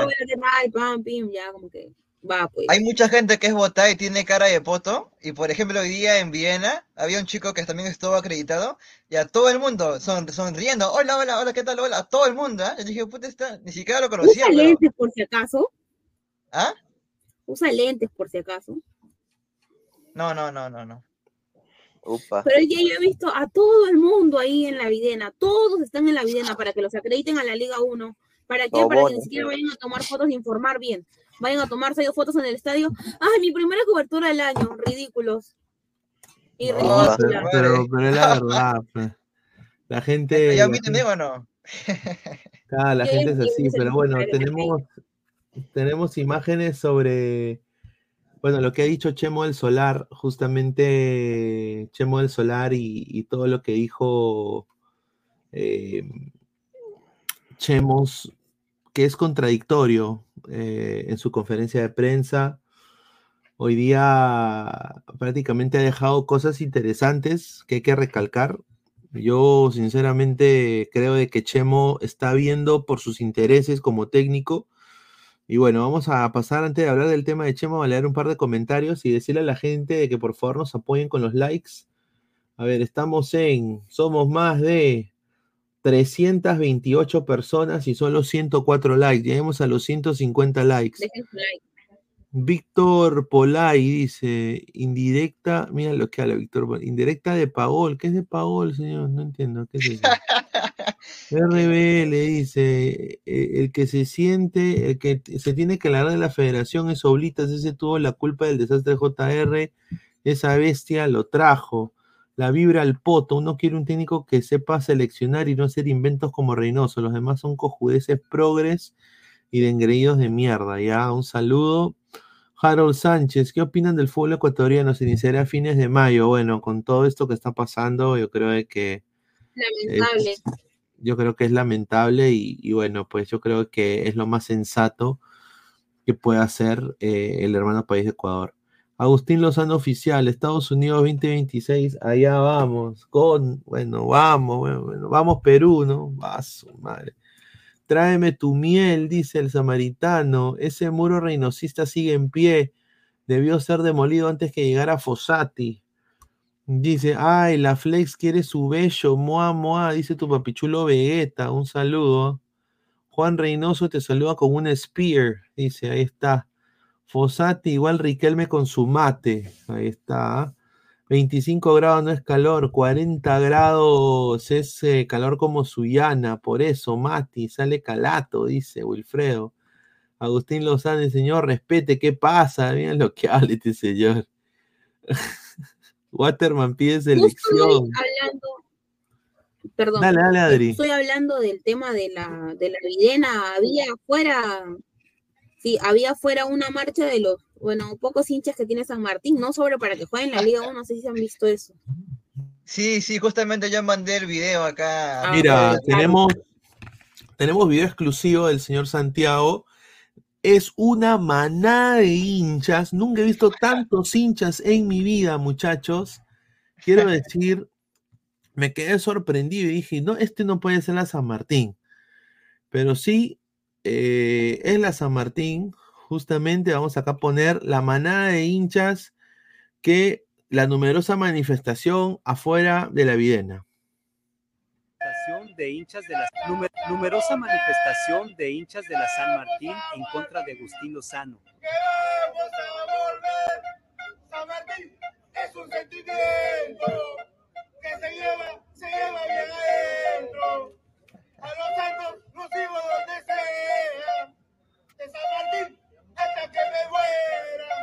pam, pim, ya, como que va, pues. Hay mucha gente que es botada y tiene cara de poto. Y por ejemplo, hoy día en Viena había un chico que también estuvo acreditado. Y a todo el mundo son, sonriendo. Hola, hola, hola, ¿qué tal? Hola, a todo el mundo. ¿eh? Yo dije, puta, está, ni siquiera lo conocía. Usa lentes por si acaso. ¿Ah? Usa lentes por si acaso. No, no, no, no, no. Pero ya yo he visto a todo el mundo ahí en la videna, todos están en la videna para que los acrediten a la Liga 1. ¿Para qué? para que ni siquiera vayan a tomar fotos e informar bien. Vayan a tomarse fotos en el estadio. ¡Ay, mi primera cobertura del año! Ridículos. Y pero, pero, es la verdad. Pues. La gente. ¿Ya viste o no? Ah, la gente es así, pero bueno, tenemos, tenemos imágenes sobre bueno, lo que ha dicho Chemo del Solar, justamente Chemo del Solar y, todo lo que dijo eh, Chemos, que es contradictorio eh, en su conferencia de prensa. Hoy día prácticamente ha dejado cosas interesantes que hay que recalcar. Yo sinceramente creo de que Chemo está viendo por sus intereses como técnico y bueno, vamos a pasar antes de hablar del tema de Chema, a leer un par de comentarios y decirle a la gente de que por favor nos apoyen con los likes. A ver, estamos en, somos más de 328 personas y solo 104 likes. Lleguemos a los 150 likes. Víctor Polay dice, indirecta, mira lo que habla Víctor, indirecta de Pagol. ¿Qué es de Pagol, señor? No entiendo. ¿Qué es eso? RB le dice, e, el que se siente, el que se tiene que hablar de la federación es Oblitas, ese tuvo la culpa del desastre de JR, esa bestia lo trajo, la vibra al poto, uno quiere un técnico que sepa seleccionar y no hacer inventos como Reynoso, los demás son cojudeces progres y de engreídos de mierda, ya, un saludo. Harold Sánchez, ¿qué opinan del fútbol ecuatoriano? Se iniciará a fines de mayo. Bueno, con todo esto que está pasando, yo creo que... Lamentable yo creo que es lamentable y, bueno, pues yo creo que es lo más sensato que puede hacer eh, el hermano país de Ecuador. Agustín Lozano Oficial, Estados Unidos 2026, allá vamos, con, bueno, vamos, bueno, vamos Perú, ¿no? Va madre. Tráeme tu miel, dice el samaritano, ese muro reinosista sigue en pie, debió ser demolido antes que llegara Fossati. Dice, ay, la Flex quiere su bello, moa, moa, dice tu papichulo Vegeta, un saludo. Juan Reynoso te saluda con un spear, dice, ahí está. Fosati, igual Riquelme con su mate, ahí está. 25 grados no es calor, 40 grados es eh, calor como Suyana, por eso Mati sale calato, dice Wilfredo. Agustín Lozano, señor, respete, ¿qué pasa? Miren lo que habla este señor. Waterman pide selección. Hablando, perdón, dale, dale, Adri. Estoy hablando del tema de la, de la videna. Había afuera, sí, había afuera una marcha de los, bueno, pocos hinchas que tiene San Martín, no sobre para que jueguen la Liga 1, no sé si se han visto eso. Sí, sí, justamente yo mandé el video acá. Ah, Mira, tenemos, tenemos video exclusivo del señor Santiago es una manada de hinchas. Nunca he visto tantos hinchas en mi vida, muchachos. Quiero decir, me quedé sorprendido y dije, no, este no puede ser la San Martín. Pero sí, eh, es la San Martín. Justamente vamos acá a poner la manada de hinchas que la numerosa manifestación afuera de la Videna de hinchas de la numerosa manifestación de hinchas de la San Martín en contra de Agustín Lozano. San Martín es un sentimiento que se lleva, se lleva bien adentro. A los santos sigo donde sea. De San Martín hasta que me muera.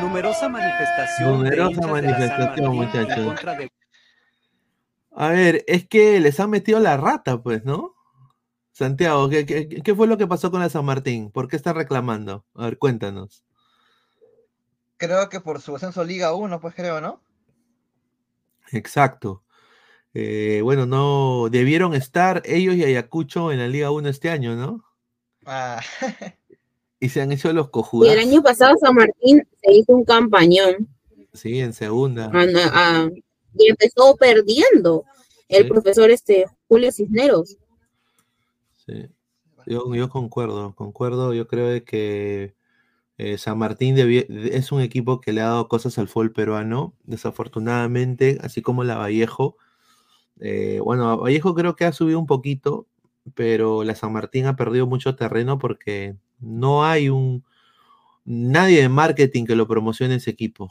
Numerosa manifestación. Numerosa manifestación, muchachos. A ver, es que les han metido la rata, pues, ¿no? Santiago, ¿qué, qué, fue lo que pasó con la San Martín? ¿Por qué está reclamando? A ver, cuéntanos. Creo que por su ascenso Liga 1, pues creo, ¿no? Exacto. Eh, bueno, no debieron estar ellos y Ayacucho en la Liga 1 este año, ¿no? Ah. y se han hecho los cojudas. Y el año pasado San Martín se hizo un campañón. Sí, en segunda. Ah, ah, y empezó perdiendo el profesor este Julio Cisneros. Sí. Yo, yo concuerdo, concuerdo. Yo creo que eh, San Martín es un equipo que le ha dado cosas al fútbol peruano, desafortunadamente, así como la Vallejo. Eh, bueno, Vallejo creo que ha subido un poquito, pero la San Martín ha perdido mucho terreno porque no hay un nadie de marketing que lo promocione ese equipo.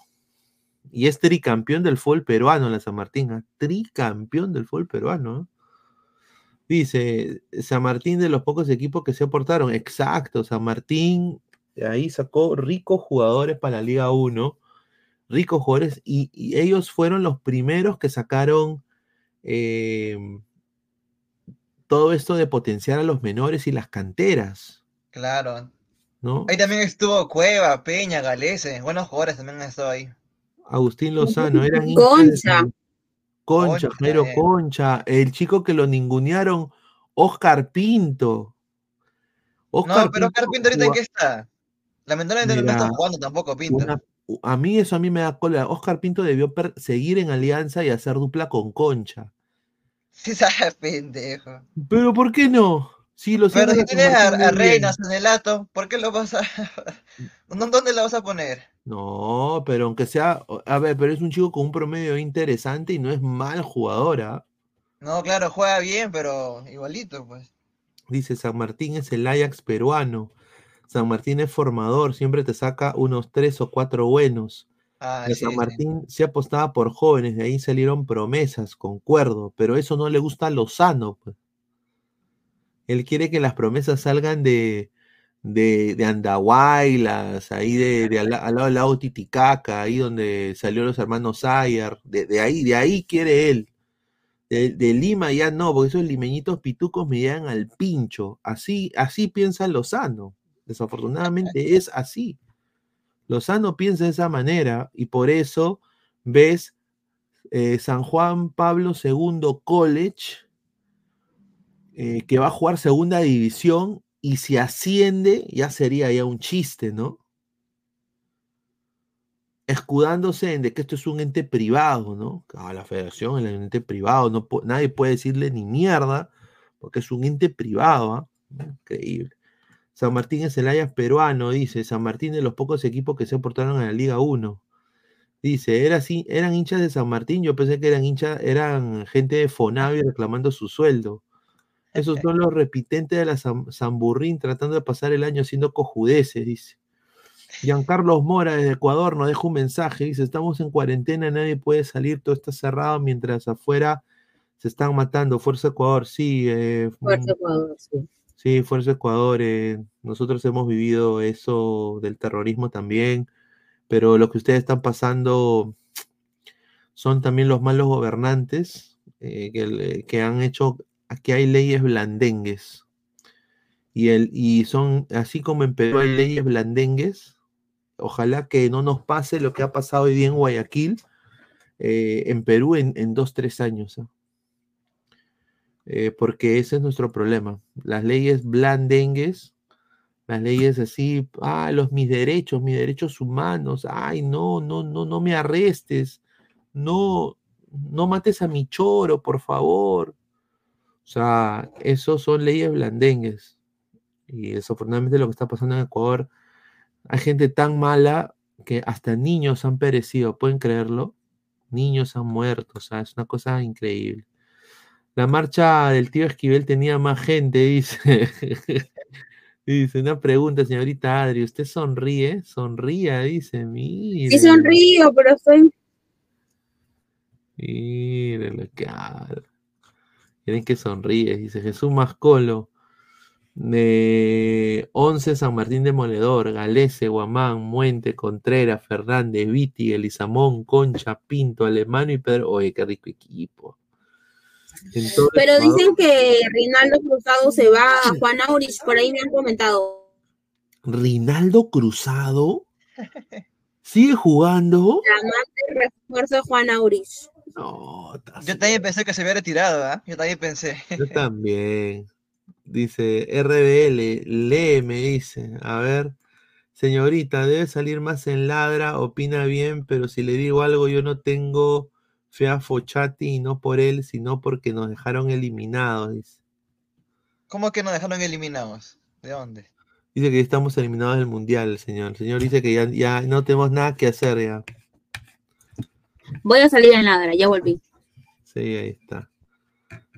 Y es tricampeón del fútbol peruano la San Martín, ¿ah? tricampeón del fútbol peruano. Dice, San Martín de los pocos equipos que se aportaron. Exacto, San Martín ahí sacó ricos jugadores para la Liga 1, ricos jugadores, y, ellos fueron los primeros que sacaron em, todo esto de potenciar a los menores y las canteras. Claro. ¿no? Ahí también estuvo Cueva, Peña, Galese, buenos jugadores también han estado ahí. Agustín Lozano, eran Concha. Concha, Jairo Concha, el chico que lo ningunearon, Oscar Pinto. no, pero Oscar Pinto ahorita en qué está. Lamentablemente no está jugando tampoco Pinto. a mí eso a mí me da cola. Oscar Pinto debió seguir en Alianza y hacer dupla con Concha. Sí, sabe, pendejo. Pero ¿por qué no? Sí, lo Pero si tienes a, a Reinas en el ato, ¿por qué lo vas a... ¿Dónde lo vas a poner? No, pero aunque sea... A ver, pero es un chico con un promedio interesante y no es mal jugadora. ¿ah? No, claro, juega bien, pero igualito, pues. Dice, San Martín es el Ajax peruano. San Martín es formador, siempre te saca unos tres o cuatro buenos. Ah, San Martín se apostaba por jóvenes, de ahí salieron promesas, concuerdo, pero eso no le gusta a Lozano. Pues. Él quiere que las promesas salgan de, de, de Andahuaylas, ahí de, al, lado del lago Titicaca, ahí donde salió los hermanos Sayar, de, ahí, de ahí quiere él. De, Lima ya no, porque esos limeñitos pitucos me llegan al pincho. Así, así piensa Lozano. Desafortunadamente es así. Lozano piensa de esa manera y por eso ves eh, San Juan Pablo II College, eh, que va a jugar segunda división y si asciende ya sería ya un chiste, ¿no? Escudándose en de que esto es un ente privado, ¿no? La federación es un ente privado, no nadie puede decirle ni mierda, porque es un ente privado, ¿ah? Increíble. San Martín es el Ajax peruano, dice. San Martín de los pocos equipos que se aportaron a la Liga 1. Dice, era así, eran hinchas de San Martín, yo pensé que eran hinchas, eran gente de Fonavi reclamando su sueldo. Esos son los repitentes de la San, tratando de pasar el año siendo cojudeces, dice. Giancarlos Mora desde Ecuador nos deja un mensaje, dice, estamos en cuarentena, nadie puede salir, todo está cerrado mientras afuera se están matando. Fuerza Ecuador, sí. Eh, Fuerza Ecuador, sí. Sí, Fuerza Ecuador, nosotros hemos vivido eso del terrorismo también, pero lo que ustedes están pasando son también los malos gobernantes eh, que, que, han hecho, aquí hay leyes blandengues. Y, el, y son, así como en Perú hay leyes blandengues, ojalá que no nos pase lo que ha pasado hoy día en Guayaquil, eh, en Perú en, en dos, tres años. ¿ah? Eh, porque ese es nuestro problema. Las leyes blandengues, las leyes así, ah, los mis derechos, mis derechos humanos, ay, no, no, no, no me arrestes, no, no mates a mi choro, por favor. O sea, esos son leyes blandengues. Y desafortunadamente lo que está pasando en Ecuador, hay gente tan mala que hasta niños han perecido, ¿pueden creerlo? Niños han muerto, o sea, es una cosa increíble. La marcha del tío Esquivel tenía más gente, dice. dice, una pregunta, señorita Adri, ¿usted sonríe? Sonría, dice, mire. Sí sonrío, pero soy... Mire lo que Miren que sonríe, dice Jesús Mascolo. De 11 San Martín de Moledor, Galese, Guamán, Muente, Contreras, Fernández, Viti, Elizamón, Concha, Pinto, Alemano y Pedro. Oye, qué rico equipo. Pero dicen que Rinaldo Cruzado se va a Juan Aurich, por ahí me han comentado. ¿Rinaldo Cruzado? ¿Sigue jugando? La refuerzo de Juan Aurich. No, yo también pensé que se había retirado, ¿ah? Yo también pensé. Yo también. Dice RBL, lee, me dice. A ver. Señorita, debe salir más en ladra, opina bien, pero si le digo algo, yo no tengo fe a Fochati y no por él, sino porque nos dejaron eliminados, dice. ¿Cómo que nos dejaron eliminados? ¿De dónde? Dice que estamos eliminados del mundial, señor. El señor dice que ya, ya no tenemos nada que hacer ya. Voy a salir en ladra, ya volví. Sí, ahí está.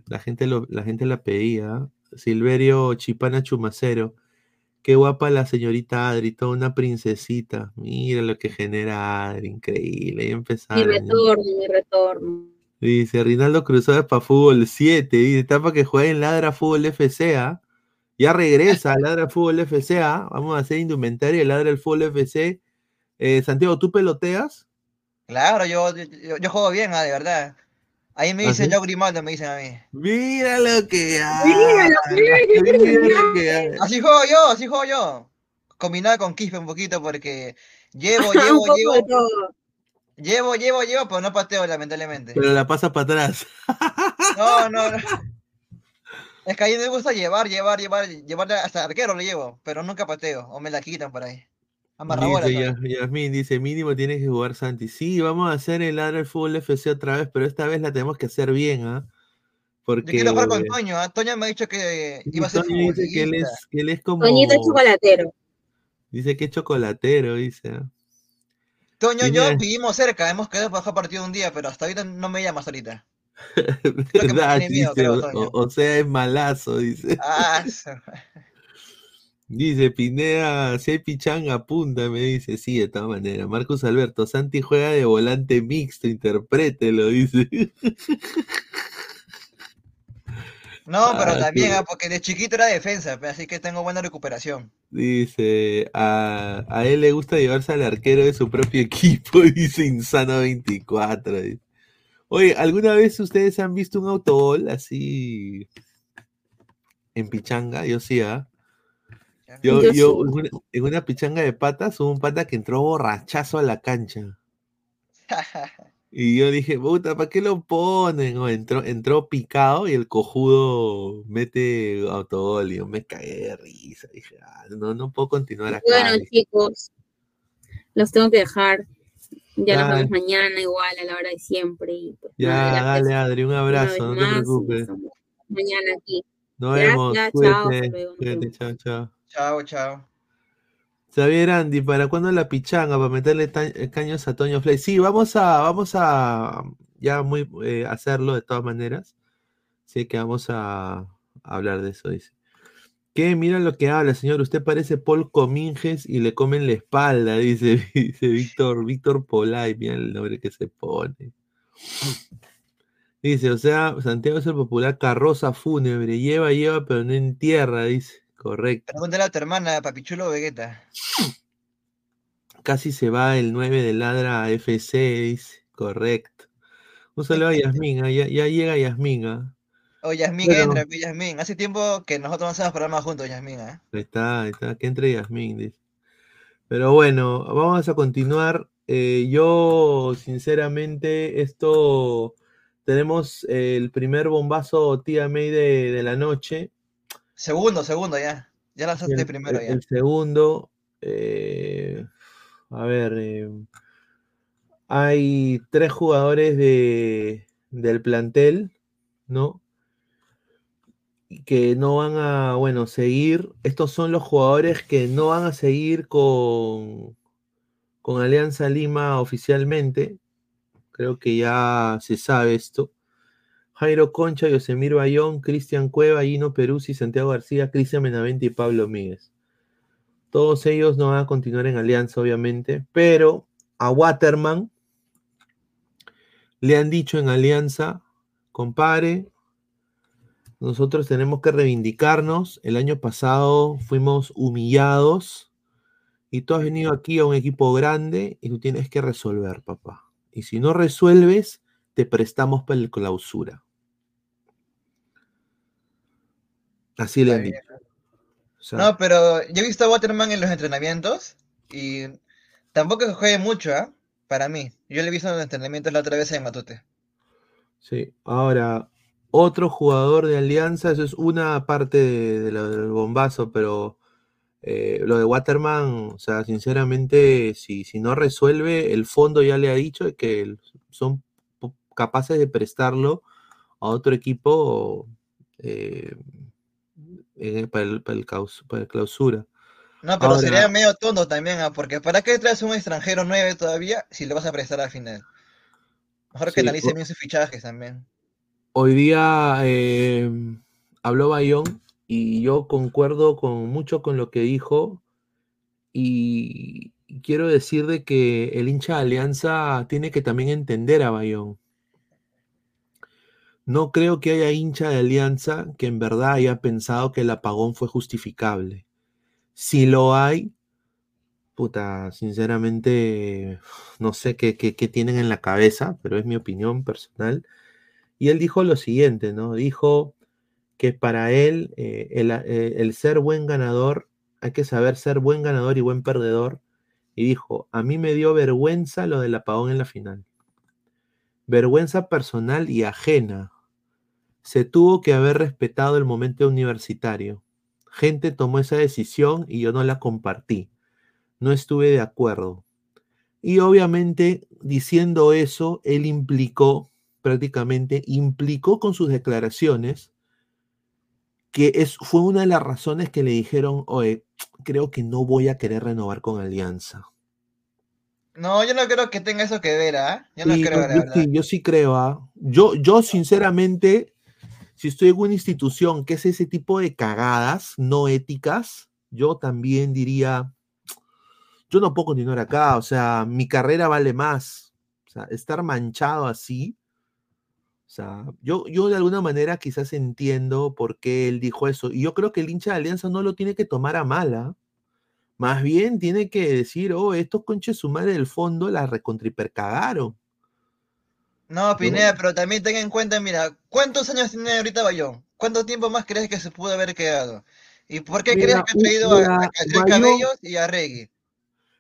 La gente, lo, la, gente la pedía. Silverio Chipana Chumacero. Qué guapa la señorita Adri, toda una princesita. Mira lo que genera Adri, increíble. Y Mi retorno, mi retorno. Dice Rinaldo Cruzado es para fútbol 7. Dice, está para que juegue en Ladra Fútbol FCA. Ya regresa a Ladra Fútbol FCA. Vamos a hacer indumentaria Ladra el Fútbol FC. Eh, Santiago, ¿tú peloteas? Claro, yo, yo, juego bien, ah, de verdad. Ahí me dicen yo Grimaldo, me dicen a mí. Mira lo que hay. Mira lo que hay. Así juego yo, así juego yo. Combinado con Quispe un poquito porque llevo, llevo, llevo. Llevo, llevo, llevo, pero no pateo, lamentablemente. Pero la pasa para atrás. No, no, no. Es que a mí me gusta llevar, llevar, llevar, llevar hasta arquero lo llevo, pero nunca pateo, o me la quitan por ahí. Dice Yasmin, dice, mínimo tienes que jugar Santi. Sí, vamos a hacer el Ladra del Fútbol FC otra vez, pero esta vez la tenemos que hacer bien, ¿ah? Porque... Yo quiero jugar con Toño, ¿ah? Toño me ha dicho que iba a ser Toño dice que él, es, que él es como... Toñito es chocolatero. Dice que es chocolatero, dice. ¿ah? Toño y yo vivimos cerca, hemos quedado para jugar partido un día, pero hasta ahorita no me llamas ahorita. o, sea, es malazo, dice. Ah, Dice Pineda, si hay pichanga, apunta, me dice. Sí, de todas maneras. Marcos Alberto, Santi juega de volante mixto, interprételo, dice. No, pero ah, también, ah, porque de chiquito era defensa, así que tengo buena recuperación. Dice, a, a, él le gusta llevarse al arquero de su propio equipo, dice Insano 24. Oye, ¿alguna vez ustedes han visto un autogol así en pichanga? Yo sí, ¿ah? Yo, yo, en, una, pichanga de patas hubo un pata que entró borrachazo a la cancha. y yo dije, puta, ¿para qué lo ponen? entró, entró picado y el cojudo mete autogol. Y yo me cagué de risa. Dije, ah, no, no puedo continuar acá. Bueno, chicos, los tengo que dejar. Ya nos vemos mañana, igual, a la hora de siempre. Pues, ya, dale, Adri, un abrazo, no te preocupes. Mañana aquí. Nos vemos. Cuídate, chao, chao. Chao, chao. Xavier Andy, ¿para cuándo la pichanga? Para meterle eh, caños a Toño Flay. Sí, vamos a, vamos a ya muy eh, hacerlo de todas maneras. Sí, que vamos a, hablar de eso, dice. ¿Qué? Mira lo que habla, señor. Usted parece Paul Cominges y le comen la espalda, dice, dice Víctor, Víctor Polay. Mira el nombre que se pone. Dice, o sea, Santiago es el popular carroza fúnebre. Lleva, lleva, pero no entierra, dice. Correcto. Pregúntale a tu hermana, Papichulo Vegeta. Casi se va el 9 de Ladra FC, dice. Correcto. Un saludo a Yasmin, ¿ah? ya, llega Yasmin. ¿ah? Oh, Yasmin, entra, Yasmin. Hace tiempo que nosotros no hacemos programas juntos, Yasmin. ¿eh? Ahí está, ahí está, que entre Yasmin, dice. Pero bueno, vamos a continuar. Eh, yo, sinceramente, esto tenemos el primer bombazo tía May de la noche. Segundo, segundo ya. Ya lanzaste primero ya. El segundo, eh, a ver, eh, hay tres jugadores de, del plantel, ¿no? Que no van a, bueno, seguir. Estos son los jugadores que no van a seguir con, con Alianza Lima oficialmente. Creo que ya se sabe esto. Jairo Concha, Yosemir Bayón, Cristian Cueva, Gino Peruzzi, Santiago García, Cristian Menavente y Pablo Míguez. Todos ellos no van a continuar en alianza, obviamente, pero a Waterman le han dicho en alianza, compadre, nosotros tenemos que reivindicarnos. El año pasado fuimos humillados y tú has venido aquí a un equipo grande y tú tienes que resolver, papá. Y si no resuelves, te prestamos para la clausura. Así le han dicho. no, pero yo he visto a Waterman en los entrenamientos y tampoco se juegue mucho, ¿ah? Para mí. Yo le he visto en los entrenamientos la otra vez en Matute. Sí, ahora, otro jugador de Alianza, eso es una parte del bombazo, pero eh, lo de Waterman, o sea, sinceramente, si, si no resuelve, el fondo ya le ha dicho que son capaces de prestarlo a otro equipo eh, eh, para, el, para, el clausura. No, pero sería medio tonto también, ¿ah? porque ¿para qué traes un extranjero nueve todavía si le vas a prestar al final? Mejor que analice bien sus fichajes también. Hoy día eh, habló Bayón y yo concuerdo con mucho con lo que dijo y quiero decir de que el hincha de Alianza tiene que también entender a Bayón. No creo que haya hincha de Alianza que en verdad haya pensado que el apagón fue justificable. Si lo hay, puta, sinceramente, no sé qué, tienen en la cabeza, pero es mi opinión personal. Y él dijo lo siguiente, ¿no? Dijo que para él eh, eh, el, ser buen ganador, hay que saber ser buen ganador y buen perdedor. Y dijo, a mí me dio vergüenza lo del apagón en la final. Vergüenza personal y ajena. Se tuvo que haber respetado el momento universitario gente tomó esa decisión y yo no la compartí. No estuve de acuerdo. Y obviamente diciendo eso, él implicó, prácticamente implicó con sus declaraciones que es, fue una de las razones que le dijeron, oye, creo que no voy a querer renovar con Alianza. No, yo no creo que tenga eso que ver, ¿ah? Yo no creo, yo, Sí, yo sí creo, ¿ah? Yo, yo sinceramente si estoy en una institución que es ese tipo de cagadas no éticas, yo también diría, yo no puedo continuar acá, o sea, mi carrera vale más. O sea, estar manchado así, o sea, yo, yo de alguna manera quizás entiendo por qué él dijo eso. Y yo creo que el hincha de Alianza no lo tiene que tomar a mala. Más bien tiene que decir, oh, estos conches su del fondo la recontripercagaron. No, Pineda, pero también ten en cuenta, mira, ¿cuántos años tiene ahorita Bayón? ¿Cuánto tiempo más crees que se pudo haber quedado? ¿Y por qué crees que ha traído a, a, Cabellos y a Reggie?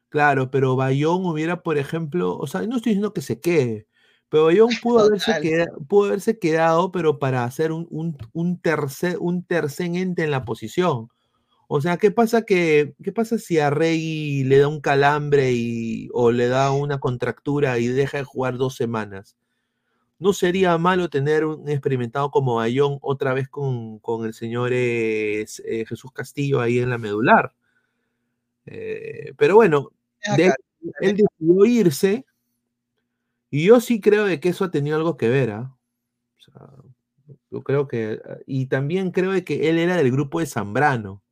Claro, pero Bayón hubiera, por ejemplo, o sea, no estoy diciendo que se quede, pero Bayón pudo haberse, quedado, pudo haberse quedado, pero para hacer un, un, un, tercer, un tercer ente en la posición. O sea, ¿qué pasa, que, qué pasa si a Reggie le da un calambre y, o le da una contractura y deja de jugar dos semanas? No sería malo tener un experimentado como Bayón otra vez con, el señor eh, Jesús Castillo ahí en la medular. Eh, pero bueno, él decidió irse y yo sí creo de que eso ha tenido algo que ver. ¿ah? yo creo que, y también creo de que él era del grupo de Zambrano.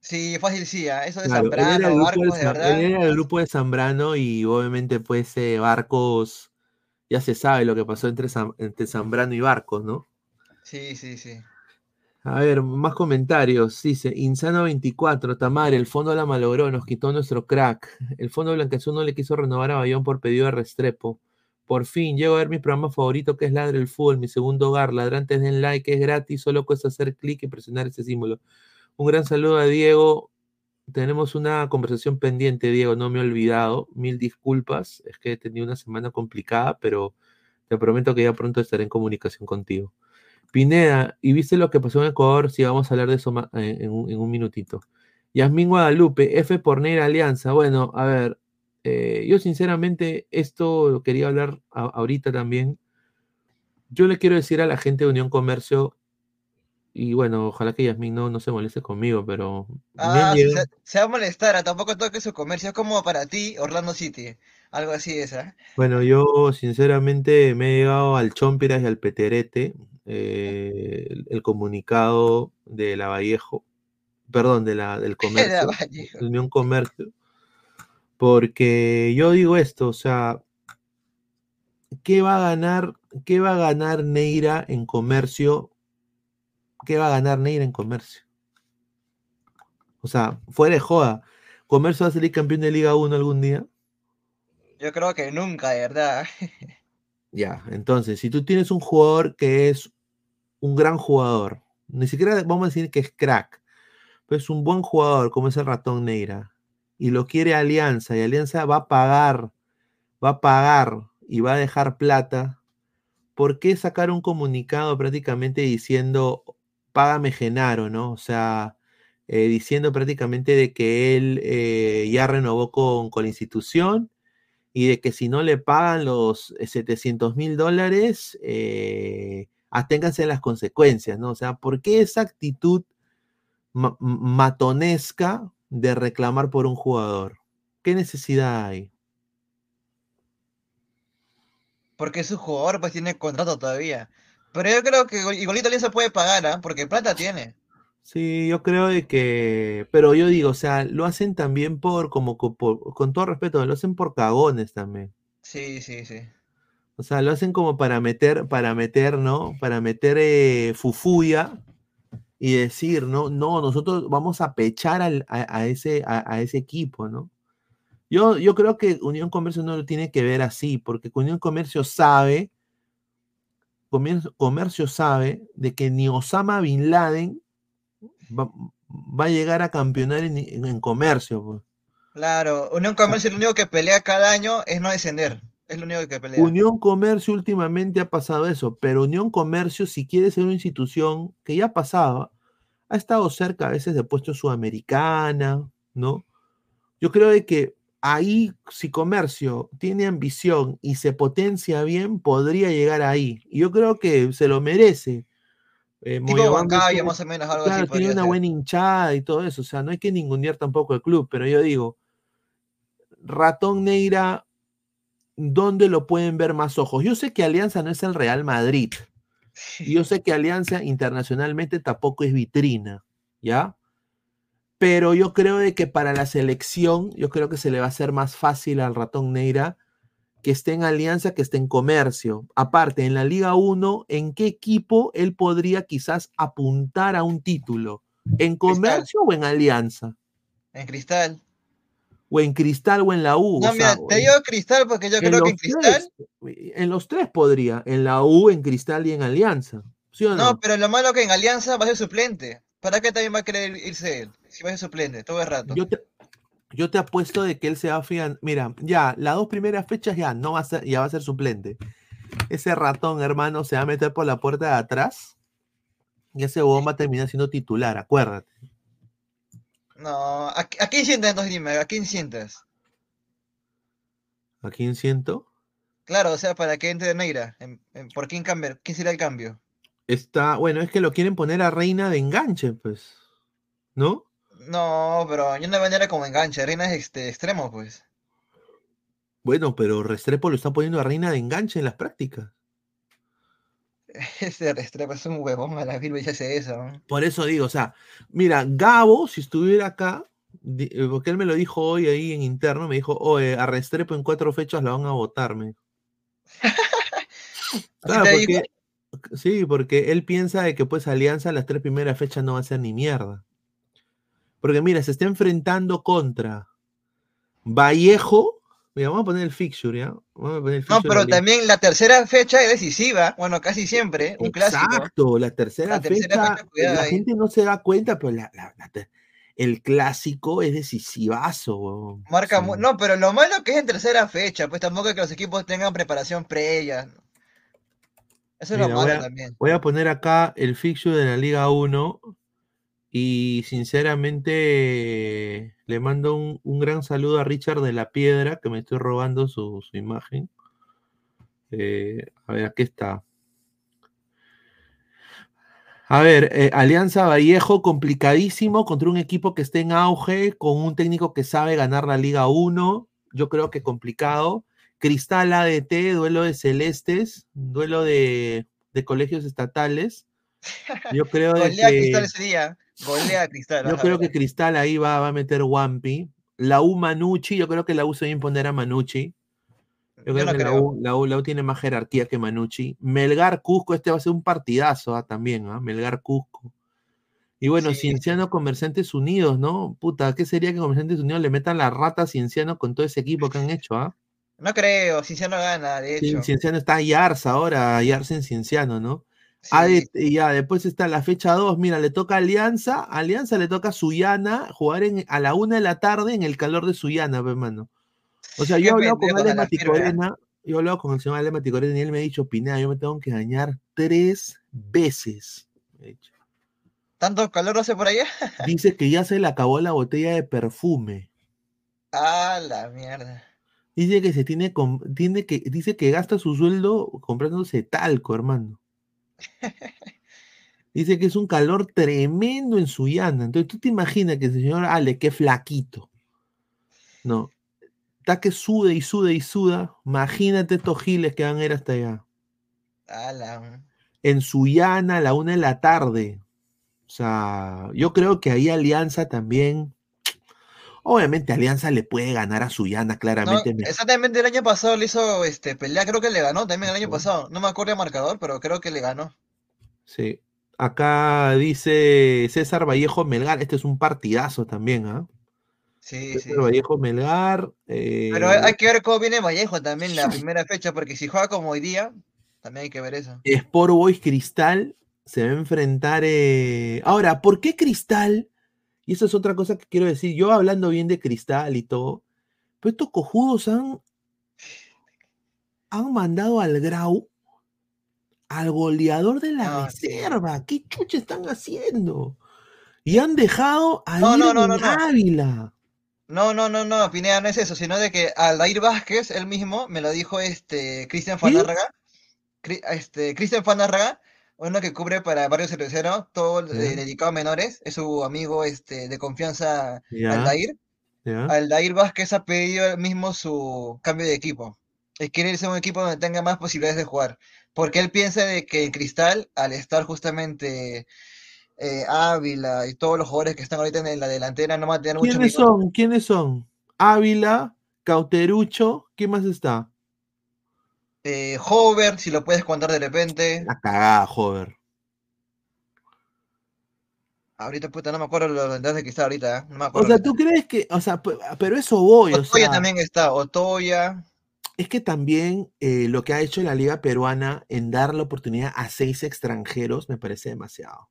Sí, fácil, sí, ¿ah? eso de Zambrano, él era del grupo de Zambrano y obviamente pues Barcos ya se sabe lo que pasó entre, entre Zambrano y Barcos, ¿no? Sí, sí, sí. A ver, más comentarios. Dice, Insano 24, Tamar, el fondo la malogró, nos quitó nuestro crack. El fondo Blanquezú no le quiso renovar a Bayón por pedido de Restrepo. Por fin, llego a ver mi programa favorito que es Ladre el Fútbol, mi segundo hogar. Ladrantes den like, es gratis, solo cuesta hacer clic y presionar ese símbolo. Un gran saludo a Diego tenemos una conversación pendiente, Diego, no me he olvidado. Mil disculpas, es que he tenido una semana complicada, pero te prometo que ya pronto estaré en comunicación contigo. Pineda, ¿y viste lo que pasó en Ecuador? Sí, vamos a hablar de eso eh, en, un, minutito. Yasmín Guadalupe, F por Neira Alianza. Bueno, a ver, eh, yo sinceramente esto lo quería hablar ahorita también. Yo le quiero decir a la gente de Unión Comercio y bueno, ojalá que Yasmin no, no se moleste conmigo, pero. Ah, se, va a molestar, tampoco toque su comercio. Es como para ti, Orlando City. Algo así es, ¿eh? Bueno, yo sinceramente me he llegado al Chompiras y al Peterete eh, el, comunicado de la Vallejo, perdón, de la, del comercio, de Unión Comercio, porque yo digo esto, o sea, ¿qué va a ganar, qué va a ganar Neira en comercio ¿qué va a ganar Neira en comercio? O sea, fuera de joda, ¿comercio va a salir campeón de Liga 1 algún día? Yo creo que nunca, de verdad. ya, entonces, si tú tienes un jugador que es un gran jugador, Ni siquiera vamos a decir que es crack, pero es un buen jugador como es el ratón Neira. Y lo quiere Alianza y Alianza va a pagar, va a pagar y va a dejar plata. ¿Por qué sacar un comunicado prácticamente diciendo, págame Genaro, ¿no? O sea, eh, diciendo prácticamente de que él eh, ya renovó con, con la institución y de que si no le pagan los 700 mil dólares, eh, aténganse a las consecuencias, ¿no? O sea, ¿por qué esa actitud matonesca de reclamar por un jugador? ¿Qué necesidad hay? Porque su jugador, pues tiene contrato todavía. Pero yo creo que igualito se puede pagar, ¿ah? Porque plata tiene. Sí, yo creo de que, pero yo digo, o sea, lo hacen también por, como, con todo respeto, lo hacen por cagones también. Sí, sí, sí. O sea, lo hacen como para meter, para meter, ¿no? Para meter eh, fufuya y decir, no, no, nosotros vamos a pechar a, ese, a, ese equipo, ¿no? Yo, yo creo que Unión Comercio no lo tiene que ver así, porque Unión Comercio sabe, Comercio sabe de que ni Osama Bin Laden va, a llegar a campeonar en, comercio. Pues. Claro, Unión Comercio lo único que pelea cada año es no descender. Es lo único que pelea. Unión Comercio últimamente ha pasado eso, pero Unión Comercio, si quiere ser una institución que ya pasaba, ha estado cerca a veces de puesto sudamericana, ¿no? Yo creo de que ahí, si Comercio tiene ambición y se potencia bien, podría llegar ahí. Y yo creo que se lo merece. Eh, tipo más o menos, algo claro, Tiene una buena hinchada y todo eso. O sea, no hay que ningunear tampoco el club, pero yo digo, Ratón Neira, ¿dónde lo pueden ver más ojos? Yo sé que Alianza no es el Real Madrid. Y yo sé que Alianza internacionalmente tampoco es vitrina, ¿ya? Pero yo creo de que para la selección, yo creo que se le va a hacer más fácil al Ratón Neira que esté en alianza, que esté en comercio. Aparte, en la Liga 1, ¿en qué equipo él podría quizás apuntar a un título? ¿En comercio o en alianza? En cristal. O en cristal o en la U. No, mira, te digo cristal porque yo creo que en cristal. en los tres podría, en la U, en cristal y en alianza. no? pero lo malo es que en alianza va a ser suplente. ¿Para qué también va a querer irse él? Si va a ser suplente, todo el rato. Yo te, yo te apuesto de que él se va a fiar. Mira, ya, las dos primeras fechas ya no va a ser, ya va a ser suplente. Ese ratón, hermano, se va a meter por la puerta de atrás. Y ese bomba termina siendo titular, acuérdate. No, ¿a, quién sientes entonces? Dime, ¿a quién sientes? ¿A quién siento? Claro, o sea, para que entre Neira. ¿Por quién cambiar? ¿Quién será el cambio? Está, bueno, es que lo quieren poner a reina de enganche, pues. ¿No? No, pero hay una manera como enganche. Reina es este, extremo, pues. Bueno, pero Restrepo lo está poniendo a Reina de enganche en las prácticas. Ese Restrepo es un huevón a la y hace eso. Por eso digo, o sea, mira, Gabo, si estuviera acá, eh, porque él me lo dijo hoy ahí en interno, me dijo, oye, a Restrepo en cuatro fechas la van a votarme. claro, porque, sí, porque él piensa de que pues Alianza las tres primeras fechas no va a ser ni mierda. Porque mira, se está enfrentando contra Vallejo. Mira, vamos a poner el fixture, ¿ya? no, pero también la tercera fecha es decisiva. Bueno, casi siempre, un clásico. Exacto, la tercera, fecha. la gente no se da cuenta, pero el clásico es decisivazo. Marca, no, pero lo malo que es en tercera fecha, pues tampoco es que los equipos tengan preparación previa. Eso es lo malo también. Voy a poner acá el fixture de la Liga 1 y sinceramente le mando un, gran saludo a Richard de la Piedra, que me estoy robando su, imagen. Eh, a ver, aquí está. A ver, eh, Alianza Vallejo complicadísimo contra un equipo que esté en auge, con un técnico que sabe ganar la Liga 1. Yo creo que complicado. Cristal ADT, duelo de celestes, duelo de, colegios estatales. Yo creo que. Cristal ese día. Cristal. Yo creo que Cristal ahí va, a meter Wampi. La U Manucci, yo creo que la U se va a imponer a Manucci. Yo creo que La, U, tiene más jerarquía que Manucci. Melgar Cusco, este va a ser un partidazo ¿ah? también, ¿ah? Melgar Cusco. Y bueno, Cienciano Comerciantes Unidos, ¿no? Puta, ¿qué sería que Comerciantes Unidos le metan la rata a Cienciano con todo ese equipo que han hecho, ¿ah? No creo, Cienciano gana, de hecho. Cienciano está Yarza ahora, Yarza en Cienciano, ¿no? y ya, después está la fecha 2. Mira, le toca Alianza. Alianza le toca a Suyana jugar en, a la una de la tarde en el calor de Suyana, hermano. O sea, yo he hablado con Ale Maticorena. Yo he hablado con el señor Ale Maticorena y él me ha dicho, Pineda, yo me tengo que dañar tres veces. ¿Tanto calor hace por allá? Dice que ya se le acabó la botella de perfume. Ah, la mierda. Dice que se tiene, tiene que, dice que gasta su sueldo comprándose talco, hermano. Dice que es un calor tremendo en Suyana. Entonces tú te imaginas que el señor Ale, qué flaquito. No. Está que sude y sude y suda. Imagínate estos giles que van a ir hasta allá. En Suyana a la una de la tarde. O sea, yo creo que ahí Alianza también Obviamente Alianza le puede ganar a Suyana claramente. exactamente el año pasado le hizo este, pelea, creo que le ganó también el año pasado. No me acuerdo el marcador, pero creo que le ganó. Sí. Acá dice César Vallejo Melgar, este es un partidazo también, ¿ah? Sí, César Vallejo Melgar. Eh, pero hay que ver cómo viene Vallejo también la primera fecha, porque si juega como hoy día, también hay que ver eso. Sport Boys Cristal se va a enfrentar. Eh, ahora, ¿por qué Cristal? Y eso es otra cosa que quiero decir. Yo hablando bien de Cristal y todo, pero estos cojudos han, han mandado al Grau al goleador de la reserva. ¿Qué chucha están haciendo? Y han dejado a no, no, no, no, Ávila. No, no, no, no, Pineda, no es eso, sino de que Aldair Vázquez, él mismo, me lo dijo este Cristian Fanárraga, este, Cristian Fanárraga, uno que cubre para Barrio Cervecero, todo dedicado a menores, es su amigo este, de confianza, Aldair. Aldair Vázquez ha pedido mismo su cambio de equipo. Él quiere irse a un equipo donde tenga más posibilidades de jugar. Porque él piensa de que en Cristal, al estar justamente eh, Ávila y todos los jugadores que están ahorita en la delantera, no va a tener mucho ¿Quiénes son? ¿Quiénes son? Ávila, Cauterucho, ¿quién más está? Eh, Hover, si lo puedes contar de repente. La cagada, Hover. Ahorita, puta, no me acuerdo los de que está ahorita. ¿eh? o sea, ¿tú crees que.? O sea, pero eso voy. Otoya también está, Otoya. Es que también eh, lo que ha hecho la Liga Peruana en dar la oportunidad a seis extranjeros me parece demasiado.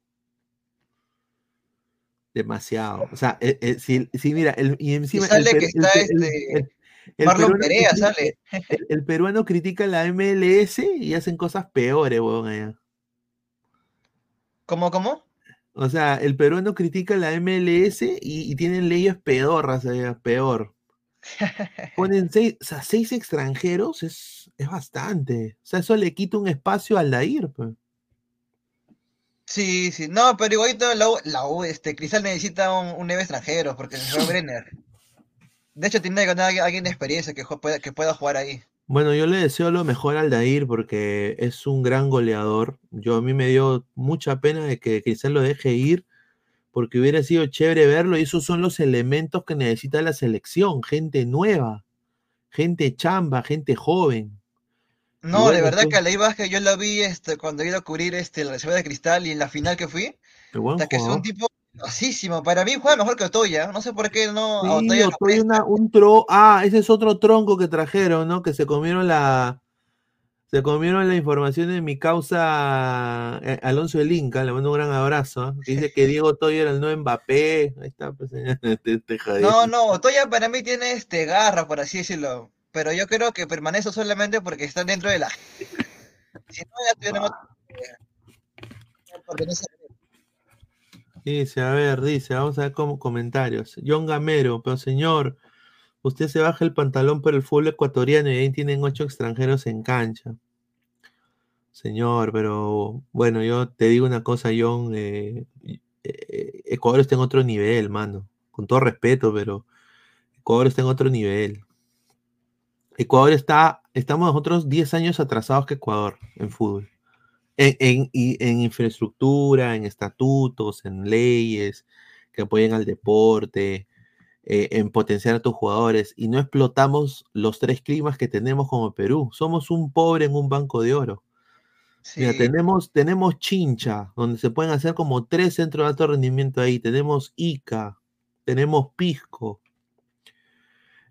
Demasiado. O sea, si, mira, el, y encima. sale que está este. Marlon Perea sale. El, peruano critica la MLS y hacen cosas peores, weón, allá. ¿Cómo, cómo? O sea, el peruano critica la MLS y, tienen leyes pedorras allá, peor. Ponen seis, o sea, seis extranjeros, es, es, bastante. O sea, eso le quita un espacio al Dair, pues. Sí, sí, no, pero igualito la U, la U este, Cristal necesita un, un extranjero, porque se fue Brenner. De hecho, tiene que tener alguien de experiencia que, pueda, que pueda jugar ahí. Bueno, yo le deseo lo mejor al Dair porque es un gran goleador. Yo a mí me dio mucha pena de que quizás lo deje ir porque hubiera sido chévere verlo y esos son los elementos que necesita la selección, gente nueva, gente chamba, gente joven. No, de verdad que a Ley Vázquez yo lo vi este, cuando iba a cubrir este, la Reserva de Cristal y en la final que fui. que es un tipo para mí juega mejor que Otoya. No sé por qué no. un tro ah, ese es otro tronco que trajeron, ¿no? Que se comieron la. Se comieron la información de mi causa eh, Alonso el Inca, le mando un gran abrazo. ¿eh? Dice que Diego Otoya era el nuevo Mbappé. Ahí está, pues, No, no, Otoya para mí tiene este garra, por así decirlo. Pero yo creo que permanece solamente porque está dentro de la. Si no, ya tenemos. Porque no se Dice, a ver, dice, vamos a ver como comentarios. John Gamero, pero señor, usted se baja el pantalón por el fútbol ecuatoriano y ahí tienen ocho extranjeros en cancha. Señor, pero bueno, yo te digo una cosa, John, eh, eh, Ecuador está en otro nivel, mano. Con todo respeto, pero Ecuador está en otro nivel. Ecuador está, estamos nosotros 10 años atrasados que Ecuador en fútbol en, en, infraestructura, en estatutos, en leyes que apoyen al deporte, eh, en potenciar a tus jugadores y no explotamos los tres climas que tenemos como Perú. Somos un pobre en un banco de oro. Mira, tenemos, tenemos Chincha, donde se pueden hacer como tres centros de alto rendimiento ahí. Tenemos Ica, tenemos Pisco.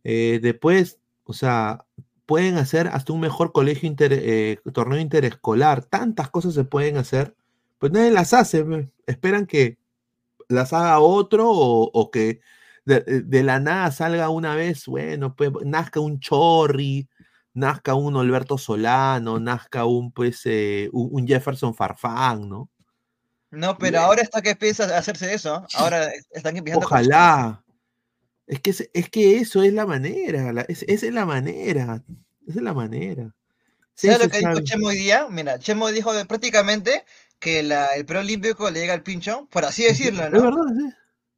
Eh, después, o sea, pueden hacer hasta un mejor colegio, eh, torneo interescolar, tantas cosas se pueden hacer, pues nadie las hace, esperan que las haga otro o, que de, la nada salga una vez, bueno, pues nazca un Chorri, nazca un Alberto Solano, nazca un, pues, eh, un, Jefferson Farfán, ¿no? No, pero ahora está que empieza a hacerse eso, ahora están empezando Ojalá. Es que, es que eso es la manera, esa es la manera, esa es la manera. ¿Sabes lo que dijo Chemo hoy día? Mira, Chemo dijo prácticamente que la, el preolímpico le llega al pincho, por así decirlo, ¿no? Es verdad, sí.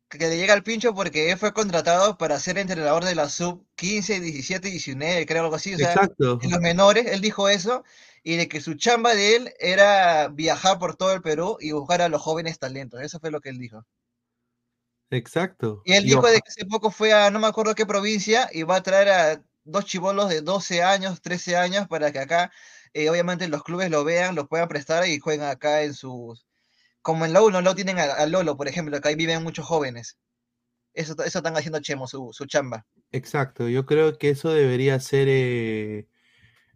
Que le llega al pincho porque él fue contratado para ser entrenador de la sub 15, 17, 19, creo algo así, o sea, Exacto. en los menores, él dijo eso, y de que su chamba de él era viajar por todo el Perú y buscar a los jóvenes talentos, eso fue lo que él dijo. Exacto. Y él dijo de que hace poco fue a no me acuerdo qué provincia y va a traer a dos chivolos de 12 años, 13 años para que acá, eh, obviamente, los clubes lo vean, los puedan prestar y jueguen acá en sus. Como en la 1, lo tienen a, Lolo, por ejemplo, acá ahí viven muchos jóvenes. Eso, eso están haciendo Chemo, su, su chamba. Exacto, yo creo que eso debería ser. Eh,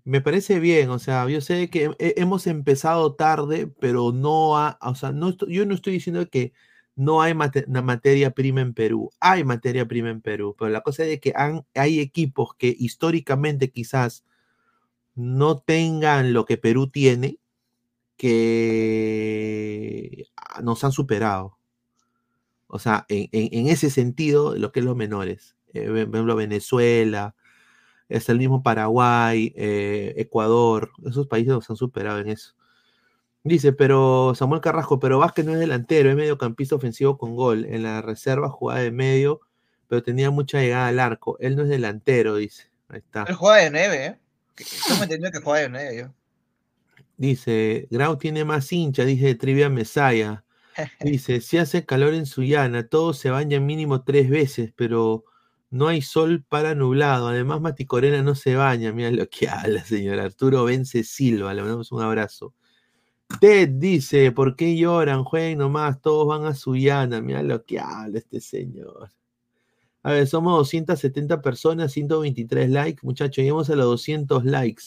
me parece bien, o sea, yo sé que hemos empezado tarde, pero no ha, o sea, no yo no estoy diciendo que no hay materia prima en Perú. Hay materia prima en Perú, pero la cosa es que hay equipos que históricamente quizás no tengan lo que Perú tiene, que nos han superado. O sea, en, ese sentido, lo que es los menores. Eh, por ejemplo, Venezuela, hasta el mismo Paraguay, eh, Ecuador, esos países nos han superado en eso. Dice, pero Samuel Carrasco, pero Vázquez no es delantero, es mediocampista ofensivo con gol. En la reserva jugaba de medio, pero tenía mucha llegada al arco. Él no es delantero, dice. Ahí está. Él juega de nueve, ¿eh? Yo me entendí que juega de nueve yo. Dice, Grau tiene más hincha, dice Trivia Mesaya. Dice, si hace calor en Suyana, todos se bañan mínimo tres veces, pero no hay sol para nublado. Además, Mati Corena no se baña. Mira lo que habla, señor Arturo Vence Silva. Le mandamos un abrazo. Ted dice, ¿por qué lloran? Jueguen nomás, todos van a Suyana. Mira lo que habla este señor. A ver, somos 270 personas, 123 likes. Muchachos, llegamos a los 200 likes.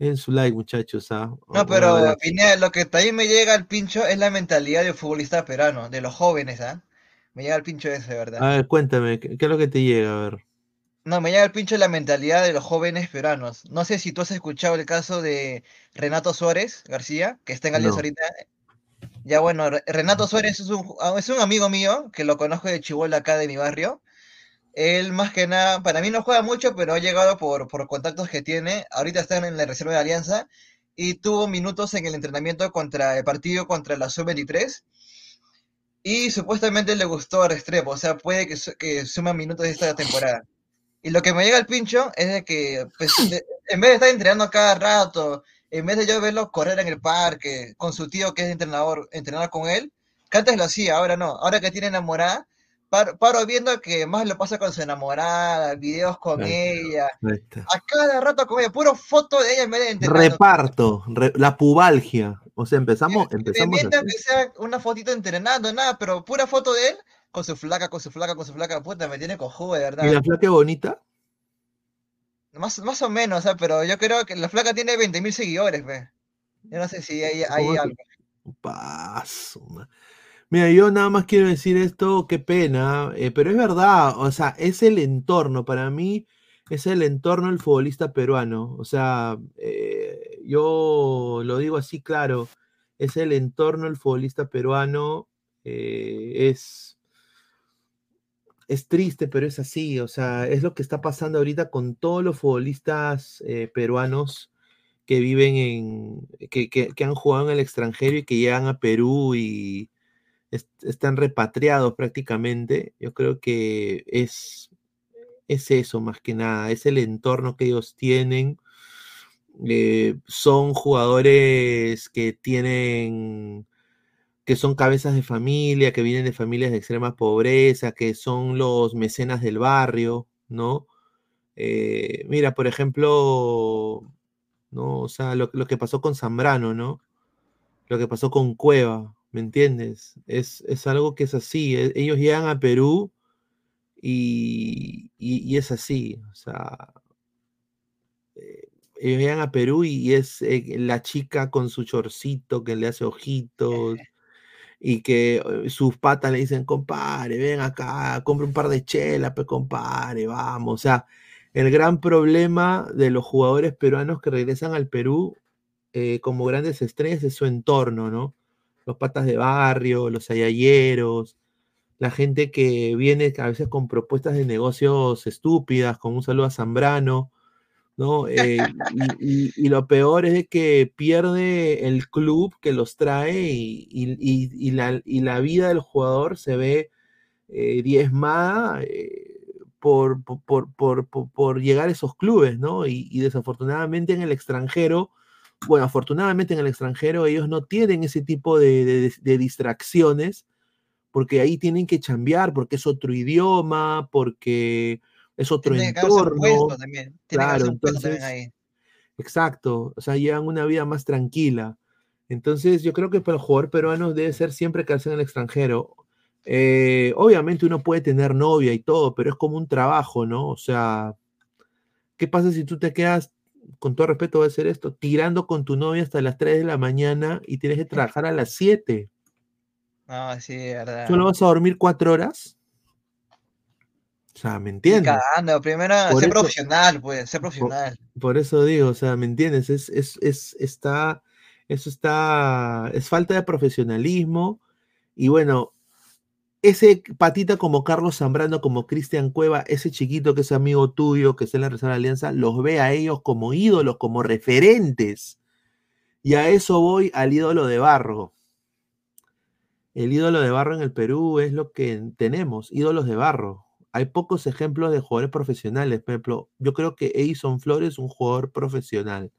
En su like, muchachos. ¿ah? No, pero lo que también me llega al pincho es la mentalidad del futbolista peruano, de los jóvenes, ¿ah? Me llega al pincho ese, ¿verdad? A ver, cuéntame, ¿qué, es lo que te llega? A ver. No, me llega el pincho la mentalidad de los jóvenes peruanos. No sé si tú has escuchado el caso de Renato Suárez García, que está en Alianza ahorita. Ya bueno, Renato Suárez es un, ah, es un amigo mío que lo conozco de Chihuahua acá de mi barrio. Él más que nada, para mí no juega mucho, pero ha llegado por, por contactos que tiene. Ahorita está en la reserva de Alianza y tuvo minutos en el entrenamiento contra el partido contra la Sub-23 y supuestamente le gustó a Restrepo, o sea, puede que, que suma minutos de esta temporada. Y lo que me llega al pincho es de que, pues, en vez de estar entrenando cada rato, en vez de yo verlo correr en el parque con su tío que es entrenador, entrenar con él, que antes lo hacía, ahora no. Ahora que tiene enamorada, paro, viendo que más lo pasa con su enamorada, videos con ella. A cada rato con ella, puro foto de ella en vez de entrenar. Reparto, la pubalgia. O sea, empezamos. empezamos que sea una fotito entrenando, nada, pero pura foto de él con su flaca, con su flaca, con su flaca, puta, me tiene cojudo, de verdad. ¿Y la flaca es bonita? Más, más o menos, ¿sabes? pero yo creo que la flaca tiene 20.000 seguidores, ve. Yo no sé si hay, hay algo. Paso, Mira, yo nada más quiero decir esto, qué pena, eh, pero es verdad, o sea, es el entorno, para mí es el entorno del futbolista peruano, o sea, eh, yo lo digo así claro, es el entorno del futbolista peruano, eh, es es triste, pero es así, o sea, es lo que está pasando ahorita con todos los futbolistas eh, peruanos que viven en, que, han jugado en el extranjero y que llegan a Perú y están repatriados prácticamente. Yo creo que es, es eso más que nada, es el entorno que ellos tienen. Eh, son jugadores que tienen que son cabezas de familia, que vienen de familias de extrema pobreza, que son los mecenas del barrio, ¿no? Eh, mira, por ejemplo, ¿no? O sea, lo, que pasó con Zambrano, ¿no? Lo que pasó con Cueva, ¿me entiendes? Es, algo que es así. E, ellos llegan a Perú y, y, es así. O sea, eh, ellos llegan a Perú y, es eh, la chica con su chorcito que le hace ojitos y que sus patas le dicen, compadre, ven acá, compre un par de chelas, pues compadre, vamos. O sea, el gran problema de los jugadores peruanos que regresan al Perú como grandes estrellas es su entorno, ¿no? Los patas de barrio, los ayayeros, la gente que viene a veces con propuestas de negocios estúpidas, con un saludo a Zambrano, ¿no? Eh, y, lo peor es que pierde el club que los trae y, la, vida del jugador se ve eh, diezmada eh, por, por, llegar a esos clubes, ¿no? Y, desafortunadamente en el extranjero, bueno, afortunadamente en el extranjero ellos no tienen ese tipo de distracciones porque ahí tienen que chambear, porque es otro idioma, porque es otro entorno. Claro, entonces, exacto, o sea, llevan una vida más tranquila. Entonces, yo creo que para el jugador peruano debe ser siempre quedarse en el extranjero. Eh, obviamente uno puede tener novia y todo, pero es como un trabajo, ¿no? O sea, ¿qué pasa si tú te quedas, con todo respeto voy a hacer esto, tirando con tu novia hasta las 3 de la mañana y tienes que trabajar a las 7? No, sí, verdad. ¿Solo vas a dormir cuatro horas? O sea, ¿me entiendes? Cagando, primero, ser profesional, pues, ser profesional. Por, eso digo, o sea, ¿me entiendes? Es, es, es, está, eso está, es falta de profesionalismo. Y bueno, ese patita como Carlos Zambrano, como Cristian Cueva, ese chiquito que es amigo tuyo, que está en la Reserva Alianza, los ve a ellos como ídolos, como referentes. Y a eso voy al ídolo de Barro. El ídolo de barro en el Perú es lo que tenemos, ídolos de barro. Hay pocos ejemplos de jugadores profesionales. Por ejemplo, yo creo que Edison Flores es un jugador profesional.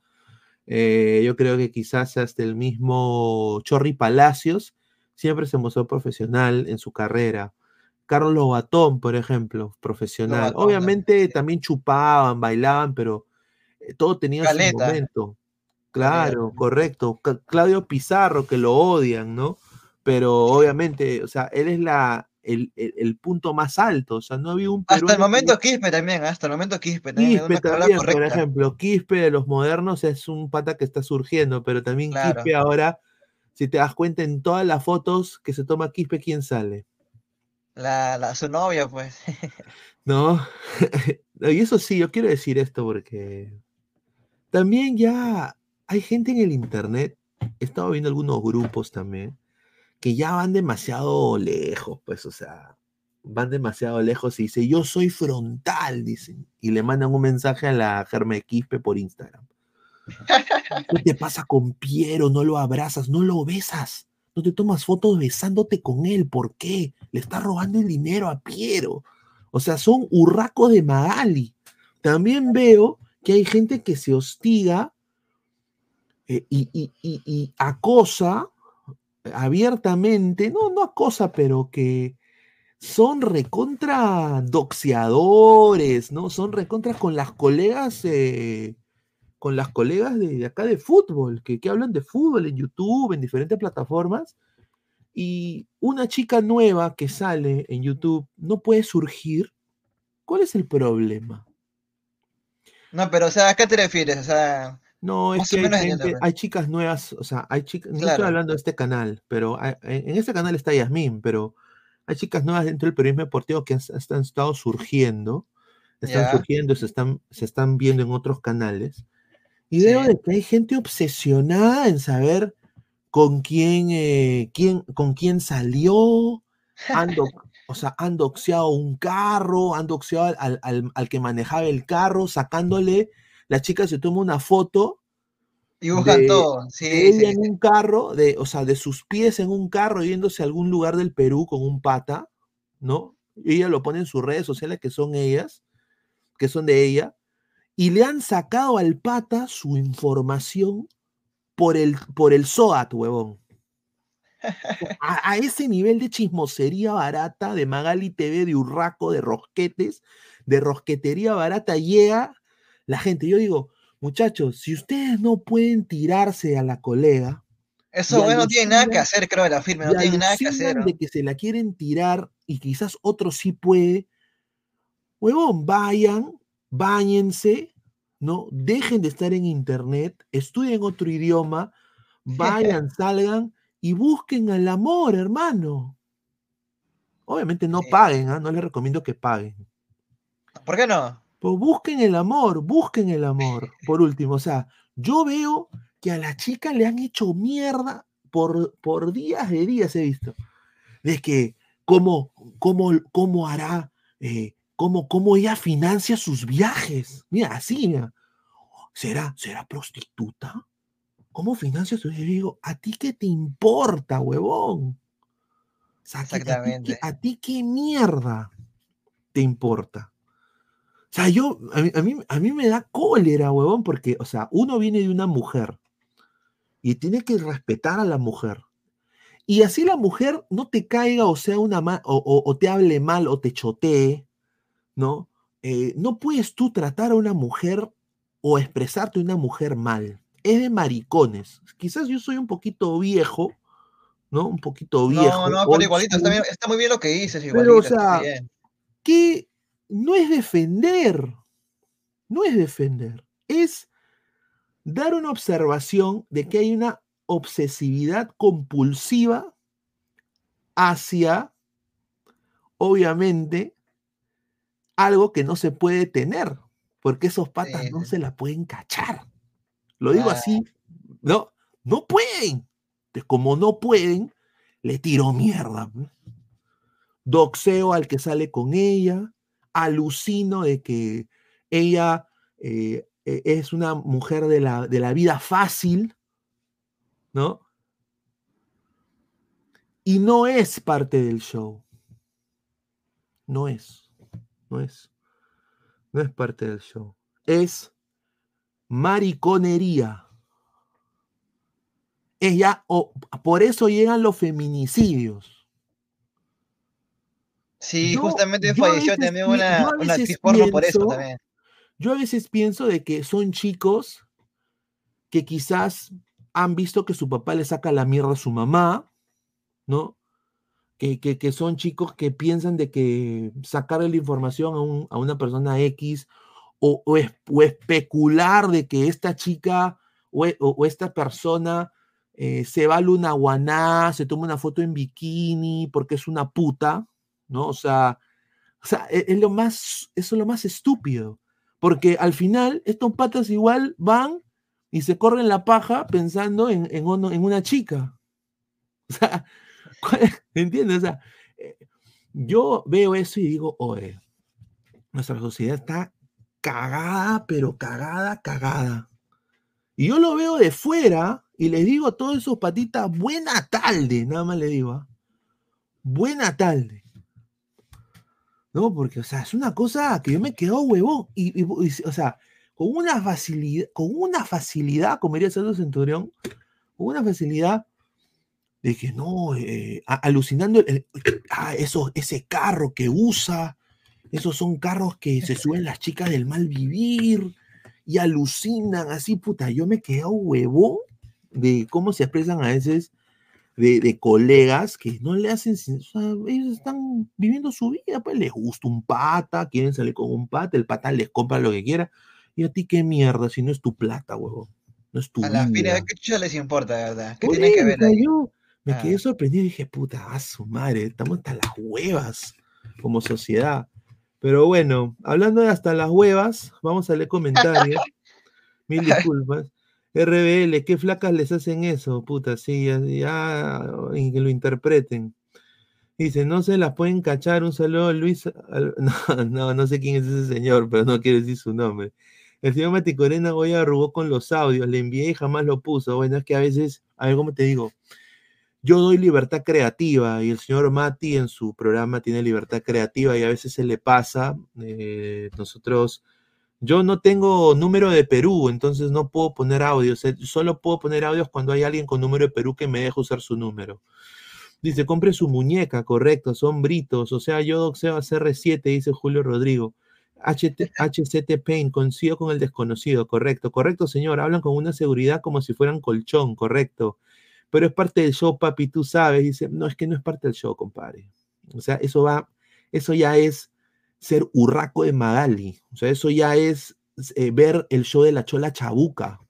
Eh, yo creo que quizás hasta el mismo Chorri Palacios siempre se mostró profesional en su carrera. Carlos Lobatón, por ejemplo, profesional. Obviamente también chupaban, bailaban, pero eh, todo tenía su momento. Claro, correcto. Claudio Pizarro, que lo odian, ¿no? pero obviamente, o sea, él es la, el, el, punto más alto, o sea, no había un Hasta el momento Quispe también, hasta el momento Quispe también. Quispe también, por ejemplo, Quispe de los modernos es un pata que está surgiendo, pero también Quispe ahora, si te das cuenta en todas las fotos que se toma Quispe, ¿quién sale? La, la su novia, pues. no, y eso sí, yo quiero decir esto porque también ya hay gente en el internet, he estado viendo algunos grupos también, que ya van demasiado lejos, pues, o sea, van demasiado lejos y dice, yo soy frontal, dicen, y le mandan un mensaje a la Germe Quispe por Instagram. ¿Qué te pasa con Piero? No lo abrazas, no lo besas, no te tomas fotos besándote con él, ¿por qué? Le estás robando el dinero a Piero. O sea, son hurracos de Magali. También veo que hay gente que se hostiga eh, y, y, y acosa abiertamente, no, no acosa, pero que son recontra doxeadores, ¿no? Son recontra con las colegas, eh, con las colegas de, acá de fútbol, que, que, hablan de fútbol en YouTube, en diferentes plataformas. Y una chica nueva que sale en YouTube no puede surgir. ¿Cuál es el problema? No, pero, o sea, ¿a qué te refieres? O sea, no, es que hay, chicas nuevas, o sea, hay chicas, no estoy hablando de este canal, pero en este canal está Yasmín, pero hay chicas nuevas dentro del periodismo deportivo que han, estado surgiendo, están surgiendo, se están, se están viendo en otros canales, y veo de que hay gente obsesionada en saber con quién, eh, quién, con quién salió, ando, o sea, han doxeado un carro, han doxeado al, al, al que manejaba el carro, sacándole la chica se toma una foto. Y buscan todo. Sí, ella en un carro, de, o sea, de sus pies en un carro yéndose a algún lugar del Perú con un pata, ¿no? Y ella lo pone en sus redes sociales que son ellas, que son de ella, y le han sacado al pata su información por el, por el SOAT, huevón. A, a, ese nivel de chismosería barata de Magali TV, de Urraco, de rosquetes, de rosquetería barata, llega la gente. Yo digo, muchachos, si ustedes no pueden tirarse a la colega. Eso no tiene nada que hacer, creo, de la firma, no tiene nada que hacer. De que se la quieren tirar y quizás otro sí puede. Huevón, vayan, bañense, ¿no? Dejen de estar en internet, estudien otro idioma, vayan, salgan y busquen el amor, hermano. Obviamente no paguen, ¿ah? no les recomiendo que paguen. ¿Por qué no? Pues busquen el amor, busquen el amor. Por último, o sea, yo veo que a la chica le han hecho mierda por, por días de días, he visto. De que cómo, cómo, cómo hará, eh, cómo, cómo ella financia sus viajes. Mira, así, mira. ¿Será, ¿será prostituta? ¿Cómo financia sus viajes? Digo, ¿a ti qué te importa, huevón? Exactamente. ¿a ti, qué mierda te importa? O sea, yo, a mí, a mí, me da cólera, huevón, porque, o sea, uno viene de una mujer y tiene que respetar a la mujer. Y así la mujer no te caiga o sea una o, te hable mal o te chotee, ¿no? Eh, no puedes tú tratar a una mujer o expresarte a una mujer mal. Es de maricones. Quizás yo soy un poquito viejo, ¿no? Un poquito viejo. No, no, pero igualito, está, muy bien lo que dices, igualito. Pero, o sea, que no es defender, no es defender, es dar una observación de que hay una obsesividad compulsiva hacia, obviamente, algo que no se puede tener, porque esos patas no se la pueden cachar. Lo digo así, no, no pueden. Entonces, como no pueden, le tiro mierda. Doxeo al que sale con ella, alucino de que ella eh, e, es una mujer de la, de la vida fácil, ¿no? Y no es parte del show. No es. No es. No es parte del show. Es mariconería. Es ya, por eso llegan los feminicidios. Sí, justamente falleció también una, una actriz porno por eso también. Yo a veces pienso de que son chicos que quizás han visto que su papá le saca la mierda a su mamá, ¿no? Que, que, son chicos que piensan de que sacarle la información a, una persona X o, o, especular de que esta chica o, o esta persona eh, se va a Luna Guaná, se toma una foto en bikini porque es una puta, ¿no? O sea, o sea e, es, lo más, eso es lo más estúpido. Porque al final estos patas igual van y se corren la paja pensando en, en, una chica. O sea, ¿entiendes? O sea, eh, yo veo eso y digo, oye, nuestra sociedad está cagada, pero cagada, cagada. Y yo lo veo de fuera y les digo a todos esos patitas, buena tarde, nada más le digo, ¿ah? buena tarde. ¿No? Porque, o sea, es una cosa que yo me quedo huevón. Y, o sea, con una facilidad, con una facilidad, como diría Santo Centurión, con una facilidad de que no, eh, alucinando ah, eso, ese carro que usa, esos son carros que se suben las chicas del mal vivir y alucinan así, puta, yo me quedo huevón de cómo se expresan a veces de, colegas que no le hacen, o sea, ellos están viviendo su vida, pues les gusta un pata, quieren salir con un pata, el pata les compra lo que quiera, y a ti qué mierda, si no es tu plata, huevo, no es tu A la vida. ¿qué chucha les importa, verdad? ¿Qué tiene que ver ahí? Yo me quedé ah. sorprendido y dije, puta, a su madre, estamos hasta las huevas como sociedad. Pero bueno, hablando de hasta las huevas, vamos a leer comentarios. Mil disculpas. RBL, ¿qué flacas les hacen eso? Puta, sí, ya, y que lo interpreten. Dice, no se las pueden cachar. Un saludo Luis. No, no, no sé quién es ese señor, pero no quiero decir su nombre. El señor Mati Corena hoy arrugó con los audios, le envié y jamás lo puso. Bueno, es que a veces, a ver cómo te digo, yo doy libertad creativa y el señor Mati en su programa tiene libertad creativa y a veces se le pasa. Eh, nosotros yo no tengo número de Perú, entonces no puedo poner audios. Eh, solo puedo poner audios cuando hay alguien con número de Perú que me deje usar su número. Dice, compre su muñeca, correcto, son britos. O sea, yo doxeo a CR7, dice Julio Rodrigo. HCT Pain, coincido con el desconocido, correcto, correcto, señor. Hablan con una seguridad como si fueran colchón, correcto. Pero es parte del show, papi, tú sabes. Dice, no, es que no es parte del show, compadre. O sea, eso va, eso ya es ser urraco de Magali. O sea, eso ya es eh, ver el show de la Chola Chabuca.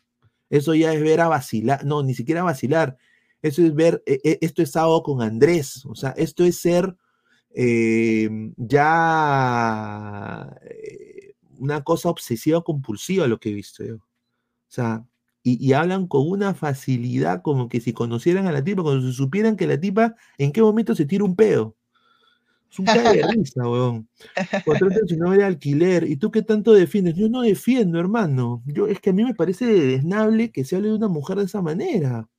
Eso ya es ver a vacilar, no, ni siquiera vacilar. Eso es ver, e, e, esto es sábado con Andrés. O sea, esto es ser em, ya eh, una cosa obsesiva compulsiva lo que he visto yo. O sea, y, hablan con una facilidad como que si conocieran a la tipa, cuando se supieran que la tipa en qué momento se tira un pedo. Es un cae de risa, weón. si no era alquiler. ¿Y tú qué tanto defiendes? Yo no defiendo, hermano. Yo, es que a mí me parece desnable que se hable de una mujer de esa manera.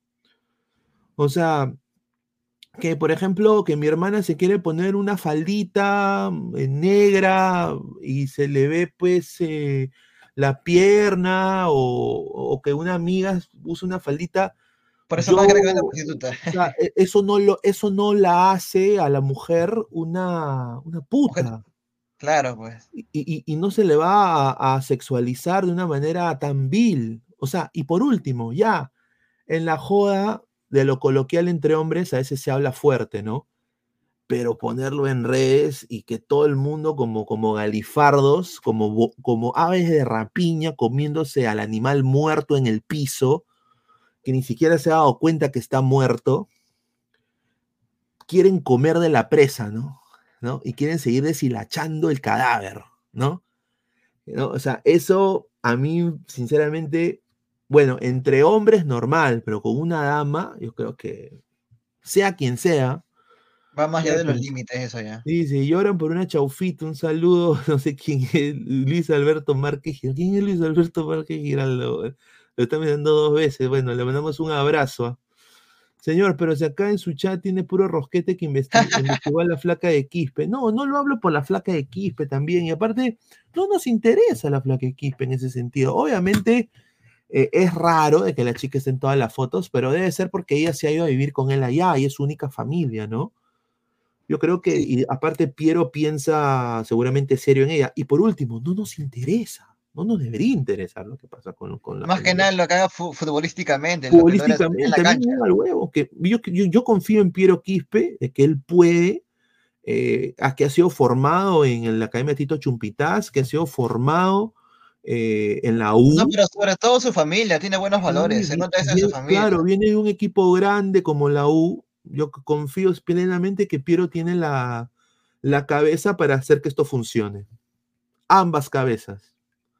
O sea, que por ejemplo, que mi hermana se quiere poner una faldita eh, negra y se le ve pues eh, la pierna o, que una amiga use una faldita. Por eso más la prostituta. E, eso, no lo, eso no la hace a la mujer una, una puta. Claro, pues. Y, y, no se le va a, a, sexualizar de una manera tan vil. O sea, y por último, ya, en la joda de lo coloquial entre hombres a veces se habla fuerte, ¿no? pero ponerlo en redes y que todo el mundo como, como galifardos, como, como aves de rapiña comiéndose al animal muerto en el piso, que ni siquiera se ha dado cuenta que está muerto, quieren comer de la presa, ¿no? ¿No? Y quieren seguir deshilachando el cadáver, ¿no? ¿no? O sea, eso a mí, sinceramente, bueno, entre hombres normal, pero con una dama, yo creo que sea quien sea, Va más allá de los límites eso ya. Dice, lloran por una chaufita, un saludo, no sé quién es, Luis Alberto Márquez Giraldo. ¿Quién es Luis Alberto Márquez Giraldo? Lo está mirando dos veces. Bueno, le mandamos un abrazo. Señor, pero si acá en su chat tiene puro rosquete que investiga, a la flaca de Quispe. No, no lo hablo por la flaca de Quispe también. Y aparte, no nos interesa la flaca de Quispe en ese sentido. Obviamente, eh, es raro de que la chica esté en todas las fotos, pero debe ser porque ella se ha ido a vivir con él allá y es su única familia, ¿no? Yo creo que, y aparte, Piero piensa seguramente serio en ella. Y por último, no nos interesa, no nos debería interesar lo que pasa con, con la. Más que nada lo que haga futbolísticamente. Futbolísticamente, también al huevo. Que yo, yo, confío en Piero Quispe, de que él puede, eh, que ha sido formado en, la Academia Tito Chumpitaz, que ha sido formado. Eh, en la U. No, pero sobre todo su familia, tiene buenos valores, se nota eso en su familia. Claro, viene de un equipo grande como la U, yo confío plenamente que Piero tiene la, cabeza para hacer que esto funcione. Ambas cabezas.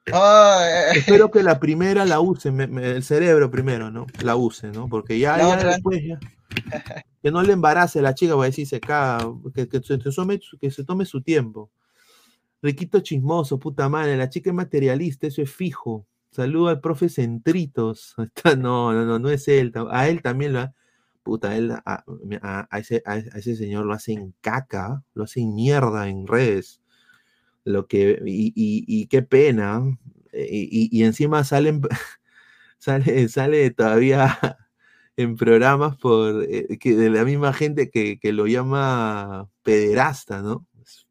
Espero que la primera la use, el cerebro primero, ¿no? La use, ¿no? Porque ya, después ya. Que no le embarace la chica, va a decir se caga, que, se tome, que se tome su tiempo. Riquito chismoso, puta madre, la chica es materialista, eso es fijo. Saludo al profe Centritos. No, no, no, no es él. A él también lo, puta, él a, ese, a, ese, señor lo hacen caca, lo hacen mierda en redes. Lo que, y, qué pena. Eh, y, encima salen, sale, sale todavía en programas por eh, que de la misma gente que, lo llama pederasta, ¿no?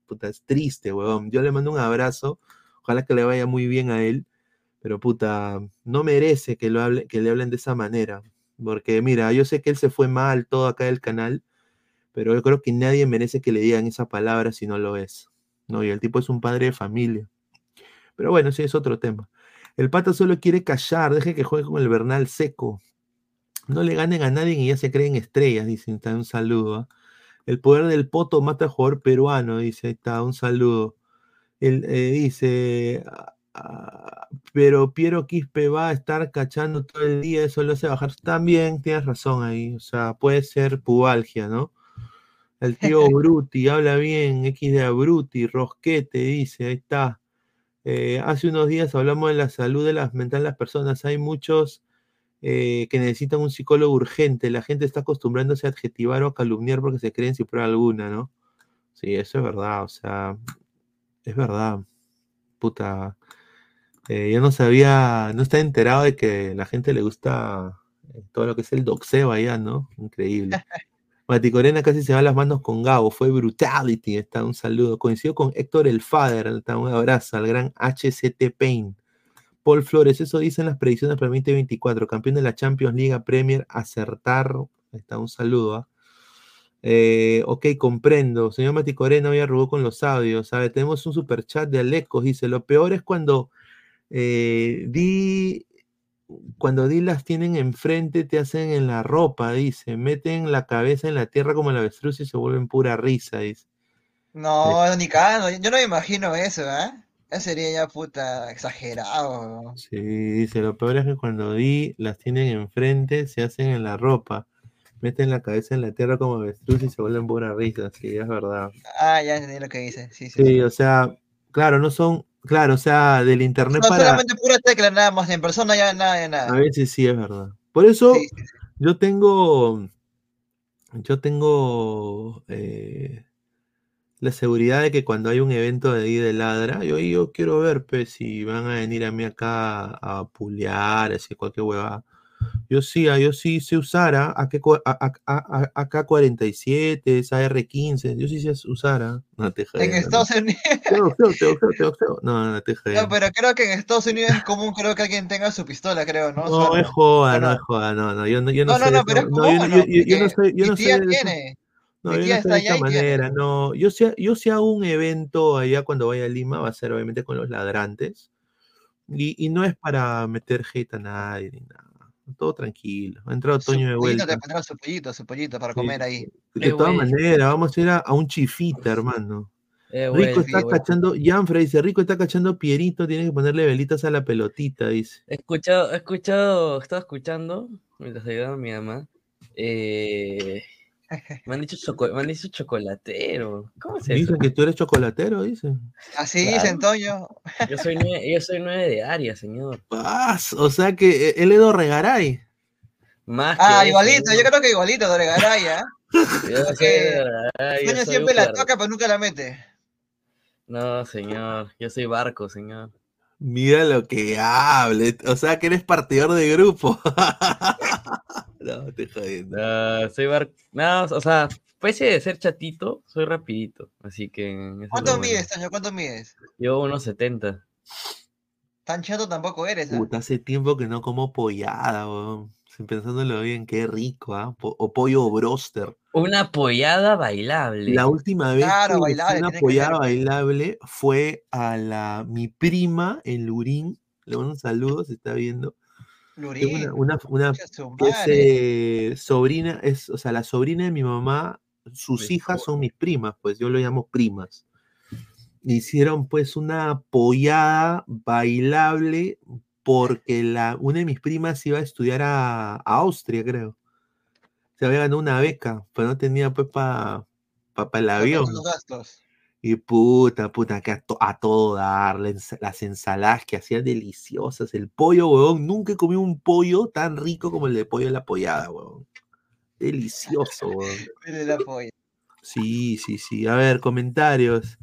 puta, es triste, weón. Yo le mando un abrazo. Ojalá que le vaya muy bien a él. Pero puta, no merece que, lo hable, que le hablen de esa manera. Porque mira, yo sé que él se fue mal todo acá del canal, pero yo creo que nadie merece que le digan esa palabra si no lo es. ¿No? Y el tipo es un padre de familia. Pero bueno, sí es otro tema. El pata solo quiere callar, deje que juegue con el Bernal seco. No le ganen a nadie y ya se creen estrellas, dice. Está un saludo. ¿ah? El poder del poto mata al jugador peruano, dice. Está, un saludo. Él eh, dice, Ah, pero Piero Quispe va a estar cachando todo el día, eso lo hace bajar. También tienes razón ahí, o sea, puede ser pubalgia, ¿no? El tío Bruti habla bien, X de Bruti, Rosquete dice, ahí está. Eh, hace unos días hablamos de la salud de las mental de las personas. Hay muchos eh, que necesitan un psicólogo urgente. La gente está acostumbrándose a adjetivar o a calumniar porque se creen sin prueba alguna, ¿no? Sí, eso es verdad, o sea, es verdad. Puta, eh, yo no sabía, no estaba enterado de que la gente le gusta todo lo que es el doxeo allá, ¿no? Increíble. Maticorena casi se va las manos con Gabo, fue brutality, está un saludo. Coincido con Héctor El Fader, está un abrazo al gran HCT Pain. Paul Flores, eso dicen las predicciones para el 2024, campeón de la Champions League Premier, acertar, está un saludo. ¿ah? Eh, ok, comprendo. Señor Maticorena, hoy arrugó con los audios, ¿sabe? Tenemos un super chat de Alecos, dice, lo peor es cuando Eh, di, cuando di las tienen enfrente, te hacen en la ropa, dice. Meten la cabeza en la tierra como el avestruz y se vuelven pura risa, dice. No, ni cada, yo no me imagino eso, ¿eh? Eso sería ya puta exagerado. Sí, dice, lo peor es que cuando di las tienen enfrente, se hacen en la ropa. Meten la cabeza en la tierra como avestruz y se vuelven pura risa, sí, es verdad. Ah, ya entendí lo que dice, sí, sí. Sí, o sea, claro, no son, claro, o sea, del internet no, para... solamente pura tecla nada más, en persona ya nada de nada. A veces sí, es verdad. Por eso, yo tengo, yo tengo... Eh, la seguridad de que cuando hay un evento de de ladra, yo, yo quiero ver pues, si van a venir a mí acá a pulear, así cualquier hueva. Yo sí, ah, yo sí sé usar a, AK 47, esa R15, yo sí sé usar. ¿ah? No te En Estados Unidos. No, no te No, pero creo que en Estados Unidos es común, creo que alguien tenga su pistola, creo, ¿no? No, es joda, no es joda, no, no, yo no, yo no, no, no, pero es común, yo, no sé, yo no sé. tiene. No, yo no de esta manera, no. Yo si, yo si hago un evento allá cuando vaya a Lima, va a ser obviamente con los ladrantes. Y, y no es para meter hate a nadie ni nada. Todo tranquilo. Ha entrado Toño de vuelta. Te pondrá su pollito, su pollito para comer ahí. De todas maneras, vamos a ir a, un chifita, hermano. Rico está cachando, Janfrey dice, Rico está cachando Pierito, tiene que ponerle velitas a la pelotita, dice. He escuchado, he escuchado, estaba escuchando, mientras ayudaba a mi mamá, eh, me han dicho, chocolatero. ¿Cómo se Dicen que tú eres chocolatero, dicen. Así dicen, Toño. Yo soy nueve, yo soy nueve de área, señor. Paz, o sea que eh, él es de Regaray. Más ah, igualito, yo creo que igualito de Regaray, ¿eh? Toño siempre la toca, pero nunca la mete. No, señor, yo soy barco, señor. Mira lo que hable, o sea que eres partidor de grupo. No, te jodiendo. No, soy bar... No, o sea, pese de ser chatito, soy rapidito. Así que. ¿Cuánto mides, Taño? ¿Cuánto mides? Yo unos 70. Tan chato tampoco eres, ¿eh? Puta, hace tiempo que no como pollada, weón. Pensándolo bien, qué rico, ¿ah? o pollo broster. Una pollada bailable. La última vez que una pollada bailable fue a la mi prima en Lurín. Le mando un saludo, se está viendo una, una, eh, sobrina, es, o sea, la sobrina de mi mamá, sus hijas son mis primas, pues yo lo llamo primas. Hicieron pues una pollada bailable porque la, una de mis primas iba a estudiar a, Austria, creo. Se había ganado una beca, pero no tenía pues para pa, el avión. Y puta, puta, que a, todo dar, las ensaladas que hacían deliciosas, el pollo, weón, nunca he comido un pollo tan rico como el de pollo de la pollada, weón. Delicioso, weón. Sí, sí, sí. A ver, comentarios.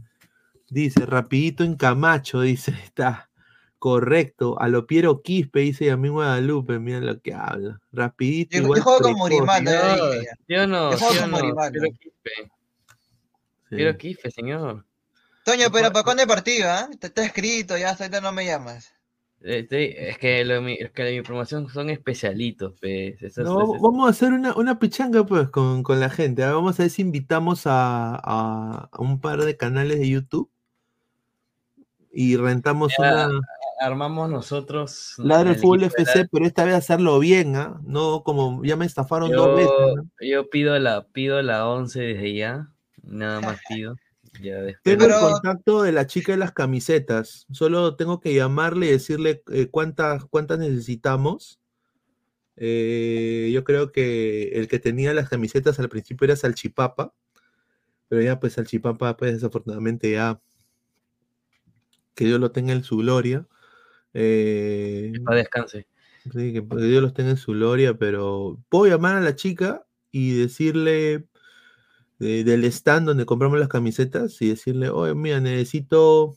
Dice, rapidito en Camacho, dice, está correcto. A lo Piero Quispe, dice mí Guadalupe, mira lo que habla. Rapidito. Yo, juego con Morimano. Yo no, yo no, yo no, Quiero Kife, señor. Toño, pero ¿para cuándo es partido? Ah? Está escrito, ya ahorita no me llamas. Este, es, que lo, es que mi promoción son especialitos. Pues. no, vamos a hacer una, una pichanga pues con, con, la gente. ¿ah? Vamos a ver si invitamos a, a, un par de canales de YouTube y rentamos una. Armamos nosotros. Ladre el Fútbol FC, pero esta vez hacerlo bien, ¿ah? No como ya me estafaron dos veces. Yo pido la, pido la 11 desde ya. Nada más pido. Tengo el contacto de la chica de las camisetas. Solo tengo que llamarle y decirle eh, cuántas, cuántas necesitamos. Eh, yo creo que el que tenía las camisetas al principio era Salchipapa. Pero ya, pues Salchipapa, pues desafortunadamente ya. Que Dios lo tenga en su gloria. Eh, que descanse. Sí, que Dios los tenga en su gloria, pero puedo llamar a la chica y decirle del stand donde compramos las camisetas y decirle, oye, mira, necesito.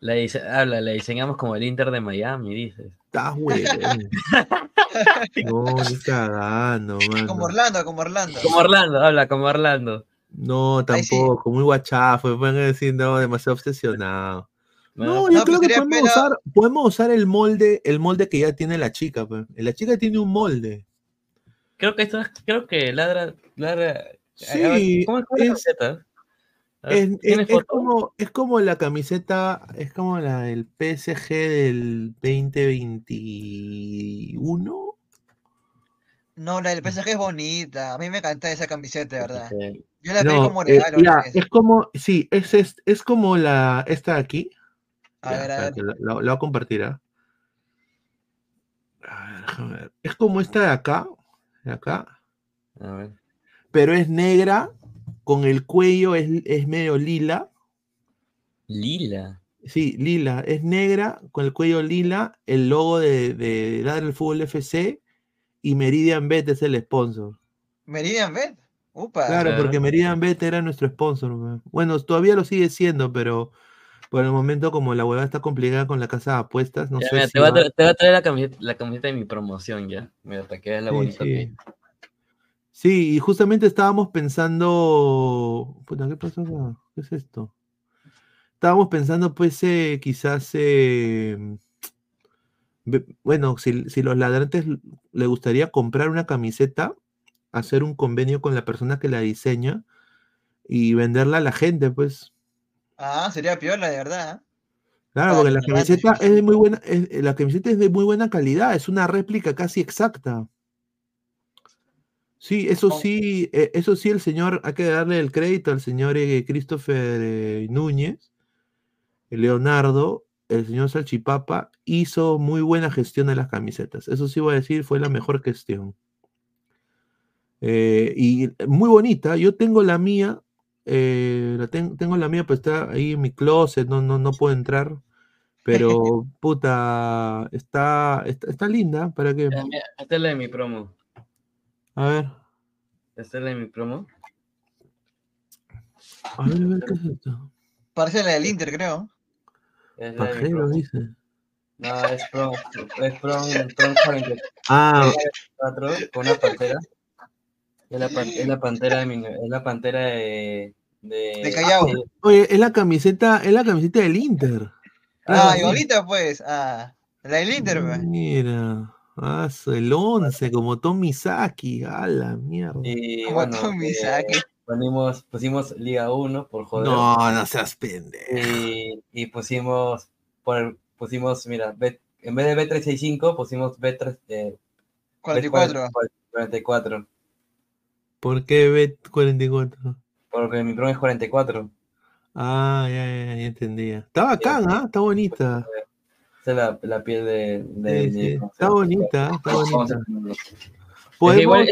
La habla, la diseñamos como el Inter de Miami, dices. Está güey. no, ni cagando, mano. Como Orlando, como Orlando. Como Orlando, habla como Orlando. No, tampoco, muy guachafo, me pueden decir, no, demasiado obsesionado. No, yo creo que podemos, usar, podemos usar el molde, el molde que ya tiene la chica, pues. La chica tiene un molde. Creo que esto, creo que ladra, ladra Sí, ¿Cómo es la receta? Es, como, es como la camiseta, es como la del PSG del 2021. No, la del PSG es bonita. A mí me encanta esa camiseta, de verdad. Yo la veo como eh, regalo. es como, sí, es, es, es, como la, esta de aquí. A ver, a ver. La, voy a compartir, ¿ah? A ver, Es como esta de acá. De acá. A ver. Pero es negra con el cuello es, medio lila. Lila. Sí, lila. Es negra, con el cuello lila, el logo de, de Ladra el Fútbol FC y Meridian Bet es el sponsor. ¿Meridian Bet? Upa. Claro, porque Meridian Bet era nuestro sponsor. Bueno, todavía lo sigue siendo, pero por el momento, como la hueá está complicada con la casa de apuestas, no sé. te, va, a traer la camiseta, de mi promoción ya. Mira, te queda la bonita. Sí, y justamente estábamos pensando. ¿qué pasó acá? ¿Qué es esto? Estábamos pensando, pues, eh, quizás. Eh, bueno, si, los ladrantes le gustaría comprar una camiseta, hacer un convenio con la persona que la diseña y venderla a la gente, pues. Ah, sería piola, de verdad. Claro, porque la camiseta es de muy buena, la camiseta es de muy buena calidad, es una réplica casi exacta. Sí, eso sí, eh, eso sí, el señor, hay que darle el crédito al señor eh, Christopher eh, Núñez, Leonardo, el señor Salchipapa, hizo muy buena gestión de las camisetas. Eso sí voy a decir, fue la mejor gestión. y muy bonita, yo tengo la mía, la tengo la mía, pues está ahí en mi closet, no, no, no puedo entrar. Pero, puta, está, está, linda, ¿para qué? Esta es la de mi promo. A ver. ¿Esta es la de mi promo? A ver, a ver, ¿qué es esto? Parece la del Inter, creo. Es dice. No, es Pro, es Pro, Pro 44. Ah. Con una pantera. Es la, es la pantera de mi, es la pantera de, de, de Callao. Oye, es la camiseta, es la camiseta del Inter. Ah, igualita pues. Ah, la del Inter, pues. Ah, el 11, como Tommy Saki, a la mierda. Y, como bueno, Tommy Saki. Ponimos, pusimos Liga 1 por joder. No, no seas pendejo. Y, y pusimos, por, pusimos, mira, B, en vez de B365, pusimos B3, eh, 44. B44. ¿Por qué B44? Porque mi promo es 44. Ah, ya, ya, ya entendía. Está bacán, ¿ah? Está bonita la, la piel de. de, Está bonita, está bonita. Es, igual,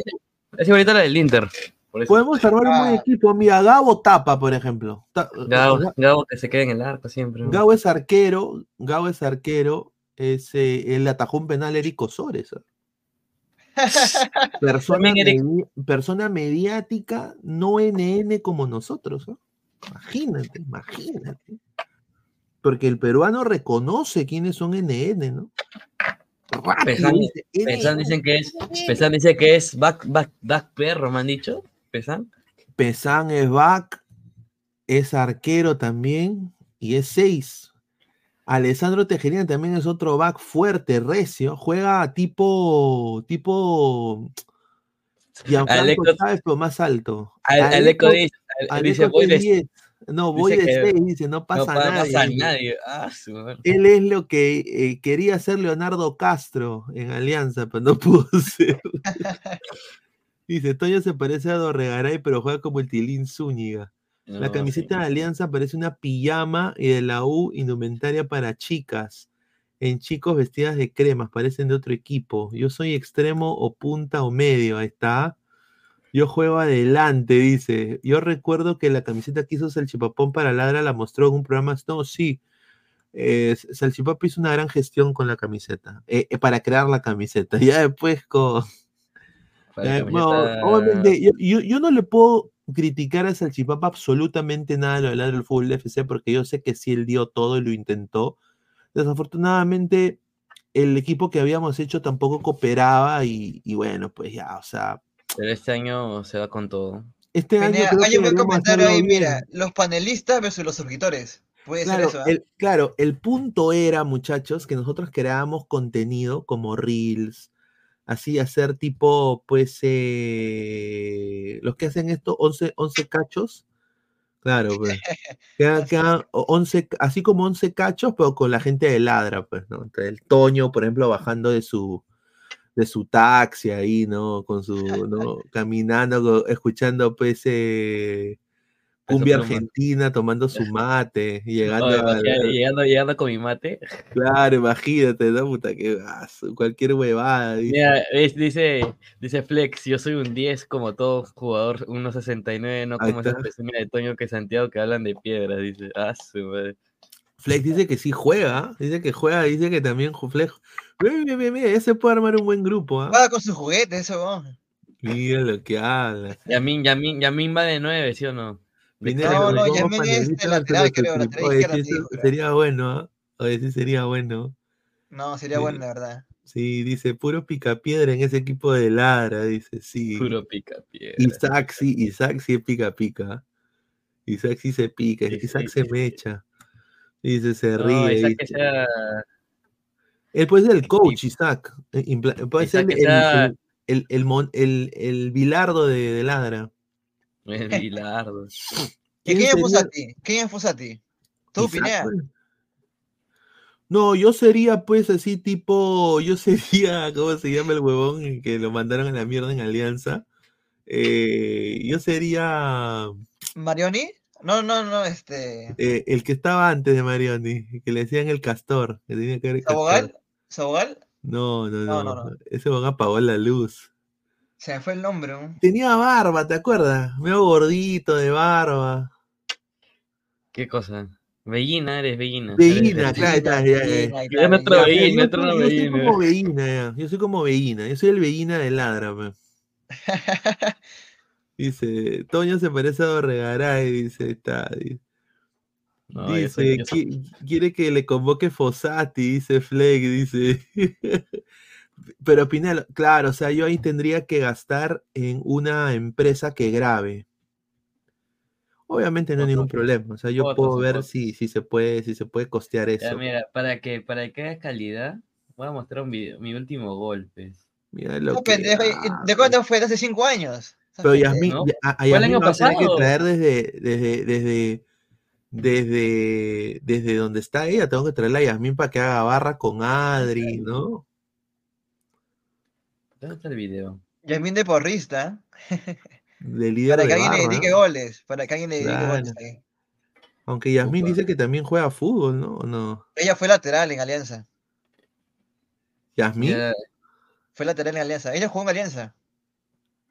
es, igualita la del Inter. Podemos armar un buen ah. equipo. Mira, Gabo tapa, por ejemplo. Gabo, que se quede en el arco siempre. Gabo es arquero. Gabo es arquero. Es, eh, él atajó un penal Eric Osores. persona, persona mediática, no NN como nosotros. Imagínate, imagínate porque el peruano reconoce quiénes son NN, ¿no? Pesan, dicen que es, Pesan dice que es back, back, back perro, me han dicho. Pesan. Pesan es back, es arquero también y es seis. Alessandro Tejerina también es otro back fuerte, recio, juega tipo, tipo Gianfranco Chávez, pero más alto. Aleco, dice, dice, no, voy de 6, dice, no pasa, no pasa nadie. Ah, Él es lo que eh, quería hacer Leonardo Castro en Alianza, pero no pudo ser. dice, Toño se parece a Dorregaray, pero juega como el Tilín Zúñiga. la camiseta de Alianza parece una pijama y de la U indumentaria para chicas. En chicos vestidas de cremas, parecen de otro equipo. Yo soy extremo o punta o medio, ahí está. Yo juego adelante, dice. Yo recuerdo que la camiseta que hizo Salchipapón para Ladra la mostró en un programa. No, sí. Eh, Salchipapa hizo una gran gestión con la camiseta. Eh, eh, para crear la camiseta. Ya después con. yo, no le puedo criticar a Salchipapa absolutamente nada de lo de Ladra del Fútbol FC porque yo sé que sí él dio todo y lo intentó. Desafortunadamente, el equipo que habíamos hecho tampoco cooperaba y, y bueno, pues ya, o sea, pero este año se va con todo. Este año. Creo que comentar ahí, mira, los panelistas versus los suscriptores. Puede claro, ser eso. El, claro, el punto era, muchachos, que nosotros creábamos contenido como Reels, así hacer tipo, pues, eh, los que hacen esto, 11, 11 cachos, Claro, pues. Quedan, 11, así como 11 cachos, pero con la gente de ladra, pues, ¿no? el Toño, por ejemplo, bajando de su de su taxi ahí, ¿no? Con su, ¿no? Caminando, escuchando, pues, eh, cumbia argentina, tomando su mate, llegando, llegando, llegando con mi mate. Claro, imagínate, ¿no? Puta, que cualquier huevada. Dice. dice, Flex, yo soy un 10 como todo jugador 1.69, no como esa persona de Toño que Santiago que hablan de piedras, dice. Ah, su madre. Flex dice que sí juega, dice que juega, dice que también Flex. Mira, mira, mira, ese puede armar un buen grupo. ¿ah? Juega con sus juguetes, eso. Mira lo que habla. Yamin, Yamin, Yamin va de 9, ¿sí o no? no, no, Yamin es de lateral, creo, lateral izquierda. sería bueno, ¿ah? Oye, sí sería bueno. No, sería bueno, la verdad. Sí, dice, puro picapiedra en ese equipo de Lara, dice, sí. Puro picapiedra. Isaac sí, Isaac sí es pica pica. Isaac sí se pica, Isaac se mecha. Dice, se ríe. Isaac que sea... Él puede ser el coach, Isaac. Eh, puede ser el, el, el, el, el, bilardo de, de Ladra. El bilardo. ¿Quién, ¿Quién es a ti? ¿Quién es a ti? ¿Tú, Pinea? Pues. No, yo sería pues así tipo, yo sería, ¿cómo se llama el huevón que lo mandaron a la mierda en Alianza? Eh, yo sería... ¿Marioni? No, no, no, este. Eh, el que estaba antes de Marioni, que le decían el castor, que tenía que ver ¿Sabogal? ¿Sabogal? No, no, no, no, Ese van apagó la luz. Se me fue el nombre. ¿no? Tenía barba, ¿te acuerdas? Medio gordito de barba. ¿Qué cosa? Bellina, eres Bellina. Bellina, claro, está. Ya, nuestro Bellina. Yo soy como Bellina, yo soy como Bellina. Yo soy el Bellina de Ladra, Dice, Toño se parece a Dorregaray, dice, está. Dice, quiere que le convoque Fossati, dice Fleck, dice. Pero Pinel, claro, o sea, yo ahí tendría que gastar en una empresa que grabe. Obviamente no hay ningún problema. O sea, yo puedo ver si, si se puede, si se puede costear eso. mira, para que, para que haya calidad, voy a mostrar un video, mi último golpe. Mira lo que, ¿De cuándo fue? ¿De hace cinco años? Pero Yasmin, ¿no? a, Yasmin va a tener que traer desde, desde, desde, desde, desde donde está ella, tengo que traerla a Yasmin para que haga barra con Adri, ¿no? ¿Dónde está el video? Yasmin de porrista. De líder para que alguien le dedique goles, para que alguien le dedique goles ahí. Aunque Yasmin dice que también juega fútbol, ¿no? no? Ella fue lateral en Alianza. ¿Yasmin? Fue lateral en Alianza. Ella jugó en Alianza.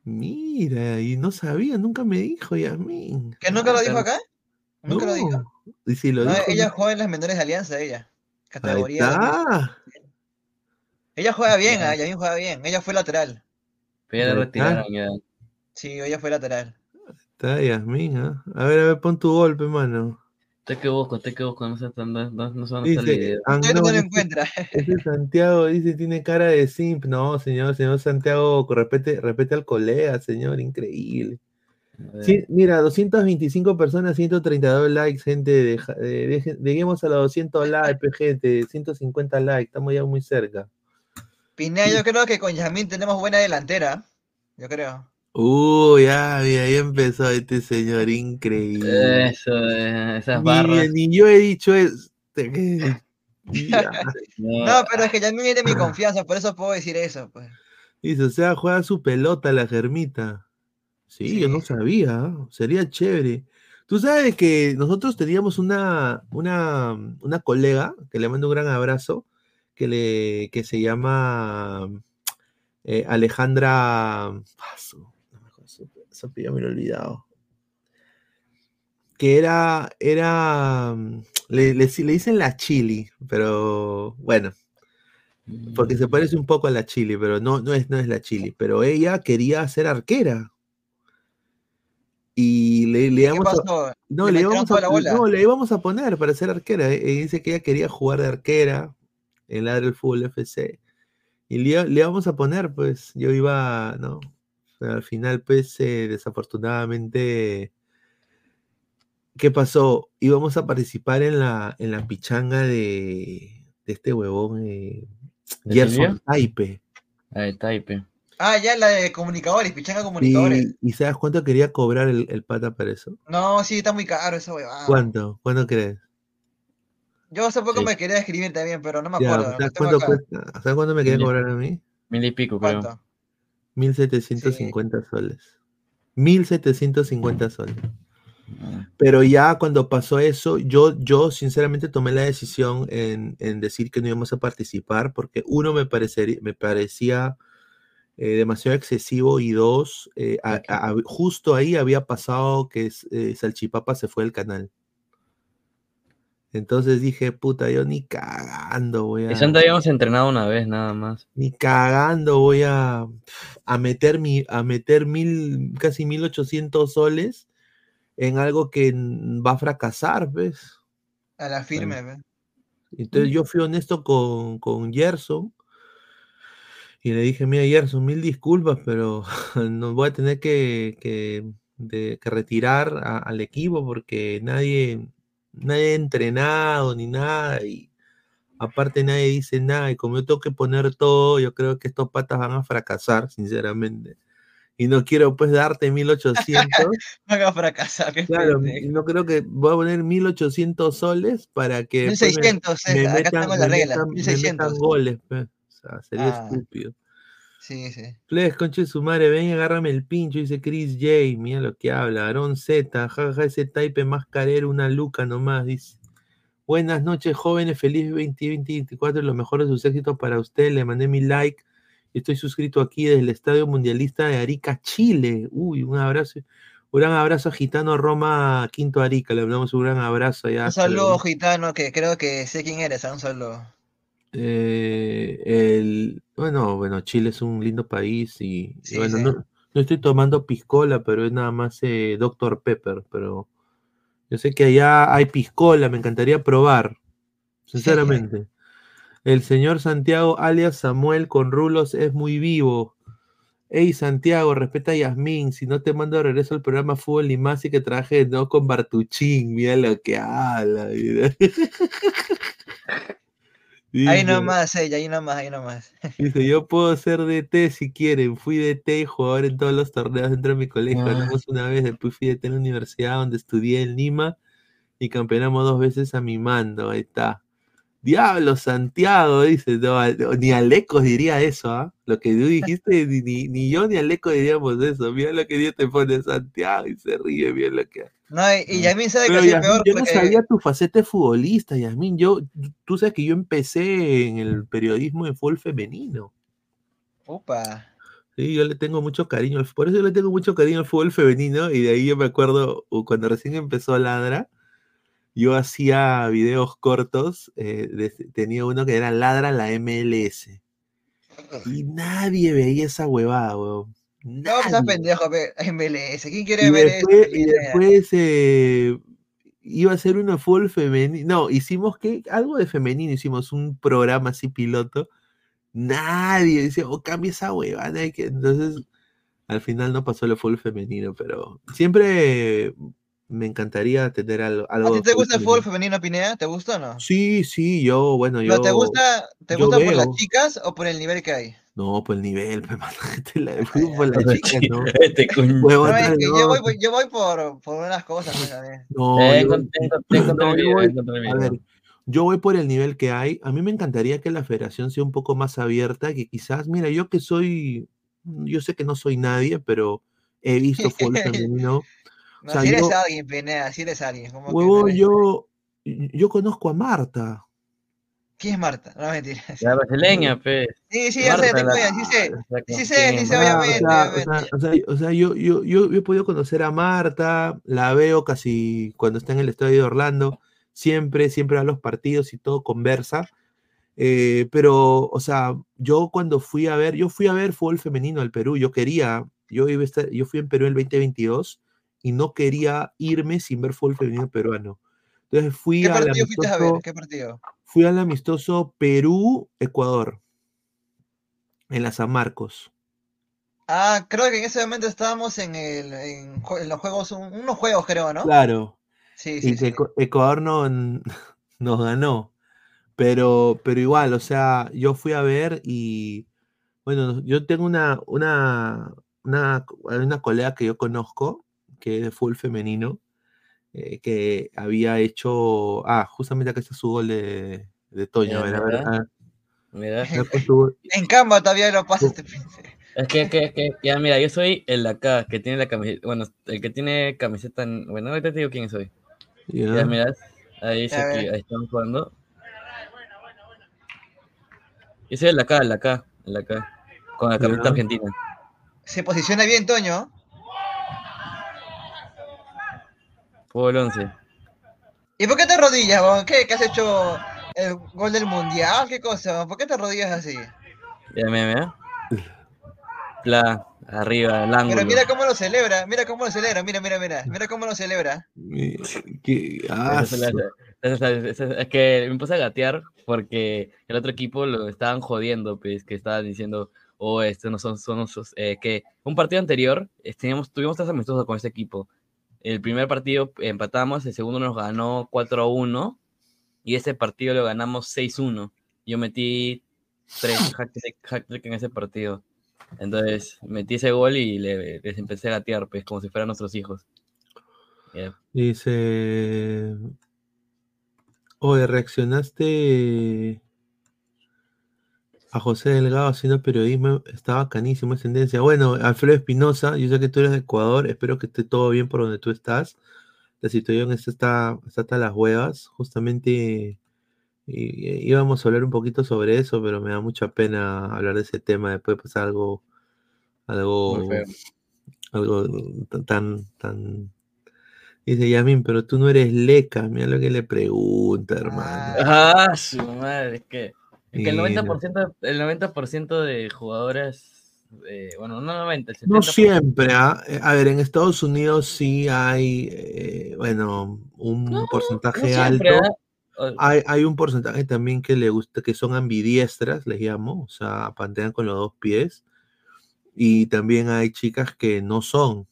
Mira, y no sabía, nunca me dijo Yasmin. ¿Que nunca lo dijo acá? Nunca lo dijo. Y si lo dijo, ella juega en las menores de Alianza, ella. Categoría. Ella juega bien, ¿eh? Yasmin juega bien. Ella fue lateral. Pero ya retiraron ya. Sí, ella fue lateral. Está Yasmin, ¿eh? A ver, a ver, pon tu golpe, mano. Te que busco, te que busco, no sé no, no, no son dice, ah, no, no lo encuentra. Ese Santiago dice, tiene cara de simp. No, señor, señor Santiago, repete, repete al colega, señor, increíble. Sí, mira, 225 personas, 132 likes, gente. De, lleguemos a los 200 likes, gente. 150 likes, estamos ya muy cerca. Pinea, yo creo que con Yamín tenemos buena delantera. Yo creo. Uy, ya, ahí empezó este señor increíble. Eso, esas barras. Ni, yo he dicho eso. no, pero es que ya me mi confianza, por eso puedo decir eso. Pues. Dice, o sea, juega su pelota la germita. Sí, yo no sabía. Sería chévere. Tú sabes que nosotros teníamos una, una, una colega que le mando un gran abrazo, que, le, que se llama eh, Alejandra. Paso ya me lo he olvidado. Que era, era, mm, le, le, dicen la chili, pero bueno, porque se parece un poco a la chili, pero no, no, es, no es la chili, pero ella quería ser arquera. Y le, le íbamos a, no, le, íbamos a, no, le íbamos a poner para ser arquera. Y e, dice que ella quería jugar de arquera en la del fútbol FC. Y le, le íbamos a poner, pues yo iba, ¿no? al final, pues, eh, desafortunadamente, ¿qué pasó? Íbamos a participar en la, en la pichanga de, de este huevón, eh, Gerson Taipe. Ah, Taipe. Ah, ya la de comunicadores, pichanga comunicadores. ¿Y, sabes cuánto quería cobrar el, pata para eso? No, sí, está muy caro eso, huevada. ¿Cuánto? ¿Cuánto crees? Yo hace poco me quería escribir también, pero no me acuerdo. ¿sabes, cuánto me quería cobrar a mí? Mil y pico, creo. 1750 sí. soles. 1750 soles. Pero ya cuando pasó eso, yo, yo sinceramente tomé la decisión en, en decir que no íbamos a participar porque uno me, parecería, me parecía eh, demasiado excesivo y dos, eh, justo ahí había pasado que eh, Salchipapa se fue del canal. Entonces dije, puta, yo ni cagando voy a. Eso habíamos entrenado una vez nada más. Ni cagando voy a, a meter mi, a meter mil, casi mil ochocientos soles en algo que va a fracasar, ¿ves? A la firme, ¿ves? Entonces yo fui honesto con, con Gerson y le dije, mira Gerson, mil disculpas, pero nos voy a tener que, que, que retirar al equipo porque nadie, nadie ha entrenado ni nada y aparte nadie dice nada y como yo tengo que poner todo, yo creo que estos patas van a fracasar, sinceramente. Y no quiero pues darte 1800. van a fracasar. Claro, no creo que voy a poner 1800 soles para que 1600, me, acá metan, la regla, 1600. goles. Pues. Sea, sería ah. estúpido. Sí, sí. Flex, conche su madre, ven y agárrame el pincho, dice Chris J. Mira lo que habla. Aaron Z, jaja, ese type más carero, una luca nomás, dice. Buenas noches, jóvenes, feliz 2024 y lo mejor de sus éxitos para usted. Le mandé mi like. Estoy suscrito aquí desde el Estadio Mundialista de Arica, Chile. Uy, un abrazo. Un gran abrazo a Gitano Roma Quinto Arica. Le damos un gran abrazo allá. Un saludo, Gitano, que creo que sé quién eres. Un saludo. Eh, el, bueno, bueno, Chile es un lindo país y, bueno, No, estoy tomando piscola, pero es nada más eh, Dr. Pepper, pero yo sé que allá hay piscola, me encantaría probar, sinceramente. El señor Santiago, alias Samuel con rulos, es muy vivo. Ey, Santiago, respeta a Yasmín. Si no te mando regreso al programa Fútbol y más y que traje no con Bartuchín. Mira lo que habla. ahí nomás, ella, ahí nomás, ahí nomás. Dice, yo puedo ser DT si quieren. Fui DT y jugador en todos los torneos dentro de mi colegio. Ah. una vez, después fui DT en la universidad donde estudié en Lima y campeonamos dos veces a mi mando. Ahí está. Diablo, Santiago, dice, ni Aleco diría eso, ¿ah? Lo que tú dijiste, ni, yo ni Aleco diríamos eso. Mira lo que Dios te pone Santiago y se ríe, bien lo que no, y, Yasmin sabe que es peor. Yo no sabía tu faceta de futbolista, Yasmin. Yo, tú sabes que yo empecé en el periodismo de fútbol femenino. Opa. Sí, yo le tengo mucho cariño. Por eso yo le tengo mucho cariño al fútbol femenino. Y de ahí yo me acuerdo cuando recién empezó Ladra. Yo hacía videos cortos. Eh, tenía uno que era Ladra la MLS. Y nadie veía esa huevada, weón. No, pues pendejo, MLS. ¿Quién quiere ver eso? Y después eh, iba a ser una full femenino. No, hicimos que algo de femenino, hicimos un programa así piloto. Nadie dice, oh, cambia esa huevada. Entonces, al final no pasó lo full femenino, pero siempre me encantaría tener algo. ¿A ti te gusta el fútbol femenino, Pinea? ¿Te gusta o no? Sí, sí, yo, bueno, yo. te gusta, te gusta por las chicas o por el nivel que hay? No, por el nivel, pues, la de fútbol, la chica, ¿no? Este yo, voy, yo voy por, por unas cosas, pues, No, yo, a ver, yo voy por el nivel que hay. A mí me encantaría que la federación sea un poco más abierta, que quizás, mira, yo que soy, yo sé que no soy nadie, pero he visto fútbol femenino no, si eres alguien, Pineda, si eres alguien. Huevo, yo, yo conozco a Marta. ¿Quién es Marta? No, mentira. La brasileña, pe. Sí, sí, ya sé, te la... sí sé. Sí sé, sí sé, obviamente. O sea, o sea, yo, yo, yo, he podido conocer a Marta, la veo casi cuando está en el estadio de Orlando, siempre, siempre a los partidos y todo conversa. Eh, pero, o sea, yo cuando fui a ver, yo fui a ver fútbol femenino al Perú, yo quería, yo, iba a estar, yo fui en Perú el 2022 y no quería irme sin ver fútbol femenino peruano. Entonces fui ¿Qué partido fuiste a ver? ¿Qué partido? Fui al amistoso Perú-Ecuador, en la San Marcos. Ah, creo que en ese momento estábamos en, el, en, los juegos, unos juegos creo, ¿no? Claro. Sí, sí, y Ecuador no, nos ganó. Pero, pero igual, o sea, yo fui a ver y Bueno, yo tengo una, una, una, una colega que yo conozco, que es de full femenino, eh, que había hecho. Ah, justamente acá está su gol de, de Toño. a ver, a ver. Ah. Mira. En Canva todavía lo pasa este Es que, que, que, ya, mira, yo soy el acá, que tiene la camiseta, bueno, el que tiene camiseta, bueno, ahorita te digo quién soy. Ya, mira, ahí dice que ahí están jugando. Yo soy el acá, el acá, el acá, con la camiseta argentina. Se posiciona bien, Toño. Fútbol 11. ¿Y por qué te rodillas, ¿Qué, ¿Qué has hecho el gol del mundial, ¿qué cosa? ¿Por qué te rodillas así? Ya, mira, mira. La, arriba, el ángulo. Pero mira cómo lo celebra, mira cómo lo celebra, mira, mira, mira, mira cómo lo celebra. es, que me puse a gatear porque el otro equipo lo estaban jodiendo, pues, que estaban diciendo, oh, estos no son, son eh, que un partido anterior teníamos, tuvimos tres amistosos con este equipo. El primer partido empatamos, el segundo nos ganó 4 a 1 y ese partido lo ganamos 6-1. Yo metí tres hack en ese partido. Entonces metí ese gol y le, les empecé a gatear, pues, como si fueran nuestros hijos. Dice. Oye, reaccionaste a José Delgado haciendo periodismo, estaba canísimo, es tendencia. Bueno, Alfredo Espinosa, yo sé que tú eres de Ecuador, espero que esté todo bien por donde tú estás la situación está, está hasta las huevas. Justamente íbamos a hablar un poquito sobre eso, pero me da mucha pena hablar de ese tema. Después pasar algo, algo, algo tan, tan. Dice Yamin, pero tú no eres leca. Mira lo que le pregunta, hermano. Ah, su madre, es que, es que el 90%, el 90 de jugadoras eh, bueno, no 90, No siempre, ¿ah? eh, a ver, en Estados Unidos sí hay, eh, bueno, un porcentaje alto. ¿ah? Hay, un porcentaje también que le gusta, que son ambidiestras, les llamo, o sea, pantean con los dos pies. Y también hay chicas que no son.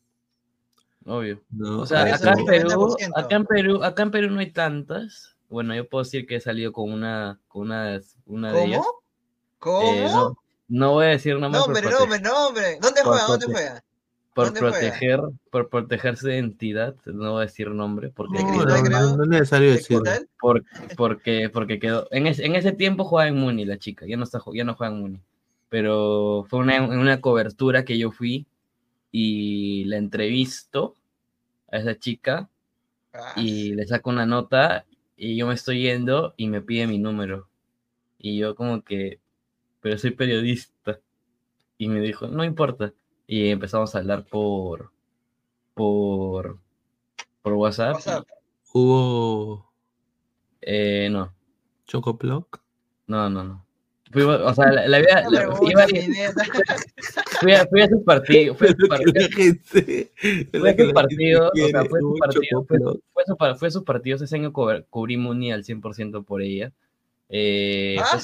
Obvio. O sea, acá en, Perú, acá en, Perú, acá en Perú no hay tantas. Bueno, yo puedo decir que he salido con una, con una, una de ellas. ¿Cómo? No voy a decir nombre. Nombre, nombre, nombre. ¿Dónde juega? ¿Dónde juega? Por proteger, por proteger su identidad, no voy a decir nombre, porque no, no, es necesario decirlo. porque, porque quedó. En, en ese tiempo jugaba en Muni la chica, ya no está, ya no juega en Muni. Pero fue una, una cobertura que yo fui y la entrevisto a esa chica y le saco una nota y yo me estoy yendo y me pide mi número. Y yo como que, pero soy periodista. Y me dijo, no importa. Y empezamos a hablar por, por, por WhatsApp. ¿Hubo... Eh, no. ¿Chocoplock? No, no, no. O sea, la, vida... iba, fui, a, fui a su partido. Fui a su partido. Fue a su partido. O sea, fue su partido. Fue, fue, su, fue. Ese año cubrí Muni al 100% por ella. Eh, ¡Ah,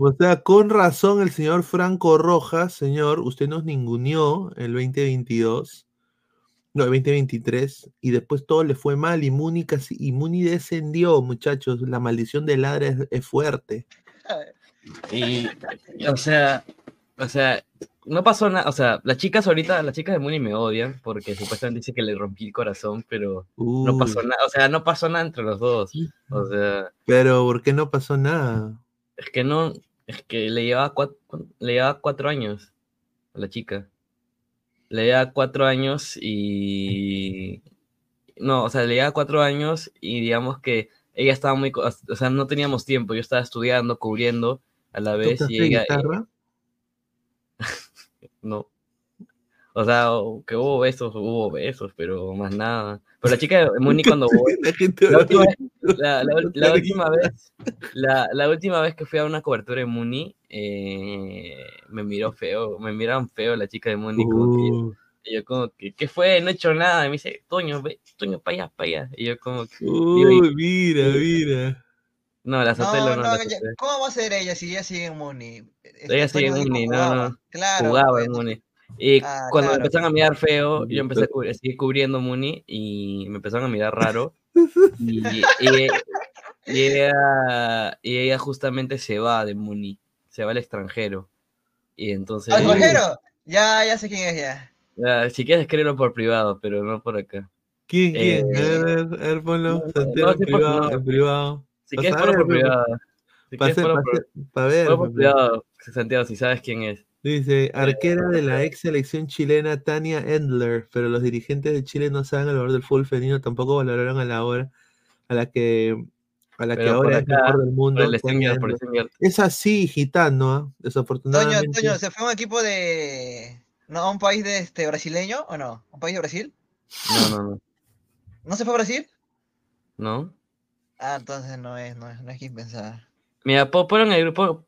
o sea, con razón el señor Franco Rojas, señor, usted nos ninguneó el 2022, no, el 2023, y después todo le fue mal y Muni, casi, y Muni descendió, muchachos, la maldición del ladra es, fuerte. Y, o sea, o sea, no pasó nada, o sea, las chicas ahorita, las chicas de Muni me odian porque supuestamente dice que le rompí el corazón, pero no pasó nada, o sea, no pasó nada entre los dos, o sea. Pero, ¿por qué no pasó nada? Es que no, es que le llevaba cuatro, le llevaba cuatro años a la chica. Le llevaba cuatro años y... No, o sea, le llevaba cuatro años y digamos que ella estaba muy, o sea, no teníamos tiempo, yo estaba estudiando, cubriendo a la vez y ella... no. O sea, que hubo besos, hubo besos, pero más nada. Pero la chica de Muni cuando voy, la, última, vez, la, última vez que fui a una cobertura de Muni, eh, me miró feo, me miraron feo la chica de Muni. Uh. y yo como que, ¿qué fue? No he hecho nada. Y me dice, Toño, ve, Toño, para allá, para allá. Y yo como que... Uy, mira, mira. No, la Sotelo no. no, ¿Cómo va a ser ella si ella sigue en Muni? Ella sigue en Muni, no, no. Claro. Jugaba en Muni. Y ah, cuando me empezaron a mirar feo, yo empecé a seguir cubriendo Muni y me empezaron a mirar raro. y, y, ella, y ella justamente se va de Muni, se va al extranjero. Y entonces. ¡Al cojero! Ya, ya sé quién es ya. si quieres escribirlo por privado, pero no por acá. ¿Quién? ¿Quién? Eh, a ver, a ver, ponlo. No, en, privado, en privado. Si quieres por privado. Si quieres por, Santiago, si sabes quién es. Dice, arquera de la ex selección chilena Tania Endler, pero los dirigentes de Chile no saben el valor del fútbol femenino, tampoco valoraron a la hora a la que a la que ahora es mejor del mundo. es así, gitano, ¿ah? desafortunadamente. Toño, Toño, ¿se fue a un equipo de. ¿No? ¿A un país de este brasileño o no? ¿Un país de Brasil? No, no, no. ¿No se fue a Brasil? No. Ah, entonces no es, no es, no es quien pensaba. Mira, ponlo en el grupo,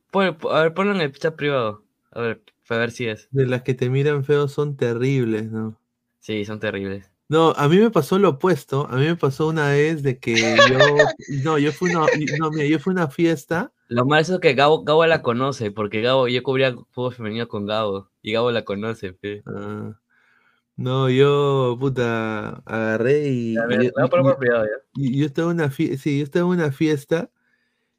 a ver, ponlo en el chat privado. A ver, a ver si es. De las que te miran feo son terribles, ¿no? Sí, son terribles. No, a mí me pasó lo opuesto. A mí me pasó una vez de que yo. No, yo fui una, no, mira, yo fui una fiesta. Lo más es que Gabo, Gabo la conoce, porque Gabo, yo cubría fútbol femenino con Gabo, y Gabo la conoce, ah, no, yo, puta, agarré y. y, yo estaba en una fiesta, sí, yo estaba en una fiesta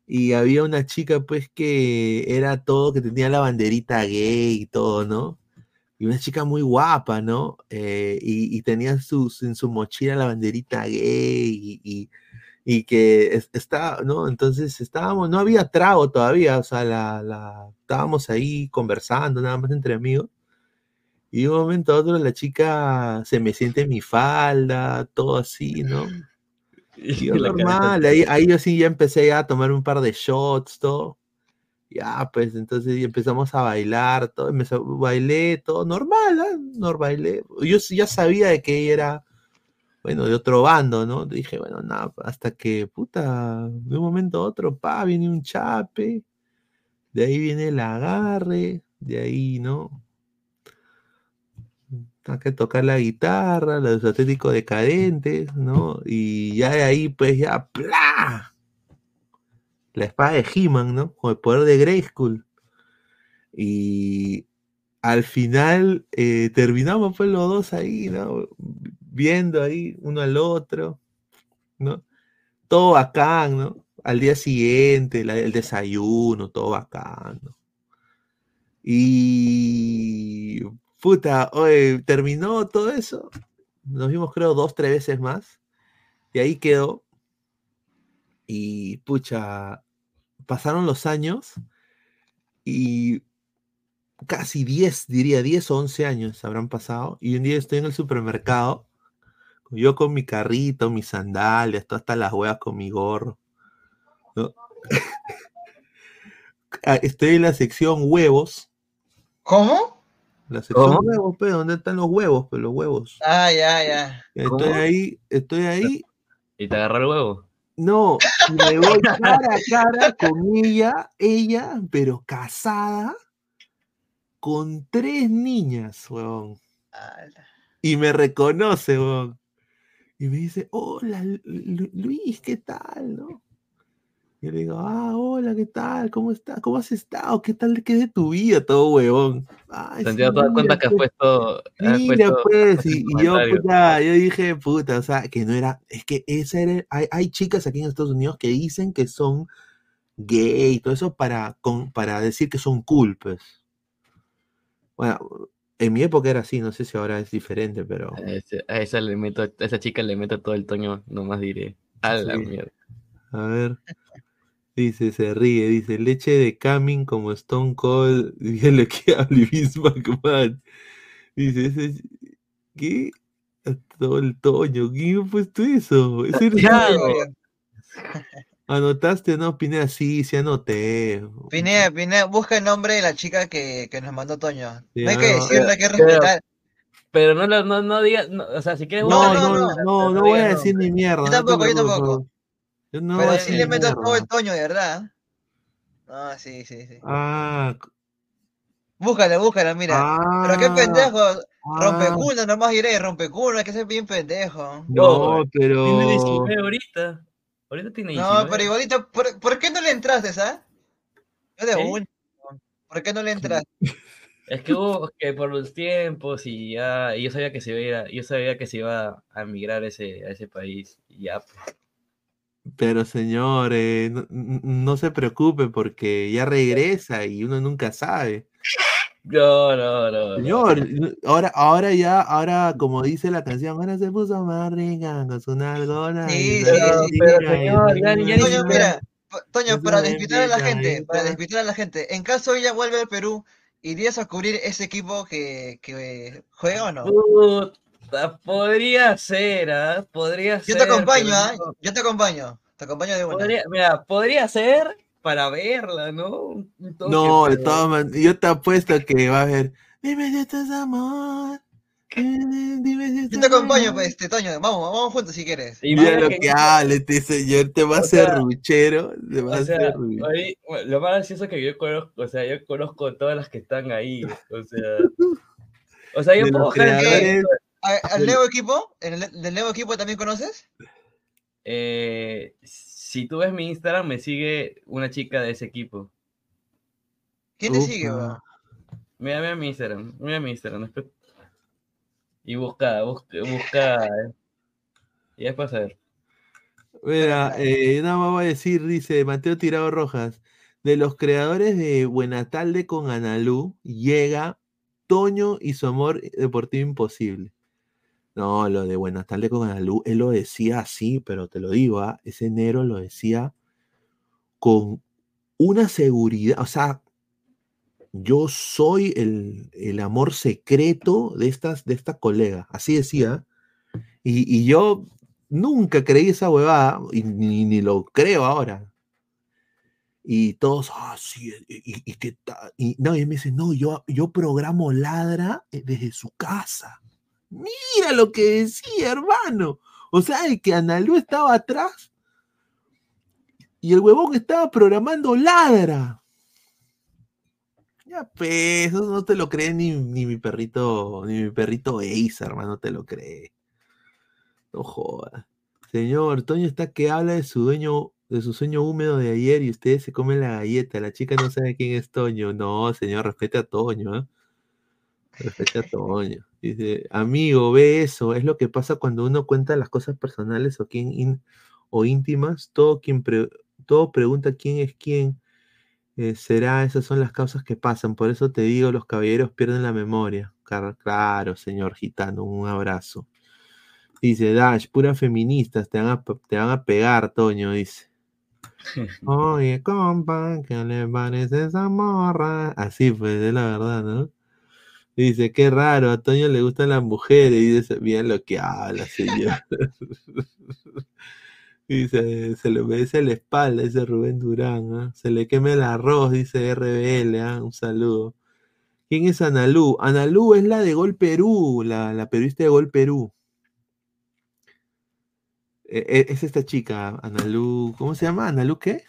y había una chica, pues, que era todo, que tenía la banderita gay y todo, ¿no? y una chica muy guapa, ¿no? Eh, y, tenía sus, en su mochila la banderita gay y, y, que está, ¿no? Entonces estábamos, no había trago todavía, o sea, la, la, estábamos ahí conversando, nada más entre amigos. Y de un momento a otro la chica se me siente en mi falda, todo así, ¿no? Y yo normal, ahí, ahí yo sí ya empecé a tomar un par de shots, todo. Ya, pues entonces empezamos a bailar, todo, empezó, bailé, todo normal, ¿eh? no bailé. Yo ya sabía de que ella era, bueno, de otro bando, ¿no? Dije, bueno, nada, hasta que, puta, de un momento a otro, pa, viene un chape, de ahí viene el agarre, de ahí, ¿no? Hay que tocar la guitarra, los atléticos decadentes, ¿no? Y ya de ahí, pues ya, ¡plá! la espada de He-Man, ¿no? Con el poder de Grayskull. Y al final eh, terminamos pues los dos ahí, ¿no? Viendo ahí uno al otro, ¿no? Todo bacán, ¿no? Al día siguiente, el desayuno, todo bacán, ¿no? Y puta, terminó todo eso. Nos vimos creo dos, tres veces más. Y ahí quedó. Y pucha, pasaron los años y casi 10, diría 10 o 11 años habrán pasado. Y un día estoy en el supermercado, yo con mi carrito, mis sandalias, todas hasta las huevas con mi gorro. Ah, estoy en la sección huevos. ¿Cómo? La sección huevos, pero ¿dónde están los huevos? Pero los huevos. Ah, ya, ya. Estoy ahí, estoy ahí. ¿Y te agarra el huevo? No, me voy cara a cara con ella, ella, pero casada, con tres niñas, weón. Y me reconoce, weón. Y me dice, hola, Luis, ¿qué tal? ¿No? Yo le digo, ah, hola, ¿qué tal? ¿Cómo estás? ¿Cómo has estado? ¿Qué tal? ¿Qué de tu vida? Todo huevón. Ay, ¿Te has dado cuenta que has puesto. mira, pues, y, yo, puta, yo dije, puta, o sea, que no era. Es que esa era. Hay, hay chicas aquí en Estados Unidos que dicen que son gay y todo eso para, con, para decir que son cool, pues. Bueno, en mi época era así, no sé si ahora es diferente, pero. A esa, le meto, a esa chica le meto todo el toño, nomás diré. A la mierda. A ver. Dice, se ríe, dice, leche de Camin como Stone Cold, dígale que hable Vince McMahon. Dice, ese, ¿qué? Todo el Toño, ¿quién ha puesto eso? ¿Ese ¿Anotaste no, Pinea? Sí, sí anoté. Pinea, Pinea, busca el nombre de la chica que, que nos mandó Toño. no hay que decirle, hay que respetar. Pero no, no, no digas, o sea, si quieres... No, no, no, no, no, voy a decir ni mierda. Yo tampoco, yo tampoco. Pero sí le meto todo el toño, de verdad. Ah, sí, sí, sí. Ah. Búscala, búscala, mira. Pero qué ah, pendejo. Rompeculo, ah. nomás iré, rompeculo, hay que ser bien pendejo. No, pero. Tiene 19 ahorita. Ahorita tiene 19. No, pero igualito, ¿por, ¿por qué no le entraste, sabes? Yo de un. ¿Por qué no le entraste? Es que hubo que por los tiempos y ya, y yo sabía que se iba, yo sabía que se iba a emigrar ese, a ese país y ya. Pues. Pero señor, no, se preocupe porque ya regresa y uno nunca sabe. No, no, no. Señor, ahora, ahora ya, ahora como dice la canción, ahora se puso más rica con su nalgona. Sí, sí, sí, pero señor, ya, ya, Toño, mira, Toño, para despistar a la gente, para despistar a la gente, en caso ella vuelve al Perú, ¿irías a cubrir ese equipo que, que juega o no? podría ser, ¿ah? Podría ser. Yo te acompaño, ¿ah? Yo te acompaño. Te acompaño de buena. Podría, mira, podría ser para verla, ¿no? No, de todas maneras, yo te apuesto que va a haber. Dime si estás amor. Dime si Yo te acompaño, pues, este, Toño. Vamos, vamos juntos si quieres. Y mira lo que, hable este señor, te va a hacer ruchero. Te va a hacer lo más gracioso es que yo conozco, o sea, yo conozco todas las que están ahí. O sea, o sea yo puedo ¿Al nuevo equipo? ¿Del nuevo equipo también conoces? Eh, si tú ves mi Instagram, me sigue una chica de ese equipo. ¿Quién te sigue? Mira, mira mi Instagram, mira mi Instagram. Y busca, busca, busca. Y después a ver. Mira, eh, nada más voy a decir, dice Mateo Tirado Rojas, de los creadores de Buenatalde con Analú, llega Toño y su amor deportivo imposible. No, lo de Buenas tardes con Analú, él lo decía así, pero te lo digo, ¿ah? ese enero lo decía con una seguridad, o sea, yo soy el, amor secreto de, estas, de esta colega, así decía. Y, yo nunca creí esa huevada, y ni, lo creo ahora. Y todos, ah, sí, y, y, y, no, y me dice, no, yo, yo programo ladra eh, desde su casa. Mira lo que decía, hermano. O sea, el que Analú estaba atrás y el huevón estaba programando ladra. Ya, pues, eso no te lo cree ni, mi perrito, ni mi perrito Ace, hermano, te lo cree. No jodas. Señor, Toño está que habla de su dueño, de su sueño húmedo de ayer y ustedes se comen la galleta. La chica no sabe quién es Toño. No, señor, respete a Toño, ¿eh? Respete a Toño. Dice, amigo, ve eso, es lo que pasa cuando uno cuenta las cosas personales o, quién o íntimas, todo, quien todo pregunta quién es quién. Eh, será, esas son las causas que pasan, por eso te digo, los caballeros pierden la memoria. Claro, señor gitano, un abrazo. Dice Dash, pura feministas, te van a, te van a pegar, Toño, dice. Oye, compa, ¿qué le parece esa morra? Así pues, es la verdad, ¿no? Dice, qué raro, a Toño le gustan las mujeres. Y dice, bien lo que habla, señor. dice, se le obedece la espalda, dice Rubén Durán. ¿ah? Se le queme el arroz, dice RBL. ¿ah? Un saludo. ¿Quién es Analú? Analú es la de Gol Perú, la, la periodista de Gol Perú. E, e, es esta chica, Analú. ¿Cómo se llama? ¿Analú qué?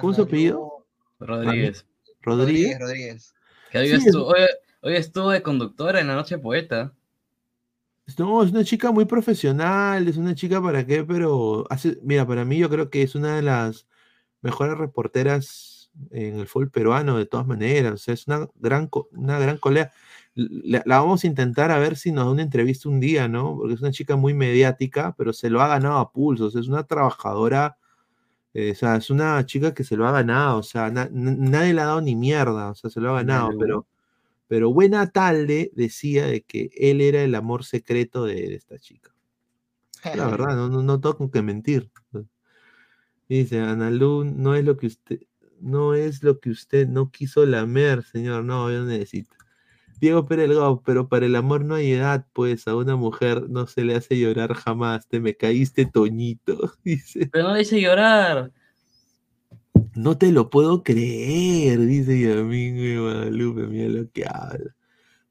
¿Cómo se apellido? Rodríguez. Rodríguez. Rodríguez hoy, estuvo, de conductora en la noche poeta. No, es una chica muy profesional, es una chica para qué, pero hace, mira, para mí yo creo que es una de las mejores reporteras en el fútbol peruano de todas maneras, es una gran, una gran colega. La, vamos a intentar a ver si nos da una entrevista un día, ¿no? Porque es una chica muy mediática, pero se lo ha ganado a pulsos, es una trabajadora eh, o sea, es una chica que se lo ha ganado, o sea, nadie le ha dado ni mierda, o sea, se lo ha ganado, pero, pero Buena Talde decía de que él era el amor secreto de, esta chica. La verdad, no, no, tengo que mentir. Dice, Analu, no es lo que usted, no es lo que usted no quiso lamer, señor, no, yo necesito. Diego Pérez pero para el amor no hay edad, pues a una mujer no se le hace llorar jamás. Te me caíste, Toñito, dice. Pero no le hice llorar. No te lo puedo creer, dice Yamín de Guadalupe, mira lo que habla.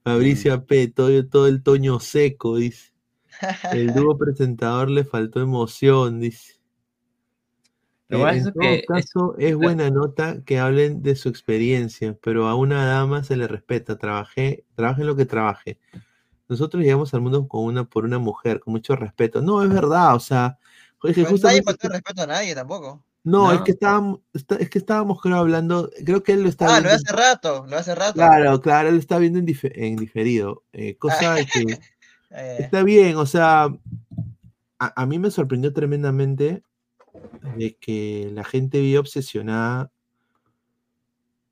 Fabricio mm. P, todo, todo el Toño seco, dice. El dúo presentador le faltó emoción, dice. Eh, en todo caso, es buena nota que hablen de su experiencia, pero a una dama se le respeta. Trabajé, trabaje en lo que trabaje. Nosotros llegamos al mundo con una, por una mujer, con mucho respeto. No, es verdad, o sea, es que nadie falta respeto a nadie tampoco. No, Es, que estábamos, es que estábamos, creo, hablando, creo que él lo está Ah, lo hace rato, lo hace rato. Claro, claro, él está viendo en, diferido. Eh, cosa que eh. está bien, o sea, a, a, mí me sorprendió tremendamente de que la gente vive obsesionada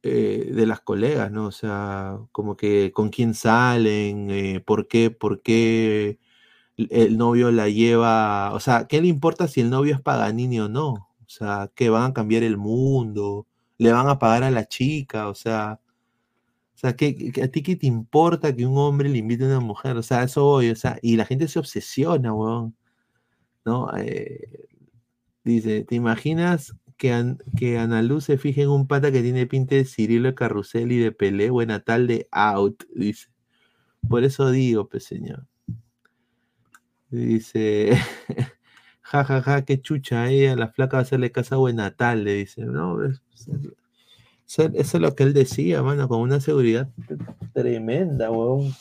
eh, de las colegas, ¿no? O sea, como que con quién salen, eh, por qué, por qué el novio la lleva, o sea, ¿qué le importa si el novio es Paganini o no? O sea, que van a cambiar el mundo, le van a pagar a la chica, o sea, o sea, ¿qué, a ti qué te importa que un hombre le invite a una mujer? O sea, eso voy, o sea, y la gente se obsesiona, weón, ¿no? Eh, dice, ¿te imaginas que, que Ana Luz se fije en un pata que tiene pinta de Cirilo de Carrusel y de Pelé? Buena tal de out, dice. Por eso digo, pues señor. Dice, ja, ja, ja, qué chucha ella, la flaca va a hacerle casa a Buenatal, le dice, no, eso, es lo que él decía, mano, con una seguridad tremenda, weón.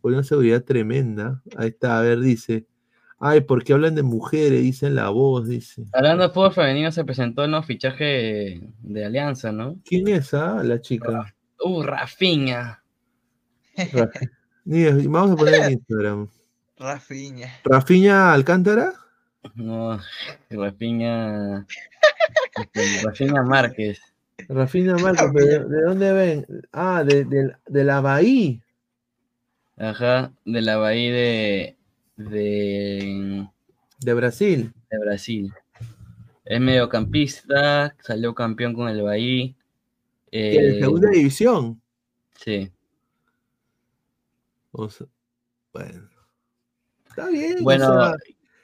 Con una seguridad tremenda. Ahí está, a ver, dice, ay, ¿por qué hablan de mujeres? Dicen la voz, dice. Hablando de fútbol femenino, se presentó el nuevo fichaje de Alianza, ¿no? ¿Quién es, ah, la chica? Uh, Rafinha. Vamos a poner en Instagram. Rafiña. ¿Rafiña Alcántara? No, Rafiña. Rafiña Márquez. Rafiña Márquez, pero ¿de dónde ven? Ah, de, de, la Bahía. Ajá, de la Bahía de, de. De Brasil. De Brasil. Es mediocampista, salió campeón con el Bahía. Eh, segunda división? Sí bueno. Está bien. Bueno,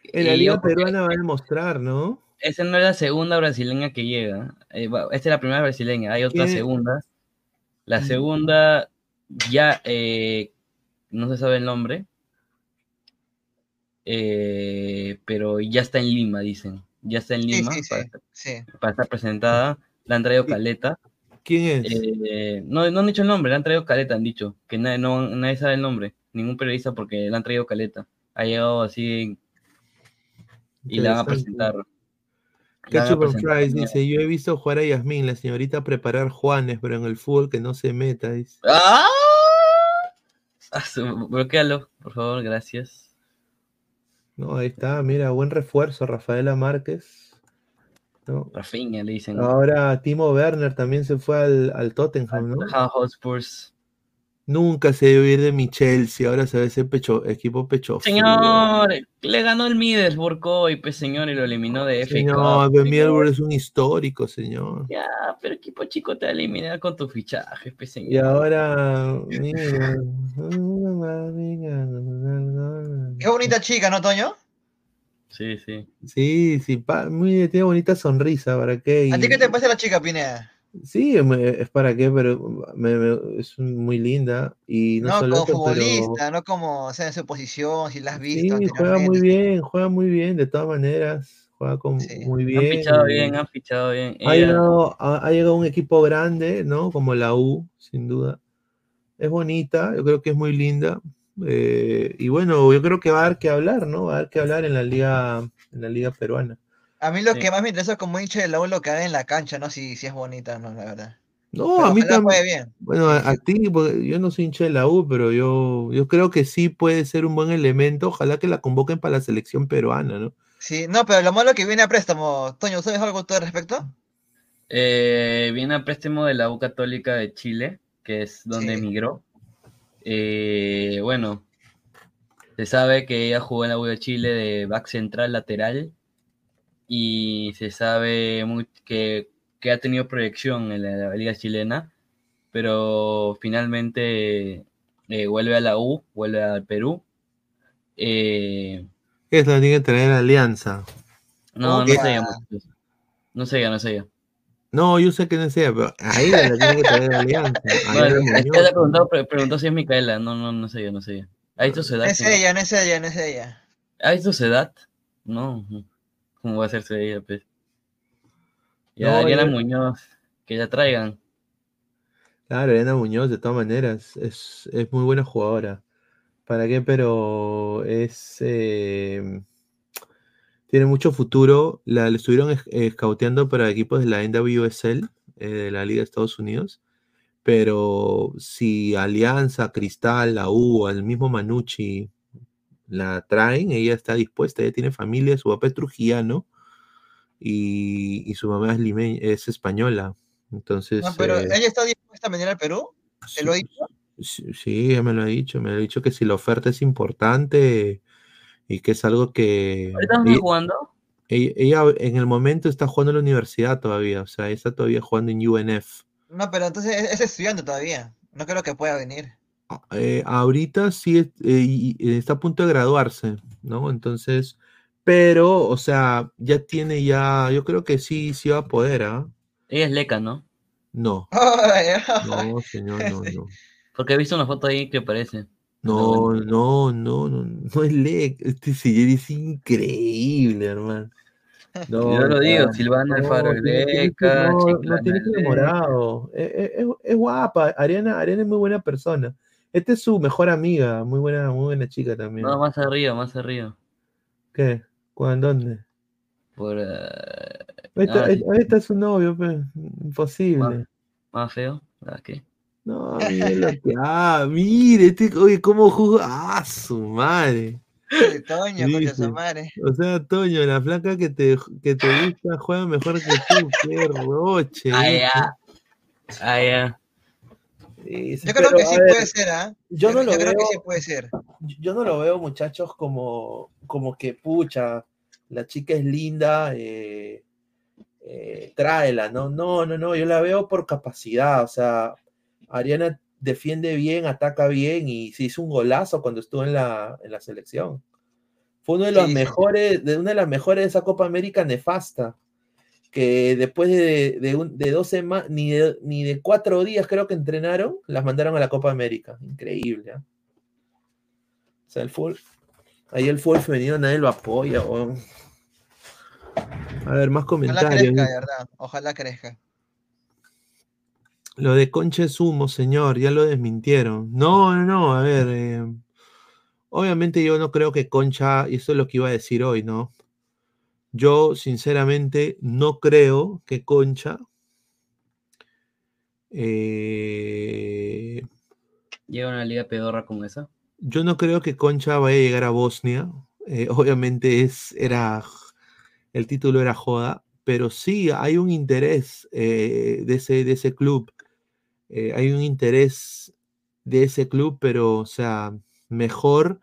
en la Liga Peruana va a demostrar, ¿no? Esa no es la segunda brasileña que llega. Eh, esta es la primera brasileña. Hay otra segunda. La segunda ya eh, no se sabe el nombre. Eh, pero ya está en Lima, dicen. Ya está en Lima para, estar presentada. La han traído Caleta. ¿Quién es? Eh, no, no han dicho el nombre, le han traído caleta, han dicho. Que nadie, no, nadie sabe el nombre, ningún periodista porque le han traído caleta. Ha llegado así y la van a presentar. Ketchup Fries dice, yo he visto jugar a Yasmin, la señorita preparar Juanes, pero en el fútbol que no se meta. Dice. ¡Ah! Bloquealo, por favor, gracias. No, ahí está, mira, buen refuerzo, Rafaela Márquez. Rafinha le dicen. Ahora Timo Werner también se fue al, al Tottenham, ¿no? Hotspurs. Nunca se debe ir de mi Chelsea, ahora se ve ese pecho, equipo pecho. Señor, le ganó el Middlesbrough hoy, pues señor, y lo eliminó de FA No, el Middlesbrough es un histórico, señor. Ya, pero equipo chico te va a eliminar con tu fichaje, pues señor. Y ahora, Qué bonita chica, ¿no, Toño? Sí, sí. Sí, sí, muy, tiene bonita sonrisa, ¿para qué? ¿A ti qué te parece la chica, Pineda? Sí, es para qué, pero es muy linda. Y no, como futbolista, no como o sea, en su posición, si la has visto. Sí, juega muy bien, juega muy bien, de todas maneras. Juega con, muy bien. Han fichado bien, han fichado bien. Ha llegado, ha, llegado, un equipo grande, ¿no? Como la U, sin duda. Es bonita, yo creo que es muy linda. Eh, y bueno, yo creo que va a haber que hablar, ¿no? Va a haber que hablar en la liga, en la liga peruana. A mí lo que más me interesa como hincha de la U lo que hay en la cancha, ¿no? Si, si es bonita, ¿no? La verdad. No, a mí también. Bueno, a, ti, yo no soy hincha de la U, pero yo, yo creo que sí puede ser un buen elemento. Ojalá que la convoquen para la selección peruana, ¿no? Sí, no, pero lo malo que viene a préstamo. Toño, ¿sabes algo tú al respecto? Eh, viene a préstamo de la U Católica de Chile, que es donde emigró. Eh, bueno, se sabe que ella jugó en la U de Chile de back central lateral y se sabe que, ha tenido proyección en la, liga chilena, pero finalmente eh, vuelve a la U, vuelve al Perú. Eh, es la tiene que tener alianza. No, no sé, no sé, no sé. No, yo sé que no sea, pero ahí la tiene que tener alianza. Bueno, preguntó, si es Micaela. No, no, no sé yo, no sé yo. ¿Ha visto su edad? No es ella, no es ella, no es ella. ¿Ha visto su edad? No. ¿Cómo va a hacerse ella, pues? Ya, no, Muñoz, que ya traigan. Claro, Ariana Muñoz, de todas maneras, es, es muy buena jugadora. ¿Para qué? Pero es. Eh, tiene mucho futuro. La, estuvieron escauteando para equipos de la NWSL, eh, de la Liga de Estados Unidos. Pero si Alianza, Cristal, la U, el mismo Manucci la traen, ella está dispuesta, ella tiene familia, su papá es trujillano y, y su mamá es, es española. Entonces. No, pero ella está dispuesta a venir al Perú. ¿Se lo ha dicho? Sí, ella me lo ha dicho. Me ha dicho que si la oferta es importante y que es algo que. ¿Ahorita jugando? Ella, en el momento está jugando en la universidad todavía, o sea, está todavía jugando en UNF. No, pero entonces es estudiante todavía. No creo que pueda venir. Ah, eh, ahorita sí eh, está a punto de graduarse, ¿no? Entonces, pero, o sea, ya tiene ya, yo creo que sí, sí va a poder, ¿ah? Ella es leca, ¿no? No. no, señor, no, no. Porque he visto una foto ahí que parece. No, no, no, no, no es leca. Este señor es increíble, hermano. No, yo lo digo, Silvana Alfaro es leca. No, no tiene que enamorado. Es, es, es, guapa. Ariana, Ariana es muy buena persona. Esta es su mejor amiga, muy buena, muy buena chica también. No, más arriba, más arriba. ¿Qué? ¿Cuándo? ¿Dónde? Por. Uh... ahí, está, ah, su novio, pues. Imposible. ¿Más, feo? ¿Verdad qué? No, mire lo que. Ah, mire, este, oye, cómo jugó. Ah, su madre. Toño, coño, su madre. O sea, Toño, la flaca que te, que te gusta juega mejor que tú. Qué roche. Ah, ya. Ah, ya yo creo que sí puede ser, ¿ah? Yo, no lo veo, que sí puede ser. Yo no lo veo, muchachos, como, como que, pucha, la chica es linda, eh, eh, tráela, ¿no? No, no, no, yo la veo por capacidad, o sea, Ariana defiende bien, ataca bien y se hizo un golazo cuando estuvo en la, en la selección. Fue uno de los mejores, de una de las mejores de esa Copa América nefasta que después de, de, dos semanas, ni de, ni de cuatro días creo que entrenaron, las mandaron a la Copa América. Increíble. ¿eh? O sea, el full, ahí el full femenino nadie lo apoya. A ver, más comentarios. Ojalá crezca, verdad. Ojalá crezca. Lo de Concha es humo, señor, ya lo desmintieron. No, no, no, a ver. Eh, obviamente yo no creo que Concha, y eso es lo que iba a decir hoy, ¿no? Yo, sinceramente, no creo que Concha eh, llega a una liga pedorra como esa. Yo no creo que Concha vaya a llegar a Bosnia. Eh, obviamente es, era, el título era joda, pero sí hay un interés eh, de, ese, de ese club. hay un interés de ese club, pero, o sea, mejor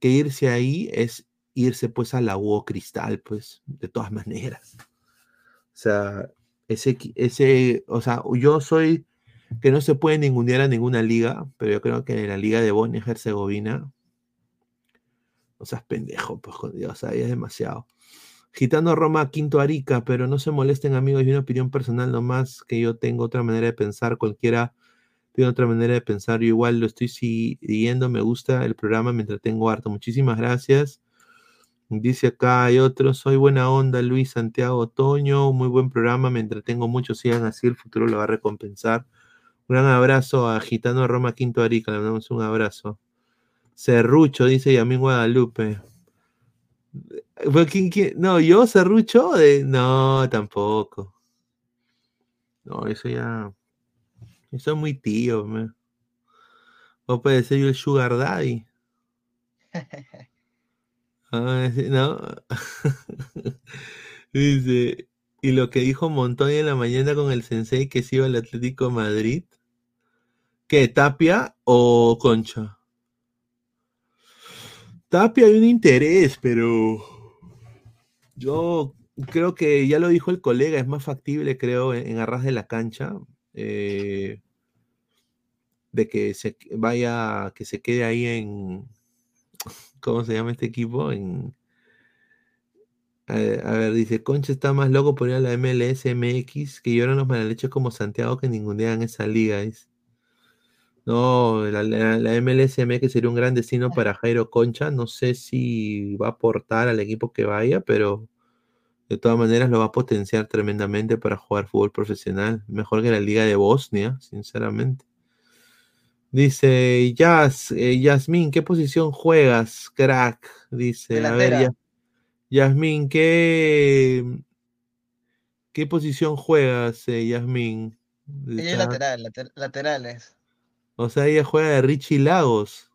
que irse ahí es irse pues a la UO Cristal, pues, de todas maneras. O sea, ese, ese, o sea, yo soy que no se puede ningunear a ninguna liga, pero yo creo que en la liga de Bosnia y Herzegovina, no seas pendejo, pues, Dios, o sea, es demasiado. Gitano Roma, Quinto Arica, pero no se molesten amigos, y una opinión personal nomás, que yo tengo otra manera de pensar, cualquiera tiene otra manera de pensar, yo igual lo estoy siguiendo, me gusta el programa, me entretengo harto. Muchísimas gracias. Dice acá, hay otros, soy buena onda, Luis Santiago Otoño, muy buen programa, me entretengo mucho, sigan así, el futuro lo va a recompensar. Un gran abrazo a Gitano Roma Quinto Arica, le damos un abrazo. Cerrucho, dice Yamín Guadalupe. No, yo Cerrucho, no, tampoco. No, eso ya, eso es muy tío, me. O puede ser yo el Sugar Daddy. Ah, ¿no? Dice, y lo que dijo Montoya en la mañana con el sensei que se iba al Atlético Madrid. ¿Qué? ¿Tapia o Concha? Tapia hay un interés, pero yo creo que ya lo dijo el colega, es más factible, creo, en, Arras de la Cancha, eh, de que se vaya, que se quede ahí en, ¿Cómo se llama este equipo? En, a, ver, dice, Concha está más loco por ir a la MLS MX que lloran los malaleches como Santiago que ningunean esa liga. No, la, la, MLS MX sería un gran destino para Jairo Concha. No sé si va a aportar al equipo que vaya, pero de todas maneras lo va a potenciar tremendamente para jugar fútbol profesional. Mejor que la Liga de Bosnia, sinceramente. Dice Yas, eh, Yasmín, ¿qué posición juegas, crack? Dice, a ver, Yasmín, ¿qué, ¿qué posición juegas, eh, Yasmín? Ella es lateral, laterales. O sea, ella juega de Richie Lagos.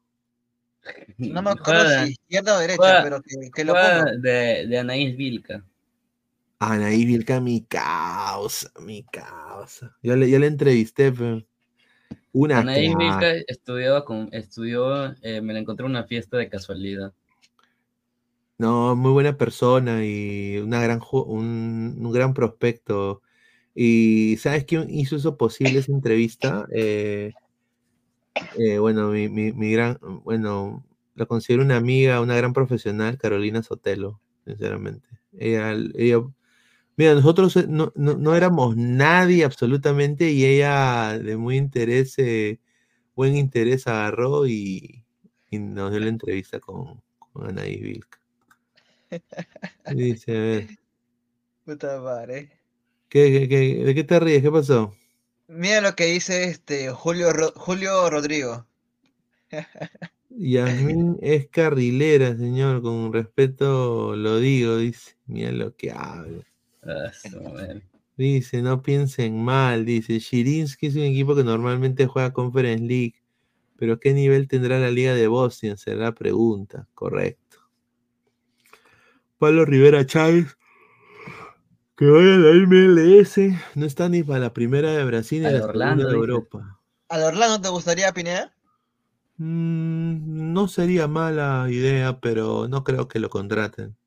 No me acuerdo si izquierda o derecha, pero que, lo pongo. De, de Anaís Vilca. Anaí Vilca, mi causa, mi causa. Yo le, yo le entrevisté, pero una Anaí estudiaba con, estudió, eh, me la encontré en una fiesta de casualidad. No, muy buena persona y una gran, un, un gran prospecto. Y ¿sabes quién hizo eso posible esa entrevista? Eh, eh, bueno, mi, mi, mi, gran, bueno, la considero una amiga, una gran profesional, Carolina Sotelo, sinceramente. Ella, ella mira, nosotros eh, no, no, no, éramos nadie absolutamente y ella de muy interés, buen interés agarró y, y, nos dio la entrevista con, con Anaí Vilca. Dice, a ver. Puta madre. ¿Qué, qué, qué, de qué te ríes? ¿Qué pasó? Mira lo que dice este Julio, Julio Rodrigo. Yasmín es carrilera, señor, con respeto lo digo, dice. Mira lo que habla. Dice, no piensen mal, dice. Shirinsky es un equipo que normalmente juega Conference League, pero ¿qué nivel tendrá la Liga de Bosnia? Será la pregunta, correcto. Pablo Rivera Chávez que vaya a la MLS, no está ni para la primera de Brasil ni la Orlando, de Europa. ¿Al Orlando te gustaría, Pineda? Mm, no sería mala idea, pero no creo que lo contraten.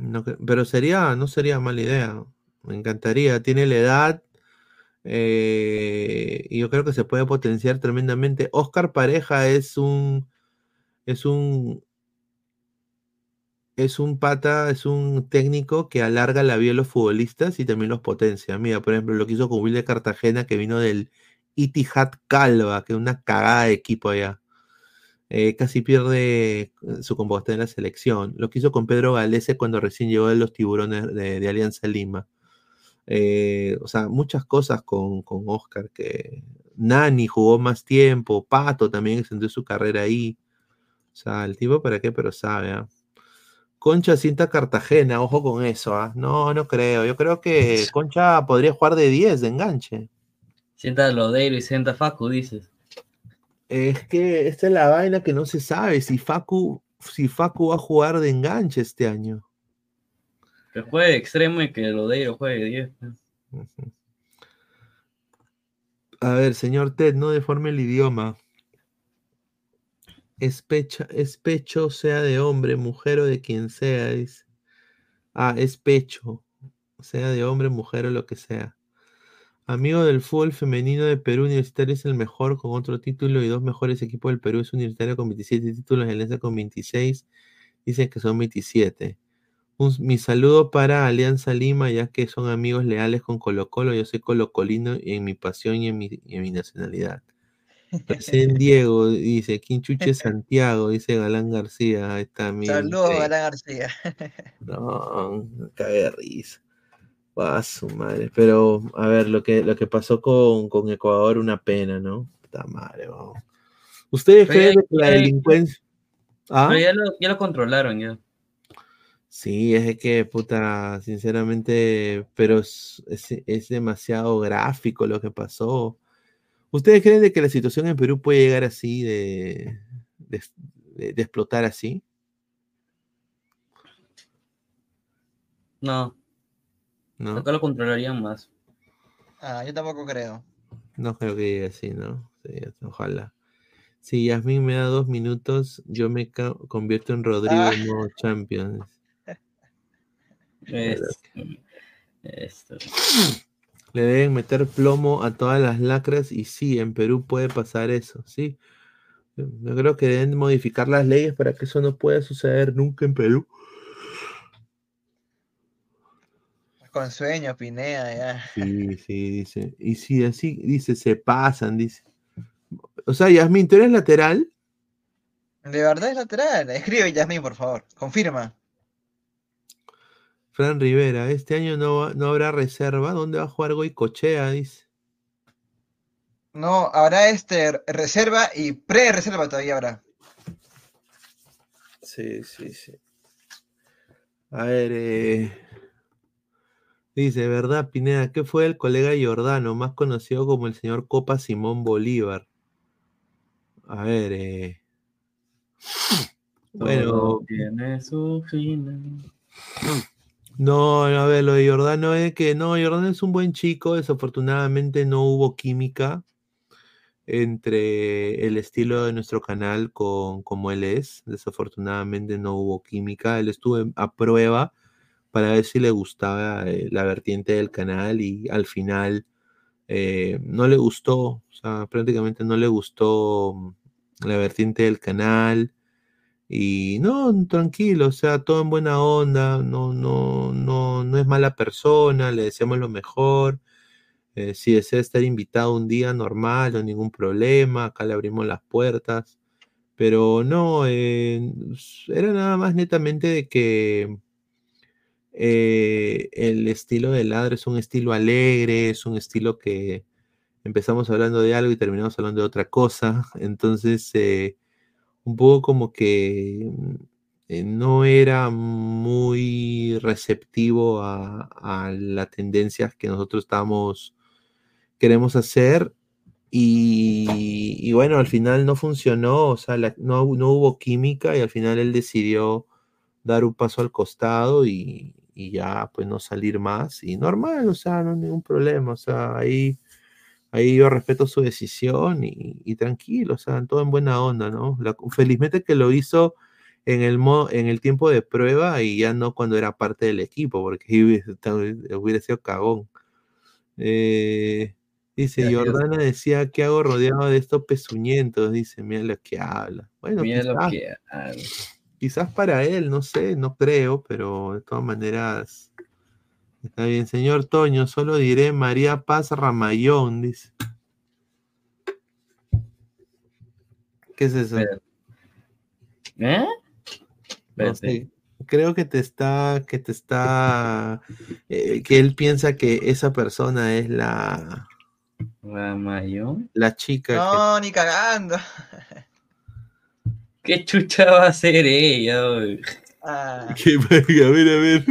No, pero sería, no sería mala idea. Me encantaría. Tiene la edad. Eh, y yo creo que se puede potenciar tremendamente. Oscar Pareja es un. Es un es un pata, es un técnico que alarga la vida de los futbolistas y también los potencia. Mira, por ejemplo, lo que hizo con Will de Cartagena, que vino del Itihad Calva, que es una cagada de equipo allá. Eh, casi pierde eh, su compostura en la selección. Lo que hizo con Pedro Galese cuando recién llegó de los tiburones de, Alianza Lima. Eh, o sea, muchas cosas con, con, Oscar, que Nani jugó más tiempo, Pato también extendió su carrera ahí. O sea, el tipo para qué, pero sabe. ¿ah? Concha sienta Cartagena, ojo con eso, ¿ah? No, no creo. Yo creo que Concha podría jugar de 10, de enganche. Sienta Lodeiro y sienta Facu, dices. Es que esta es la vaina que no se sabe si Facu, si Facu va a jugar de enganche este año. Que juegue extremo y que Lodeiro juegue de 10. A ver, señor Ted, no deforme el idioma es, pecho, sea de hombre, mujer o de quien sea, dice. Ah, es pecho, sea de hombre, mujer o lo que sea. Amigo del fútbol femenino de Perú, Universitario es el mejor con otro título y dos mejores equipos del Perú es Universitario con 27 títulos, Alianza con 26, dice que son 27. mi saludo para Alianza Lima, ya que son amigos leales con Colo Colo, yo soy colocolino en mi pasión y en mi nacionalidad. Recién Diego dice, Quinchuche Santiago, dice Galán García. Ahí está mi. Saludos, Galán García. No, cae de risa. Va su madre. Pero, a ver, lo que, lo que pasó con, con Ecuador, una pena, ¿no? Está madre, vamos. ¿Ustedes creen que la delincuencia. ¿Ah? ya lo, ya lo controlaron, ya. Sí, es que, puta, sinceramente, pero es, es demasiado gráfico lo que pasó. ¿Ustedes creen de que la situación en Perú puede llegar así, de, de, explotar así? No. No. Acá lo controlarían más. Ah, yo tampoco creo. No creo que llegue así, ¿no? Sí, ojalá. Si Yasmin me da dos minutos, yo me convierto en Rodrigo ah. Champions. esto. Le deben meter plomo a todas las lacras y sí, en Perú puede pasar eso, sí. Yo creo que deben modificar las leyes para que eso no pueda suceder nunca en Perú. Con sueño, Pinea, ya. Sí, sí, dice. Y sí, así, dice, se pasan, dice. O sea, Yasmin, ¿tú eres lateral? De verdad es lateral. Escribe, Yasmin, por favor. Confirma. Fran Rivera, este año no, no habrá reserva. ¿Dónde va a jugar Goicochea? Dice. No, habrá este reserva y pre-reserva todavía habrá. Sí, sí, sí. A ver, eh, dice, ¿verdad, Pineda? ¿Qué fue el colega Giordano, más conocido como el señor Copa Simón Bolívar? A ver, eh. Bueno. tiene su final. No, a ver, lo de Jordano es que no, Jordano es un buen chico, desafortunadamente no hubo química entre el estilo de nuestro canal con como él es, desafortunadamente no hubo química, él estuvo a prueba para ver si le gustaba eh, la vertiente del canal y al final eh, no le gustó, o sea, prácticamente no le gustó la vertiente del canal. Y no, tranquilo, o sea, todo en buena onda, no, no, no, no es mala persona, le deseamos lo mejor. Eh, si desea estar invitado un día normal, no ningún problema, acá le abrimos las puertas. Pero no, era nada más netamente de que eh, el estilo de Ladra es un estilo alegre, es un estilo que empezamos hablando de algo y terminamos hablando de otra cosa. Entonces, eh, un poco como que mm, eh, no era muy receptivo a, las tendencias que nosotros estamos, queremos hacer. Y, bueno, al final no funcionó, o sea, no, no hubo química y al final él decidió dar un paso al costado y, y ya pues no salir más y normal, o sea, no hay ningún problema, o sea, ahí, ahí yo respeto su decisión y, tranquilo, o sea, todo en buena onda, ¿no? felizmente que lo hizo en el, en el tiempo de prueba y ya no cuando era parte del equipo, porque hubiera, sido cagón. Eh, dice, Jordana decía, ¿qué hago rodeado de estos pezuñentos? Dice, mira lo que habla. Bueno, mira lo que habla. Quizás para él, no sé, no creo, pero de todas maneras. Está bien, señor Toño, solo diré María Paz Ramayón, dice. ¿Qué es eso? ¿Eh? creo que te está, que te está, eh, que él piensa que esa persona es la... Ramayón. La chica. No, ni cagando. ¿Qué chucha va a ser ella? Ah. ¿Qué, a ver, a ver.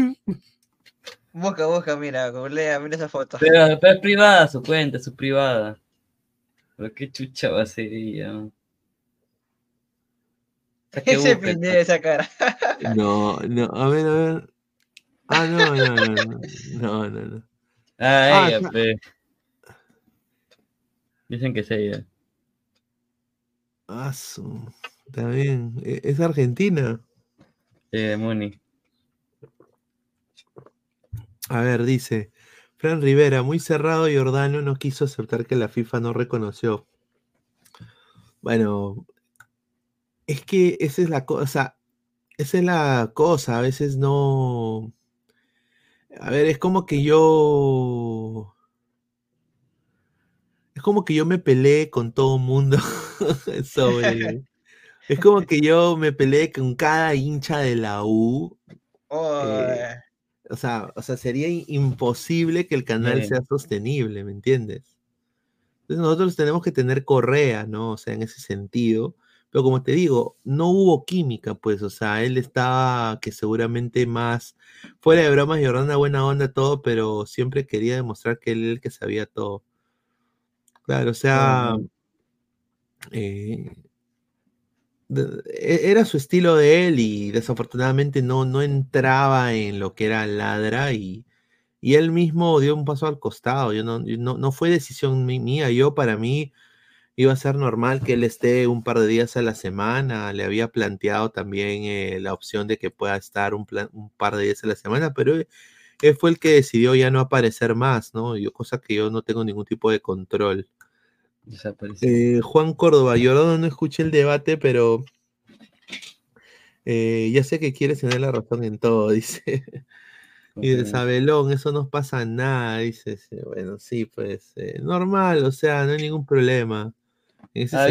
Busca, busca, mira, lea, mira esa foto. Pero, es privada su cuenta, es privada. Pero qué chucha va a ser ella. Ese de esa cara. No, no, a ver, a ver. Ah, no, no, no, no, no, no, no. Ah, ah ella, Dicen que es ella. Ah, su... Está bien. E, es Argentina. Eh, Moni. A ver, dice. Fran Rivera, muy cerrado y Jordano no quiso aceptar que la FIFA no reconoció. Bueno, es que esa es la cosa. Esa es la cosa. A veces no. A ver, es como que yo. Es como que yo me peleé con todo el mundo sobre, es como que yo me peleé con cada hincha de la U. Eh, o, sea, o sea, sería imposible que el canal sea sostenible, ¿me entiendes? Entonces nosotros tenemos que tener correa, ¿no? O sea, en ese sentido. Pero como te digo, no hubo química, pues, o sea, él estaba que seguramente más fuera de bromas y una buena onda todo, pero siempre quería demostrar que él era el que sabía todo. Claro, o sea, eh, era su estilo de él y desafortunadamente no, no entraba en lo que era ladra y, y él mismo dio un paso al costado. Yo no, no, fue decisión mía. Yo para mí iba a ser normal que él esté un par de días a la semana. Le había planteado también eh, la opción de que pueda estar un, un, par de días a la semana, pero él fue el que decidió ya no aparecer más, ¿no? Yo, cosa que yo no tengo ningún tipo de control. Eh, Juan Córdoba, yo no escuché el debate, pero eh, ya sé que quieres tener la razón en todo, dice. Y de Sabelón, eso no pasa nada, dice. Bueno, sí, pues eh, normal, o sea, no hay ningún problema. Ah,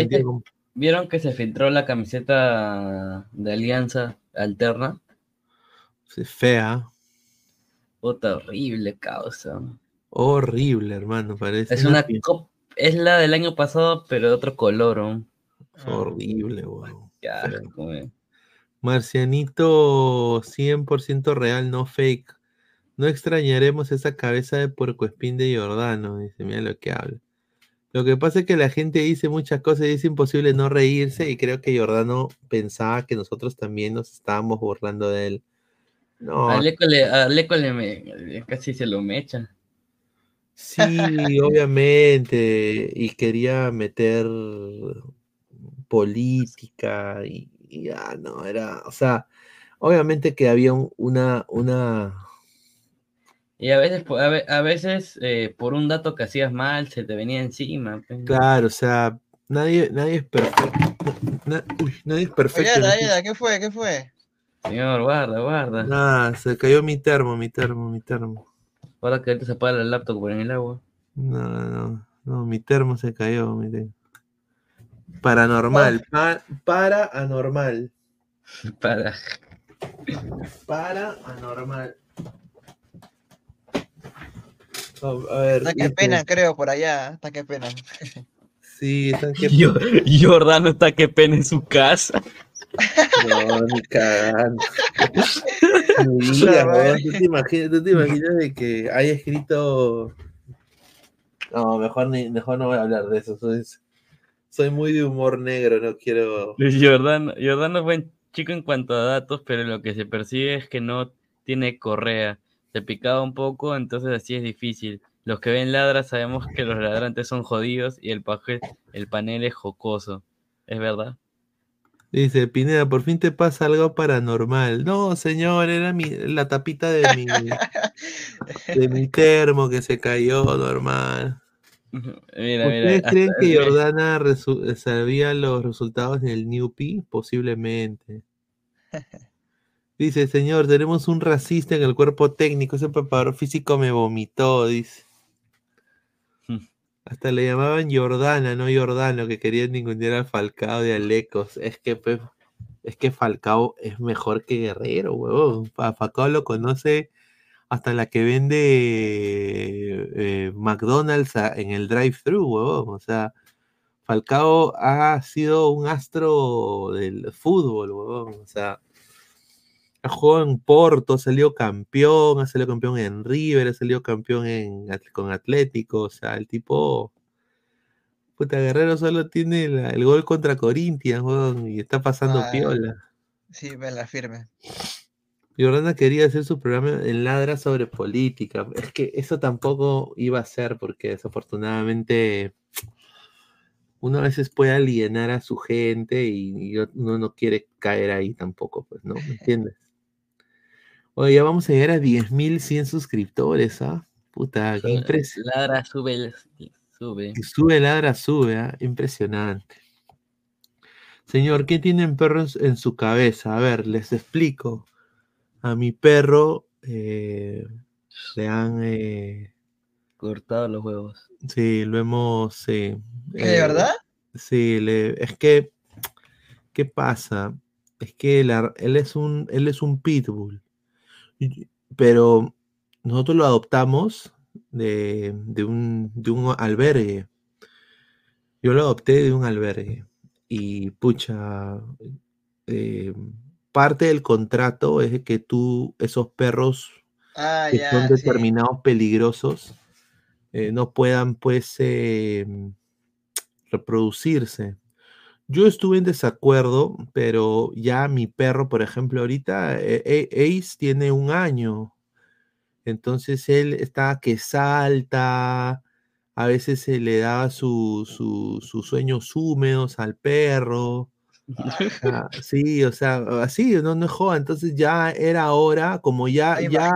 ¿Vieron que se filtró la camiseta de Alianza Alterna? Sí, fea. Puta, horrible causa. Horrible, hermano, parece. Es una, es la del año pasado, pero de otro color. horrible, weón. Marcianito 100% real, no fake. No extrañaremos esa cabeza de puercoespín de Jordano, dice, mira lo que habla. Lo que pasa es que la gente dice muchas cosas y es imposible no reírse y creo que Jordano pensaba que nosotros también nos estábamos burlando de él. No. A Leco le, casi se lo mecha. Sí, obviamente. Y quería meter política y, ya no, era, o sea, obviamente que había una, una... Y a veces, a veces eh, por un dato que hacías mal, se te venía encima. Pues. Claro, o sea, nadie, nadie es perfecto. uy, nadie es perfecto. Oye, ¿qué fue? ¿Qué fue? Señor, guarda, guarda. Ah, se cayó mi termo, mi termo, mi termo. Ahora que ahorita se apaga el laptop en el agua. No, no, no, mi termo se cayó, mi termo. Paranormal. para anormal. Para. Para anormal. a ver. Está que pena, creo, por allá. Está que pena. Sí, está que pena. Jordano está que pena en su casa. No, ni cagando. ¿tú, te imaginas, ¿Tú te imaginas de que haya escrito. No, mejor, ni, mejor no voy a hablar de eso. es soy muy de humor negro, no quiero. Jordan, Jordan es buen chico en cuanto a datos, pero lo que se percibe es que no tiene correa. Se picaba un poco, entonces así es difícil. Los que ven ladra sabemos que los ladrantes son jodidos y el, el panel es jocoso. ¿Es verdad? Dice, Pineda, por fin te pasa algo paranormal. No, señor, era mi, la tapita de mi, de mi termo que se cayó normal. ¿Ustedes creen que Jordana sabía los resultados en el New P? Posiblemente. Dice, señor, tenemos un racista en el cuerpo técnico. Ese preparador físico me vomitó, dice. Hasta le llamaban Jordana, no Jordano, que querían ningunear al Falcao de Alecos. Es que, es que Falcao es mejor que Guerrero, huevón. Falcao lo conoce hasta la que vende eh, McDonald's en el drive-thru, huevón. O sea, Falcao ha sido un astro del fútbol, huevón. O sea, ha jugado en Porto, salió campeón, ha salido campeón en River, ha salido campeón en, con Atlético. O sea, el tipo. Puta, Guerrero solo tiene el gol contra Corinthians, y está pasando ah, piola. Sí, me la firme. Jordana quería hacer su programa en ladra sobre política. Es que eso tampoco iba a ser porque desafortunadamente uno a veces puede alienar a su gente y, uno no quiere caer ahí tampoco, pues, ¿no? ¿Me entiendes? Oye, ya vamos a llegar a 10.100 suscriptores, ¿ah? Puta, qué impresionante. Ladra sube, sube. sube, ladra sube, ¿ah? Impresionante. Señor, ¿qué tienen perros en su cabeza? A ver, les explico a mi perro eh, le han eh, cortado los huevos. Sí, lo hemos. ¿De eh, verdad? Sí, es que. ¿Qué pasa? Es que él, es un, él es un pitbull. Pero nosotros lo adoptamos de, un, de un albergue. Yo lo adopté de un albergue. Y pucha, parte del contrato es que tú, esos perros ah, que son determinados peligrosos, eh, no puedan pues em, reproducirse. Yo estuve en desacuerdo, pero ya mi perro, por ejemplo, ahorita, eh, eh, Ace tiene un año. Entonces él está que salta, a veces se le da sus sueños húmedos al perro. Ah, sí, o sea, así, no, no es joda. Entonces ya era hora, como ya, ya.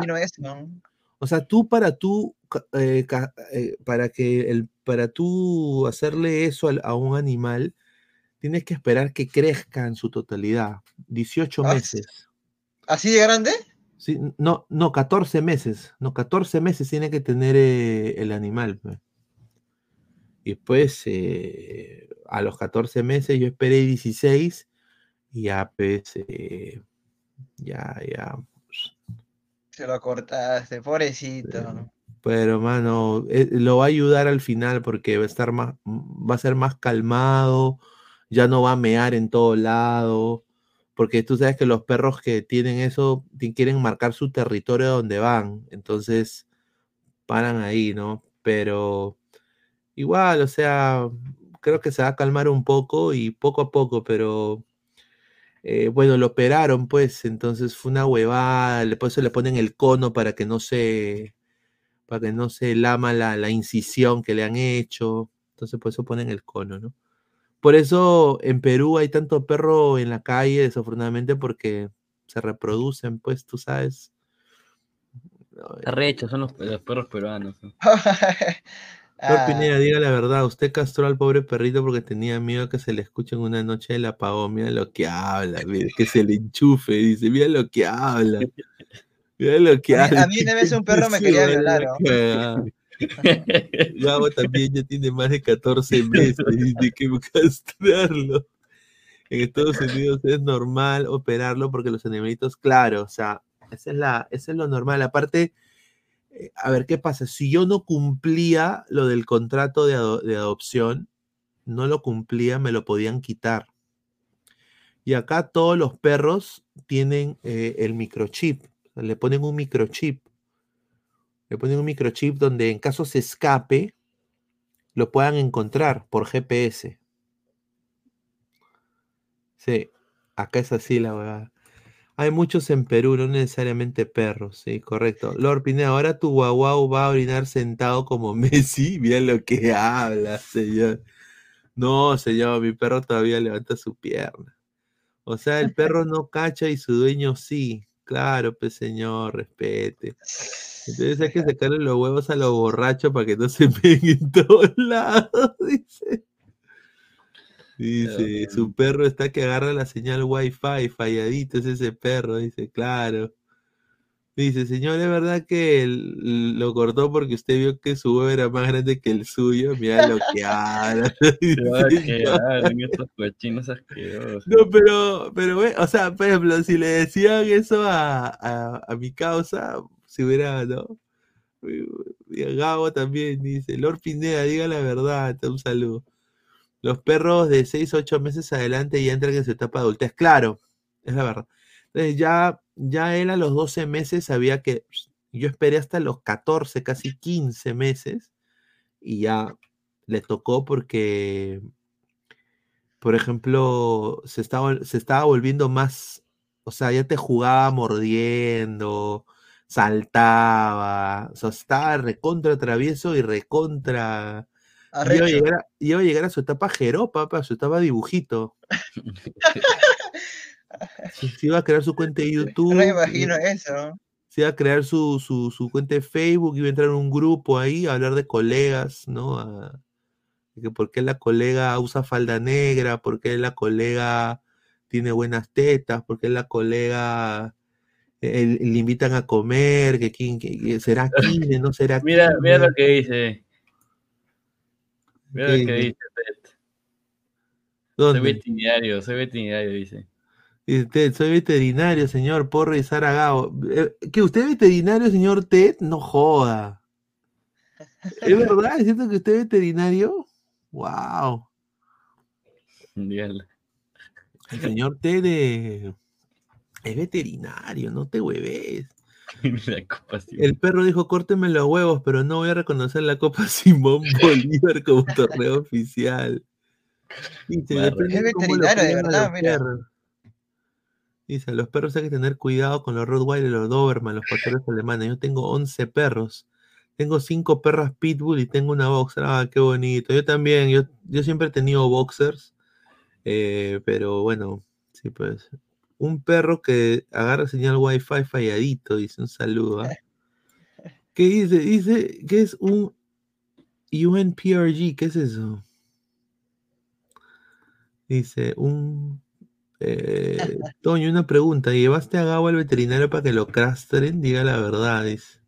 O sea, tú para tú, eh, eh, para que el, para tú hacerle eso a, un animal, tienes que esperar que crezca en su totalidad. 18 meses. ¿Así de grande? Sí, no, no, 14 meses. No, 14 meses tiene que tener eh, el animal. Pues. Y pues a los 14 meses yo esperé 16 y ya pues, ya, ya. Se lo cortaste, pobrecito. Pero, mano, eh, lo va a ayudar al final porque va a estar más, va a ser más calmado, ya no va a mear en todo lado, porque tú sabes que los perros que tienen eso quieren marcar su territorio donde van, entonces paran ahí, ¿no? Pero igual, o sea, creo que se va a calmar un poco y poco a poco, pero eh, bueno, lo operaron, pues, entonces fue una huevada, después se le ponen el cono para que no se, para que no se lama la, la incisión que le han hecho, entonces por eso ponen el cono, ¿no? Por eso en Perú hay tanto perro en la calle, desafortunadamente, porque se reproducen, pues, tú sabes. Arrechos son los, perros peruanos. Ah. Pineda, diga la verdad, usted castró al pobre perrito porque tenía miedo que se le escuche en una noche del apagón. Mira lo que habla, mira, que se le enchufe, dice, mira lo que habla. Mira lo que habla. A mí una vez un perro me quería violar. ¿no? Gabo también ya tiene más de 14 meses y que castrarlo. En Estados Unidos es normal operarlo porque los animalitos, claro, o sea, esa es, la, es lo normal. Aparte, eh, a ver, ¿qué pasa? Si yo no cumplía lo del contrato de, adopción, no lo cumplía, me lo podían quitar. Y acá todos los perros tienen eh, el microchip, le ponen un microchip le ponen un microchip donde en caso se escape, lo puedan encontrar por GPS. Sí, acá es así la verdad. Hay muchos en Perú, no necesariamente perros, sí, correcto. Lord Pineda, ahora tu guau va a orinar sentado como Messi. Mira lo que habla, señor. No, señor, mi perro todavía levanta su pierna. O sea, el perro no cacha y su dueño sí. Claro, pues señor, respete. Entonces hay que sacarle los huevos a los borrachos para que no se peguen en todos lados, dice. Dice, su perro está que agarra la señal wifi, falladito es ese perro, dice, claro. Dice, señor, es verdad que lo cortó porque usted vio que su huevo era más grande que el suyo. Mira lo que habla. No, pero, pero, o sea, por ejemplo, si le decían eso a, a, mi causa, si hubiera, ¿no? Gabo también dice, Lord Pineda, diga la verdad, un saludo. Los perros de 6 8 meses adelante ya entran en su etapa adultez. Claro, es la verdad. Entonces ya ya él a los 12 meses sabía que yo esperé hasta los 14, casi 15 meses y ya le tocó porque, por ejemplo, se estaba, se estaba volviendo más, o sea, ya te jugaba mordiendo, saltaba, o sea, estaba recontra travieso y recontra... Iba a, llegar a, iba a, llegar a, su etapa jeropa, a su etapa dibujito. Se iba a crear su cuenta de YouTube. No imagino eso. Se iba a crear su, su, cuenta de Facebook, iba a entrar en un grupo ahí a hablar de colegas, ¿no? que por qué la colega usa falda negra, por qué la colega tiene buenas tetas, por qué la colega eh, le invitan a comer, que, quién será Kine, no será Mira, mira lo que dice. Mira lo que dice. ¿Dónde? Soy veterinario, soy veterinario, dice soy veterinario, señor Porro y Sara Gao. Eh, ¿Que usted es veterinario, señor Ted? No joda. ¿Es verdad? ¿Es cierto que usted es veterinario? ¡Wow! El señor Ted es veterinario, no te hueves. El perro dijo, córteme los huevos, pero no voy a reconocer la Copa Simón Bolívar como torneo oficial. es veterinario, de verdad, mira. Dice, los perros hay que tener cuidado con los Rottweiler, los Doberman, los pastores alemanes. Yo tengo 11 perros. Tengo 5 perras Pitbull y tengo una boxer. Ah, qué bonito. Yo también, yo, yo siempre he tenido boxers. Eh, pero bueno, sí, pues. Un perro que agarra señal Wi-Fi falladito, dice un saludo. ¿ah? ¿Qué dice? Dice que es un UNPRG. ¿Qué es eso? Dice, un eh, Toño, una pregunta. ¿Llevaste a Gabo al veterinario para que lo castren? Diga la verdad, dice.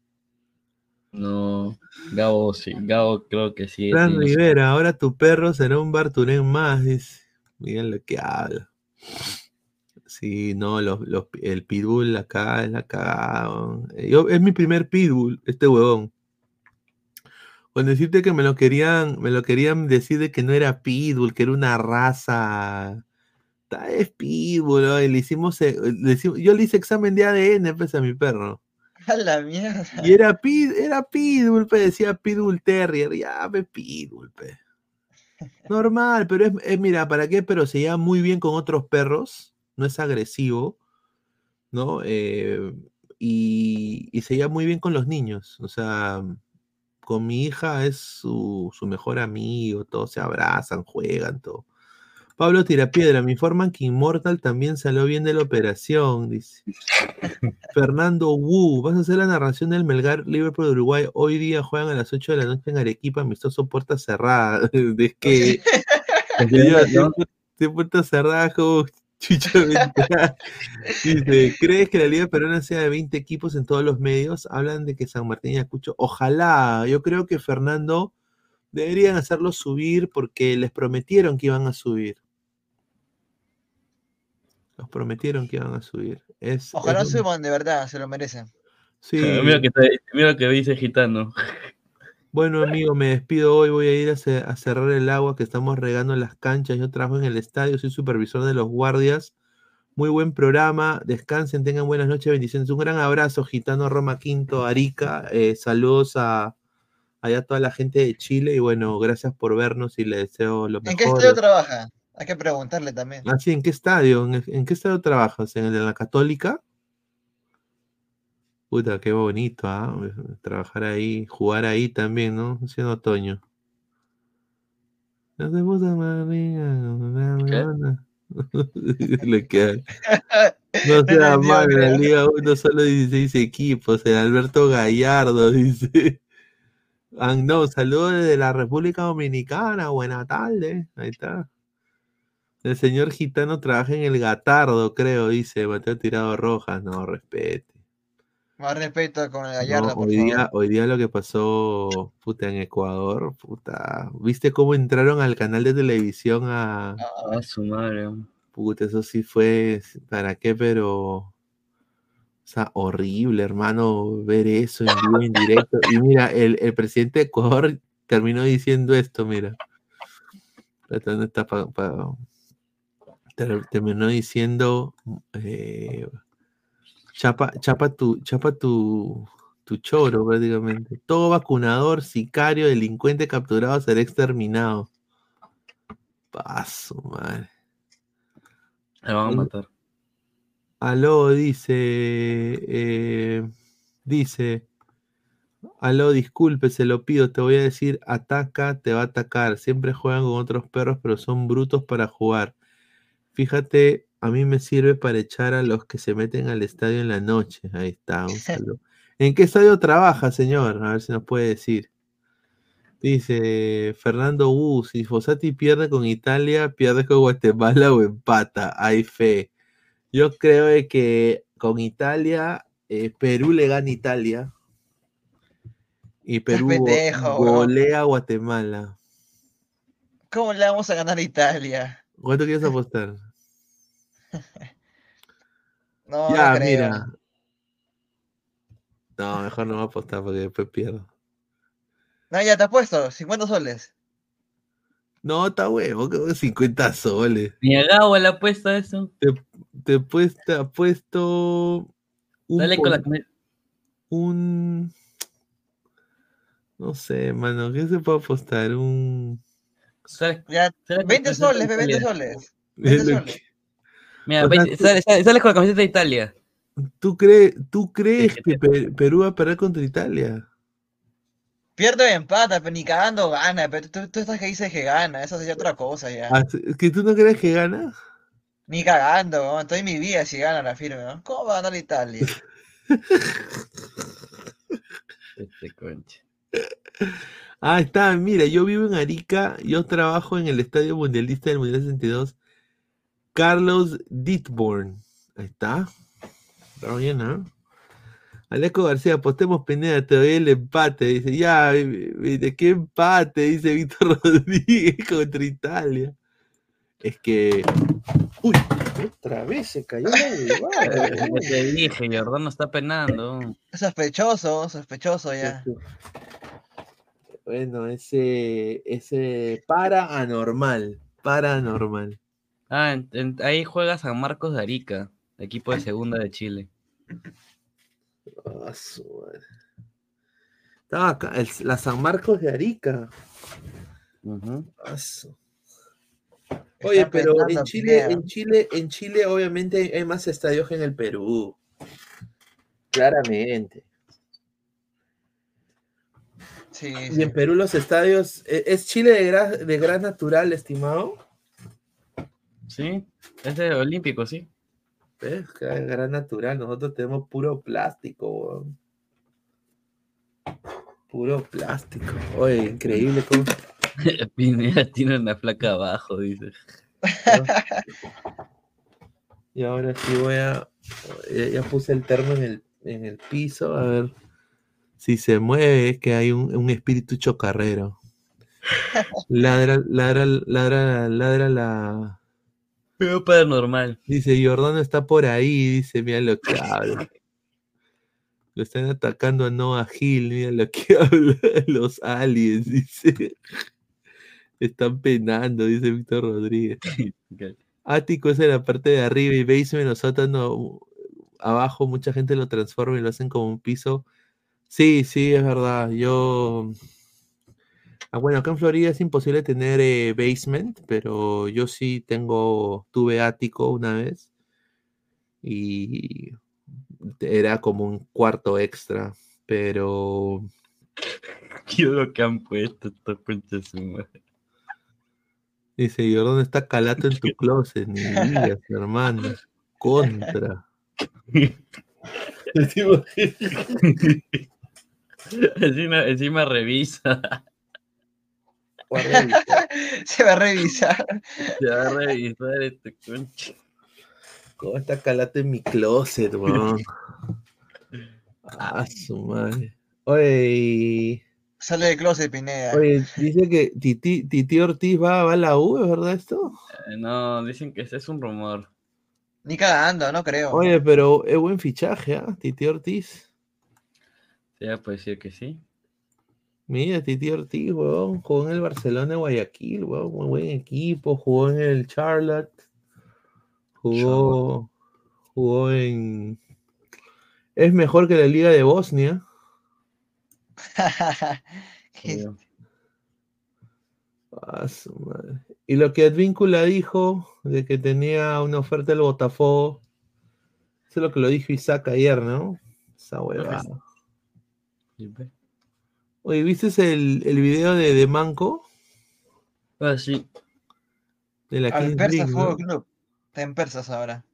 No, Gabo sí, Gabo creo que sí. Fran Rivera, ahora tu perro será un Barturén más, dice. Miren lo que habla. Sí, no, los, el pitbull acá es la cagada. es mi primer pitbull, este huevón. Con decirte que me lo querían, me lo querían decir de que no era pitbull, que era una raza es pitbull, y le hicimos, yo le hice examen de ADN pues, a mi perro. A la mierda. Y era, pid, era pitbull, pues, decía pitbull terrier, ya, ve pitbull, pe. Normal, pero es, mira, ¿para qué? Pero se lleva muy bien con otros perros. no es agresivo, ¿no? Eh, y, y, se lleva muy bien con los niños, o sea, con mi hija es su, su mejor amigo, todos se abrazan, juegan, todo. Pablo Tirapiedra, me informan que Immortal también salió bien de la operación, dice. Fernando Wu, vas a hacer la narración del Melgar Liverpool de Uruguay. Hoy día juegan a las 8 de la noche en Arequipa, amistoso puerta cerrada. Es que. de puerta cerrada, como Dice, ¿crees que la Liga Peruana sea de 20 equipos en todos los medios? Hablan de que San Martín y Acucho. Ojalá, yo creo que Fernando deberían hacerlo subir porque les prometieron que iban a subir. Nos prometieron que iban a subir. Es, Ojalá suban, de verdad, se lo merecen. Sí. Mira que, mira que dice Gitano. Bueno, amigo, me despido hoy. Voy a ir a, cerrar el agua que estamos regando en las canchas. Yo trabajo en el estadio, soy supervisor de los guardias. Muy buen programa. Descansen, tengan buenas noches, bendiciones. Un gran abrazo, Gitano Roma Quinto, Arica. Eh, saludos a allá toda la gente de Chile. Y bueno, gracias por vernos y le deseo lo mejor. ¿En qué estadio trabaja? Hay que preguntarle también. Ah, sí, ¿en qué estadio? ¿En, qué estadio trabajas? ¿En el de la Católica? Puta, qué bonito, ¿ah? Trabajar ahí, jugar ahí también, ¿no? Siendo otoño. No se puso Le queda. No sea mal, en la Liga 1 solo 16 equipos. El Alberto Gallardo dice. Ah, no, saludos desde la República Dominicana. Buena tarde. Ahí está. El señor gitano trabaja en el Gatardo, creo, dice Mateo Tirado Rojas. No, respete. Más respeto con el Gallardo, hoy Día, hoy día lo que pasó, puta, en Ecuador, puta. ¿Viste cómo entraron al canal de televisión a. A su madre. Puta, eso sí fue. ¿Para qué? Pero. O sea, horrible, hermano, ver eso en vivo, en directo. Y mira, el, el presidente de Ecuador terminó diciendo esto, mira. ¿Dónde está para terminó diciendo eh, chapa, chapa tu, chapa tu, tu choro, prácticamente. Todo vacunador, sicario, delincuente capturado será exterminado. Paso, madre. Me van a matar. Aló, dice. Eh, dice. Aló, disculpe, se lo pido, te voy a decir, ataca, te va a atacar. Siempre juegan con otros perros, pero son brutos para jugar. Fíjate, a mí me sirve para echar a los que se meten al estadio en la noche. Ahí está, un saludo. ¿En qué estadio trabaja, señor? A ver si nos puede decir. Dice Fernando U, si Fossati pierde con Italia, pierde con Guatemala o empata. Hay fe. Yo creo que con Italia, eh, Perú le gana a Italia. Y Perú golea a Guatemala. ¿Cómo le vamos a ganar a Italia? ¿Cuánto quieres apostar? no, ya, mira. No, mejor no voy a apostar porque después pierdo. No, ya te apuesto, 50 soles. No, está huevo, 50 soles. Ni agua le apuesta eso. Te, te puesto, apuesto un, Dale con la un no sé, mano, ¿qué se puede apostar? Un ya, 20 soles, 20 soles. 20 soles. Mira, sales, con la camiseta de Italia. ¿Tú, crees, ¿Tú crees que Perú va a perder contra Italia? Pierde y empata, pero ni cagando gana. Pero tú, tú estás que dices que gana, eso sería otra cosa ya. Ah, ¿Que tú no crees que gana? Ni cagando, estoy en mi vida si gana la firme. ¿no? ¿Cómo va a ganar Italia? este conche. Ah, está, mira, yo vivo en Arica, yo trabajo en el Estadio Mundialista del Mundial 62. Carlos Ditborn. Ahí está. Está bien, ¿no? Aleco García, apostemos Pineda, te doy el empate. Dice, ya, ¿de qué empate? Dice Víctor Rodríguez contra Italia. Es que. Uy, otra vez se cayó la Te dije, Jordán no está penando. Sospechoso, sospechoso ya. Bueno, ese, ese para anormal, para anormal. Ah, ahí juega San Marcos de Arica, equipo de segunda de Chile. Ah, Estaba acá, la San Marcos de Arica. Uh Oye, pero en Chile, en Chile, en Chile, obviamente hay más estadios que en el Perú. Claramente. Sí, y en Perú los estadios, ¿e-, ¿es Chile de gran, de gran natural, estimado? Sí, es de olímpico, sí. Es gran natural, nosotros tenemos puro plástico, Puro plástico. Oye, increíble cómo. Pineda tiene una placa abajo, dice. Y ahora sí voy a. Ya, puse el termo en el, en el piso, a ver si se mueve, es que hay un, un espíritu chocarrero. Ladra, ladra, ladra, ladra la. Pero paranormal. Dice, Jordano está por ahí, dice, mira lo que habla. Lo están atacando a Noah Hill, mira lo que habla los aliens, dice. Están penando, dice Víctor Rodríguez. Ático es en la parte de arriba y basement o sótano abajo, mucha gente lo transforma y lo hacen como un piso. Sí, sí, es verdad. Yo. Ah, bueno, acá en Florida es imposible tener eh, basement, pero yo sí tengo, tuve ático una vez y era como un cuarto extra, pero... ¿Qué lo que han puesto estos pinches Dice, ¿y dónde está Calato en tu closet? Ni digas, hermano. Contra. encima, encima revisa. Se va a revisar. Se va a revisar este concha. ¿Cómo está Calato en mi closet, weón? ah, su madre. Oye. Sale de closet, Pineda. Oye, dice que Titi, Ortiz va, a la U, ¿es verdad esto? Eh, no, dicen que ese es un rumor. Ni cagando, no creo. Oye, pero es buen fichaje, ¿ah? Titi Ortiz. Sí, puede decir que sí. Mira, Titi Ortiz, weón, jugó en el Barcelona de Guayaquil, weón, muy buen equipo, jugó en el Charlotte, jugó, jugó en... Es mejor que la Liga de Bosnia. Ah, y lo que Advíncula dijo de que tenía una oferta del Botafogo, eso es lo que lo dijo Isaac ayer, ¿no? Esa huevada. Oye, ¿viste el, el video de, de, Manco? Ah, sí. De la Al Persa Fútbol Club. Está en Persas ahora.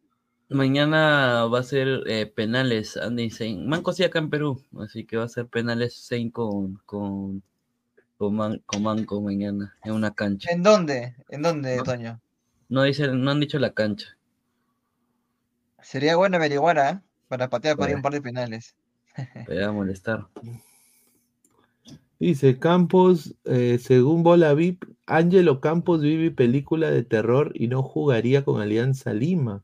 Mañana va a ser eh, penales, Andy Sein. Manco sí acá en Perú, así que va a ser penales Sein con, con, con, Manco mañana, en una cancha. ¿En dónde? ¿En dónde, Toño? No, dicen, no han dicho la cancha. Sería bueno averiguar, ¿eh? Para patear para un par de penales. Voy a molestar. Dice Campos, eh, según Bola VIP, Ángelo Campos vive película de terror y no jugaría con Alianza Lima.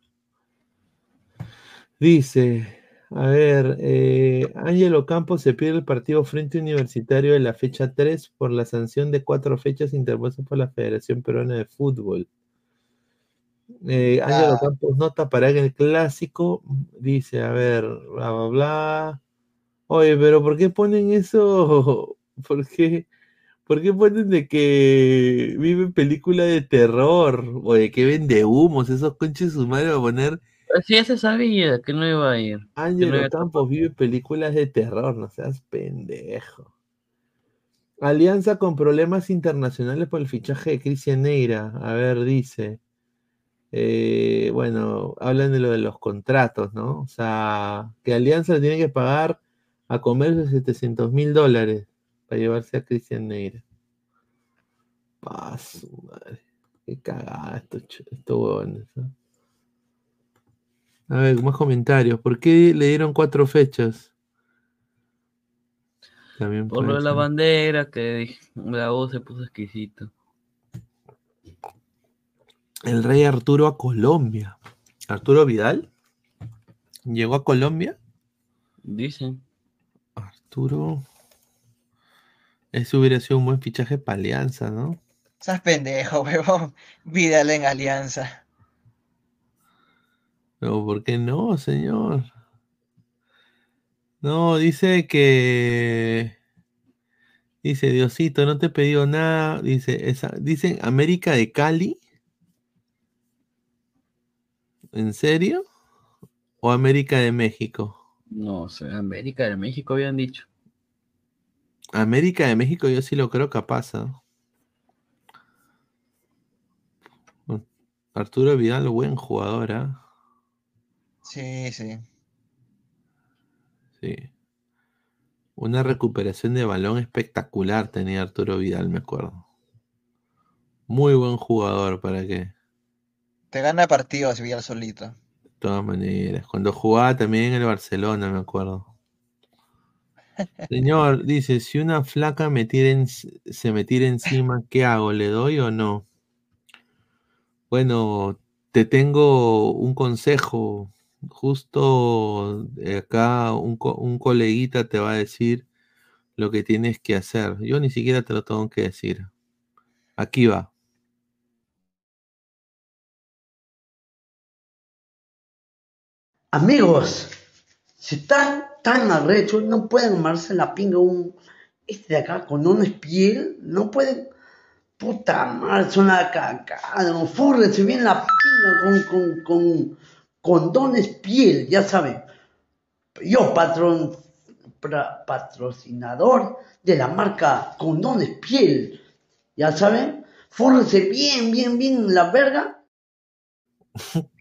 Dice, a ver, eh, Ángelo Campos se pierde el partido frente universitario de la fecha 3 por la sanción de cuatro fechas interpuestas por la Federación Peruana de Fútbol. Eh, Ángelo ah. Campos no tapará en el clásico. Dice, a ver, bla, bla, bla. Oye, pero ¿por qué ponen eso? ¿Por qué? ¿Por qué ponen de que vive película de terror? O de que vende humos, esos conches su madre a poner Sí, ya se sabía que no iba a ir. Ángel Campos vive películas de terror, no seas pendejo. Alianza con problemas internacionales por el fichaje de Cristian Neira. A ver, dice. Eh, bueno, hablan de lo de los contratos, ¿no? O sea, que Alianza le tiene que pagar a comercio 700 mil dólares para llevarse a Cristian Neira. Paso, madre. Qué cagada esto, esto a ver, más comentarios. ¿Por qué le dieron cuatro fechas? También Por lo de la bandera, que la voz se puso exquisito. El rey Arturo a Colombia. ¿Arturo Vidal? ¿Llegó a Colombia? Dicen. Arturo. Eso hubiera sido un buen fichaje para Alianza, ¿no? Estás pendejo, huevón. Vidal en Alianza. Pero ¿por qué no, señor? No, dice que. Dice Diosito, no te he pedido nada. Dice, esa, dicen América de Cali. ¿En serio? ¿O América de México? No sé, América de México habían dicho. América de México yo sí lo creo capaz. Arturo Vidal, buen jugador, ¿ah? Sí, sí. Sí. Una recuperación de balón espectacular tenía Arturo Vidal, me acuerdo. Muy buen jugador, ¿para qué? Te gana partidos Vidal solito. De todas maneras. Cuando jugaba también en el Barcelona, me acuerdo. Señor, dice, si una flaca me se me tira encima, ¿qué hago? ¿Le doy o no? Bueno, te tengo un consejo. Justo acá un, un coleguita te va a decir lo que tienes que hacer. Yo ni siquiera te lo tengo que decir. Aquí va. Amigos, si están tan arrechos, no pueden amarse la pinga un este de acá con una piel, no pueden. Puta madre, son la cagada, no fúrrense bien la pinga con, con, condones piel, ya saben. Yo, patrón, patrocinador de la marca Condones Piel, ya saben, fúrrense bien, bien, bien la verga.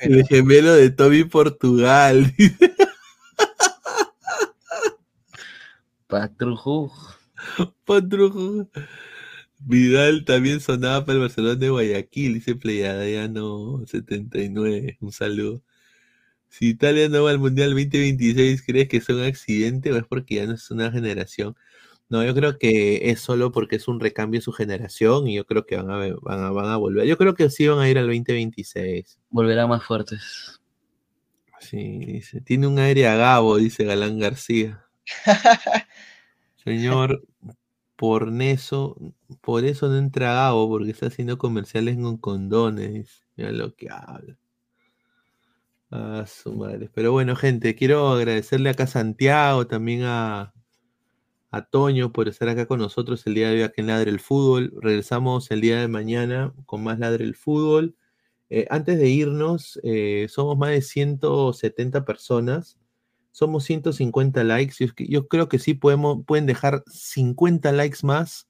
El gemelo de Toby Portugal. Patrujo. Patrujo. Vidal también sonaba para el Barcelona de Guayaquil, dice Pleiadiano 79. Un saludo. Si Italia no va al Mundial 2026, ¿crees que es un accidente o es porque ya no es una generación? No, yo creo que es solo porque es un recambio de su generación y yo creo que van a, van a, van a volver. Yo creo que sí van a ir al 2026. Volverán más fuertes. Sí, dice. Tiene un aire a Gabo, dice Galán García. Señor, por eso, por eso no entra Gabo, porque está haciendo comerciales con condones. Mira lo que habla. Ah, su madre. Pero bueno, gente, quiero agradecerle acá a Santiago, también a, a Toño por estar acá con nosotros el día de hoy aquí en Ladre el Fútbol. Regresamos el día de mañana con más Ladre el Fútbol. Eh, antes de irnos, eh, somos más de 170 personas. Somos 150 likes. Yo, yo, creo que sí podemos, pueden dejar 50 likes más.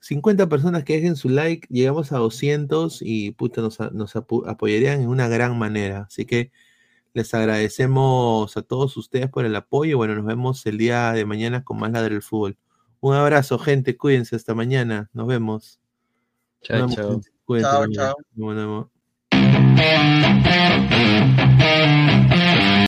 50 personas que dejen su like. Llegamos a 200 y puta, nos, nos apoyarían en una gran manera. Así que les agradecemos a todos ustedes por el apoyo. Bueno, nos vemos el día de mañana con más Ladre del Fútbol. Un abrazo, gente. Cuídense hasta mañana. Nos vemos. Chao, chao. Chao, chao.